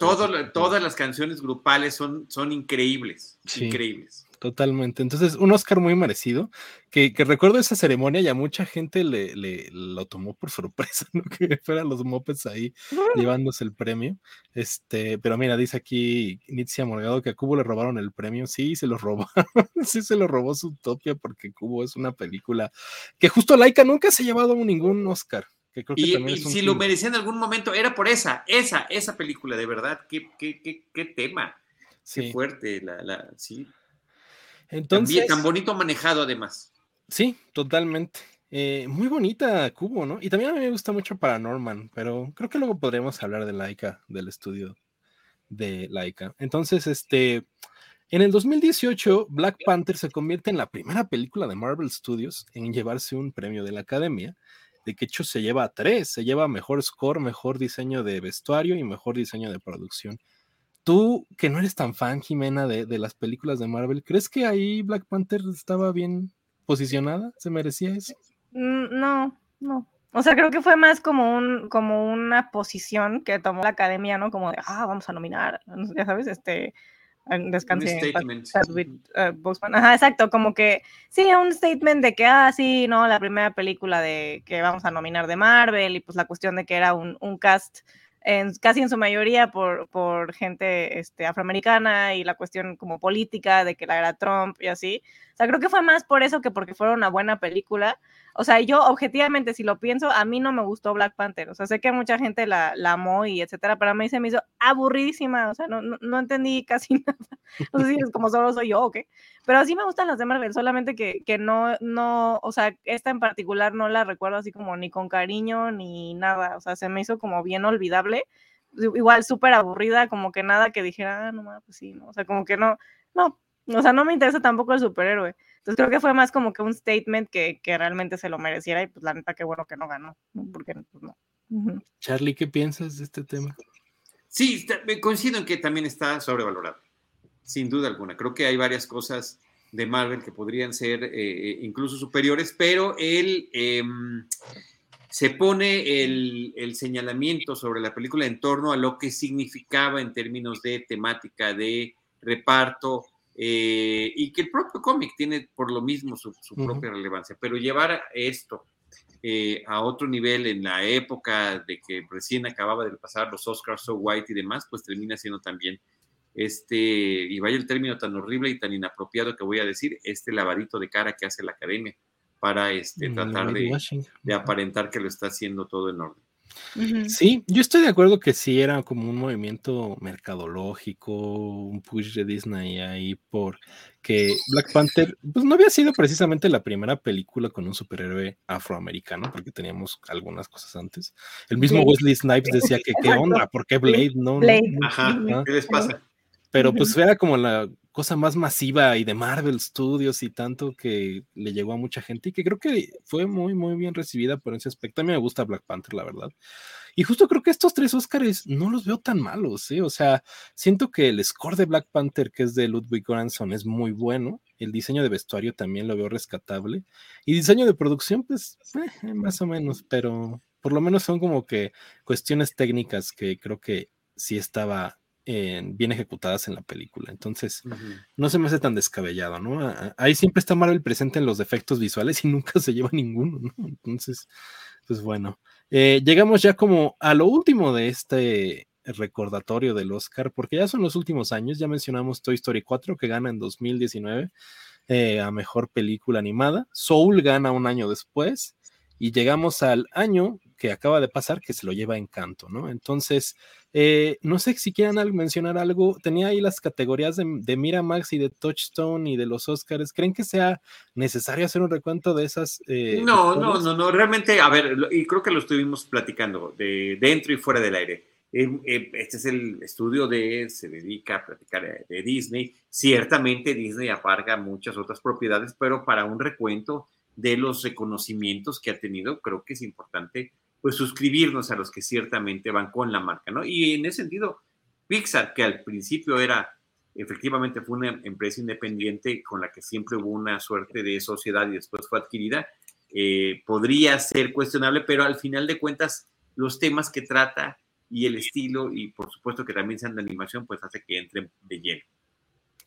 todas las canciones grupales son, son increíbles. Increíbles. Totalmente. Entonces, un Oscar muy merecido, que, recuerdo esa ceremonia y a mucha gente le, le, lo tomó por sorpresa, ¿no? Que fueran los mopeds ahí llevándose el premio. Este, pero mira, dice aquí Nitzia Morgado que a Cubo le robaron el premio. Sí, se lo robaron. sí, se lo robó su Utopia porque Cubo es una película que justo Laika nunca se ha llevado ningún Oscar. Que creo que y, si lo merecía en algún momento, era por esa, esa, esa película, de verdad. Qué, qué, qué, qué tema. Qué fuerte, la, la, sí. Entonces, tan bonito manejado además. Sí, totalmente. Eh, muy bonita Cubo, ¿no? Y también a mí me gusta mucho Paranorman, pero creo que luego podremos hablar de Laika, del estudio de Laika. Entonces, este, en el 2018, Black Panther se convierte en la primera película de Marvel Studios en llevarse un premio de la Academia, de que hecho se lleva a tres, se lleva mejor score, mejor diseño de vestuario y mejor diseño de producción. Tú, que no eres tan fan, Jimena, de, las películas de Marvel, ¿crees que ahí Black Panther estaba bien posicionada? ¿Se merecía eso? Mm, no, no. O sea, creo que fue más como un, como una posición que tomó la academia, ¿no? Como de, ah, vamos a nominar, ya sabes, este, descanse. Uh, Ajá, exacto, como que sí, un statement de que, ah, sí, no, la primera película de que vamos a nominar de Marvel y pues la cuestión de que era un, un cast casi en su mayoría por, por gente este, afroamericana y la cuestión como política de que la era Trump y así. O sea, creo que fue más por eso que porque fuera una buena película. O sea, yo objetivamente, si lo pienso, a mí no me gustó Black Panther. O sea, sé que mucha gente la, la amó y etcétera, pero a mí se me hizo aburridísima. O sea, no, no, entendí casi nada. No sé si es como solo soy yo o qué. Pero sí me gustan las de Marvel, solamente que, que no, no, o sea, esta en particular no la recuerdo así como ni con cariño ni nada. O sea, se me hizo como bien olvidable. Igual súper aburrida, como que nada que dijera, ah, no, pues sí, no. O sea, como que no, no, o sea, no me interesa tampoco el superhéroe. Entonces creo que fue más como que un statement que, que realmente se lo mereciera y pues la neta qué bueno que no ganó, porque pues, no. Charlie, ¿qué piensas de este tema? Sí, coincido en que también está sobrevalorado, sin duda alguna. Creo que hay varias cosas de Marvel que podrían ser eh, eh, incluso superiores, pero él em, se pone el, el, señalamiento sobre la película en torno a lo que significaba en términos de temática, de reparto, eh, y que el propio cómic tiene por lo mismo su, propia relevancia, pero llevar esto eh, a otro nivel en la época de que recién acababa de pasar los Oscars So White y demás, pues termina siendo también este, y vaya el término tan horrible y tan inapropiado que voy a decir, este lavadito de cara que hace la academia para este, tratar de, de aparentar que lo está haciendo todo en orden. Sí, yo estoy de acuerdo que sí era como un movimiento mercadológico, un push de Disney ahí por que Black Panther, pues no había sido precisamente la primera película con un superhéroe afroamericano, porque teníamos algunas cosas antes. El mismo Wesley Snipes decía que qué onda, ¿por qué Blade? No, Blade. Ajá, ¿qué les pasa? Pero pues era como la cosa más masiva y de Marvel Studios y tanto que le llegó a mucha gente y que creo que fue muy, muy bien recibida por ese aspecto. A mí me gusta Black Panther, la verdad. Y justo creo que estos tres Oscars no los veo tan malos, ¿eh? O sea, siento que el score de Black Panther, que es de Ludwig Göransson, es muy bueno. El diseño de vestuario también lo veo rescatable. Y diseño de producción, pues, eh, más o menos, pero por lo menos son como que cuestiones técnicas que creo que sí estaba bien ejecutadas en la película. Entonces, no se me hace tan descabellado, ¿no? Ahí siempre está Marvel presente en los defectos visuales y nunca se lleva ninguno, ¿no? Entonces, pues bueno, eh, llegamos ya como a lo último de este recordatorio del Oscar, porque ya son los últimos años, ya mencionamos Toy Story 4 que gana en 2019 eh, a Mejor Película Animada, Soul gana un año después y llegamos al año que acaba de pasar que se lo lleva Encanto, ¿no? Entonces, eh, no sé si quieran mencionar algo, tenía ahí las categorías de, de, Miramax y de Touchstone y de los Oscars, ¿creen que sea necesario hacer un recuento de esas? Eh, no, no, no, no, realmente, a ver, y creo que lo estuvimos platicando de dentro y fuera del aire. Em, em, este es el estudio de, se dedica a platicar de Disney. Ciertamente Disney aparga muchas otras propiedades, pero para un recuento de los reconocimientos que ha tenido, creo que es importante pues suscribirnos a los que ciertamente van con la marca, ¿no? Y en ese sentido, Pixar, que al principio era, efectivamente fue una empresa independiente con la que siempre hubo una suerte de sociedad y después fue adquirida, eh, podría ser cuestionable, pero al final de cuentas, los temas que trata y el estilo, y por supuesto que también sean de animación, pues hace que entren de lleno.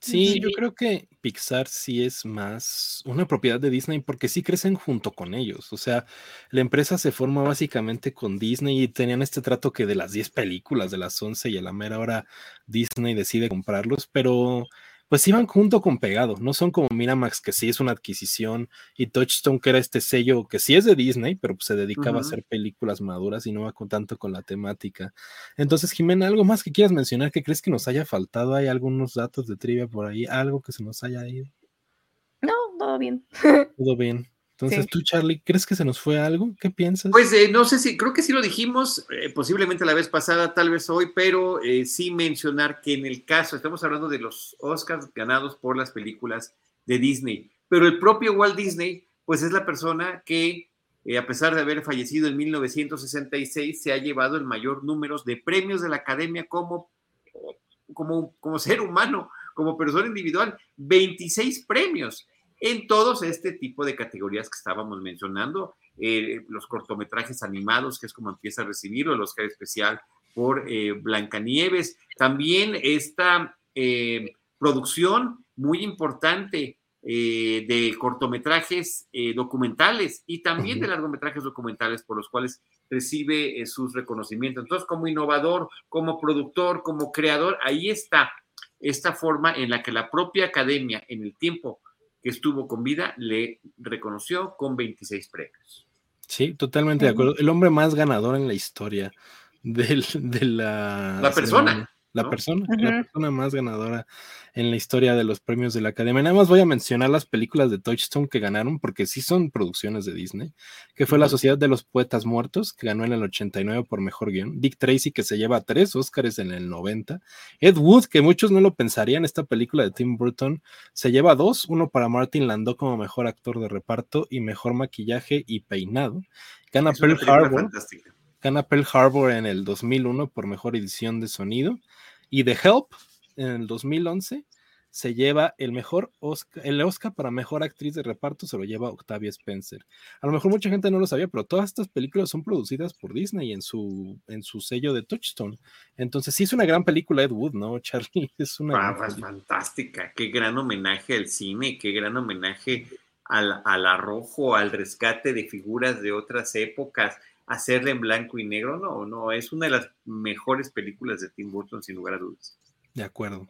Sí, yo creo que Pixar sí es más una propiedad de Disney porque sí crecen junto con ellos. O sea, la empresa se forma básicamente con Disney y tenían este trato que de las 10 películas, de las 11 y a la mera hora Disney decide comprarlos, pero pues iban junto con pegado, no son como Miramax, que sí es una adquisición, y Touchstone, que era este sello que sí es de Disney, pero pues se dedicaba a hacer películas maduras y no va con tanto con la temática. Entonces, Jimena, ¿algo más que quieras mencionar que crees que nos haya faltado? ¿Hay algunos datos de trivia por ahí? ¿Algo que se nos haya ido? No, todo bien. Todo bien. Entonces, tú, Charlie, ¿crees que se nos fue algo? ¿Qué piensas? Pues eh, no sé si, creo que sí lo dijimos, eh, posiblemente la vez pasada, tal vez hoy, pero eh, sí mencionar que en el caso, estamos hablando de los Oscars ganados por las películas de Disney, pero el propio Walt Disney, pues es la persona que, a pesar de haber fallecido en 1966, se ha llevado el mayor número de premios de la academia como, como, como ser humano, como persona individual, 26 premios en todos este tipo de categorías que estábamos mencionando, eh, los cortometrajes animados, que es como empieza a recibirlo, el Oscar especial por eh, Blancanieves, también esta eh, producción muy importante de cortometrajes documentales y también de largometrajes documentales por los cuales recibe sus reconocimientos. Entonces, como innovador, como productor, como creador, ahí está esta forma en la que la propia academia en el tiempo que estuvo con vida le reconoció con 26 premios. Sí, totalmente de acuerdo. El hombre más ganador en la historia de la... La persona. La persona, la persona más ganadora en la historia de los premios de la Academia. Nada más voy a mencionar las películas de Touchstone que ganaron, porque sí son producciones de Disney, que fue La Sociedad de los Poetas Muertos, que ganó en el 89 por Mejor Guión, Dick Tracy, que se lleva tres Oscars en el 90, Ed Wood, que muchos no lo pensarían, esta película de Tim Burton, se lleva dos, uno para Martin Landau como Mejor Actor de Reparto y Mejor Maquillaje y Peinado. Gana Pearl Harbor. Gana Pearl Harbor en el 2001 por Mejor Edición de Sonido y The Help en el 2011 se lleva el mejor Oscar, el Oscar para mejor actriz de reparto se lo lleva Octavia Spencer. A lo mejor mucha gente no lo sabía, pero todas estas películas son producidas por Disney en su, en su sello de Touchstone. Entonces sí es una gran película Ed Wood, ¿no, Charlie? Es una ah, fantástica, qué gran homenaje al cine, qué gran homenaje al, al arrojo, al rescate de figuras de otras épocas hacerla en blanco y negro, no, no, es una de las mejores películas de Tim Burton, sin lugar a dudas. De acuerdo.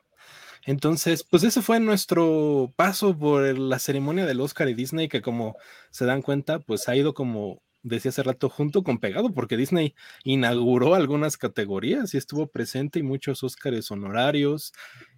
Entonces, pues ese fue nuestro paso por la ceremonia del Oscar y Disney, que como se dan cuenta, pues ha ido como decía hace rato, junto con pegado, porque Disney inauguró algunas categorías y estuvo presente y muchos Óscares honorarios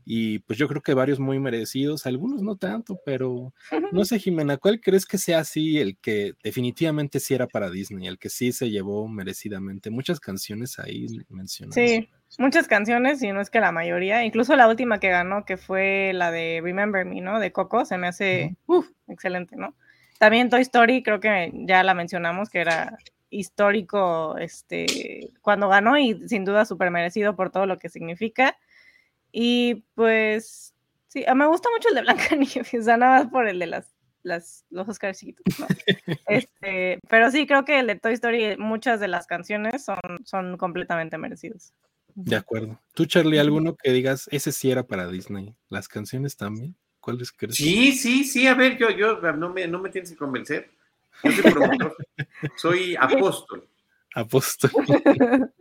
y pues yo creo que varios muy merecidos, algunos no tanto, pero no sé, Jimena, ¿cuál crees que sea así el que definitivamente sí era para Disney, el que sí se llevó merecidamente? Muchas canciones ahí mencionadas. Sí, muchas canciones y no es que la mayoría, incluso la última que ganó, que fue la de Remember Me, ¿no? De Coco, se me hace, excelente, ¿no? También Toy Story, creo que ya la mencionamos, que era histórico este, cuando ganó y sin duda súper merecido por todo lo que significa. Y pues, sí, me gusta mucho el de Blanca Nieves, o sea, nada más por el de las, las, los Oscars chiquitos. este, pero sí, creo que el de Toy Story, muchas de las canciones son, son completamente merecidos. De acuerdo. ¿Tú, Charlie, alguno que digas, ese sí era para Disney? ¿Las canciones también? ¿Cuáles crees? Sí, sí, sí, a ver, yo, yo, no me, no me tienes que convencer. Yo soy promotor, soy apóstol. Apóstol.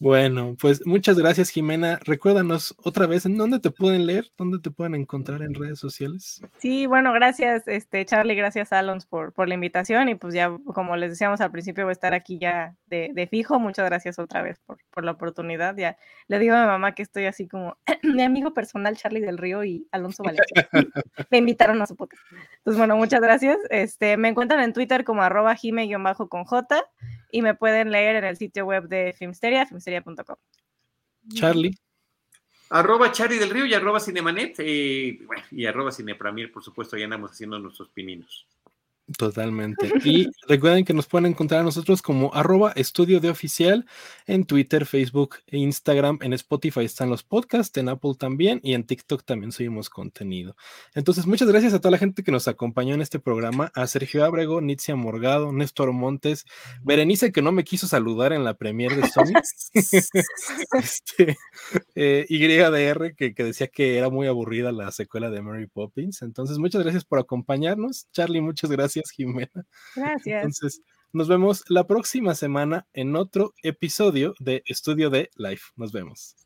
bueno, pues muchas gracias, Jimena. Recuérdanos otra vez en dónde te pueden leer, dónde te pueden encontrar en redes sociales. Sí, bueno, gracias, este Charlie, gracias Alons por, por la invitación. Y pues ya, como les decíamos al principio, voy a estar aquí ya de, fijo. Muchas gracias otra vez por, por, la oportunidad. Ya le digo a mi mamá que estoy así como mi amigo personal, Charlie del Río y Alonso Valencia. me invitaron a su podcast. Entonces, bueno, muchas gracias. Este, me encuentran en Twitter como arroba jime-con J y me pueden leer en el sitio web de Filmsteria, filmsteria.com. Charlie. Arroba Charlie del Río y arroba Cinemanet, eh, y arroba Cinepramier, por supuesto, ya andamos haciendo nuestros pininos. Totalmente. Y recuerden que nos pueden encontrar a nosotros como arroba estudio de oficial en Twitter, Facebook e Instagram. En Spotify están los podcasts, en Apple también y en TikTok también subimos contenido. Entonces, muchas gracias a toda la gente que nos acompañó en este programa, a Sergio Abrego, Nitzia Morgado, Néstor Montes, Berenice que no me quiso saludar en la premier de Sony, este, eh, YDR que, que decía que era muy aburrida la secuela de Mary Poppins. Entonces, muchas gracias por acompañarnos. Charlie, muchas gracias. Jimena. Gracias. Entonces, nos vemos la próxima semana en otro episodio de Estudio de Life. Nos vemos.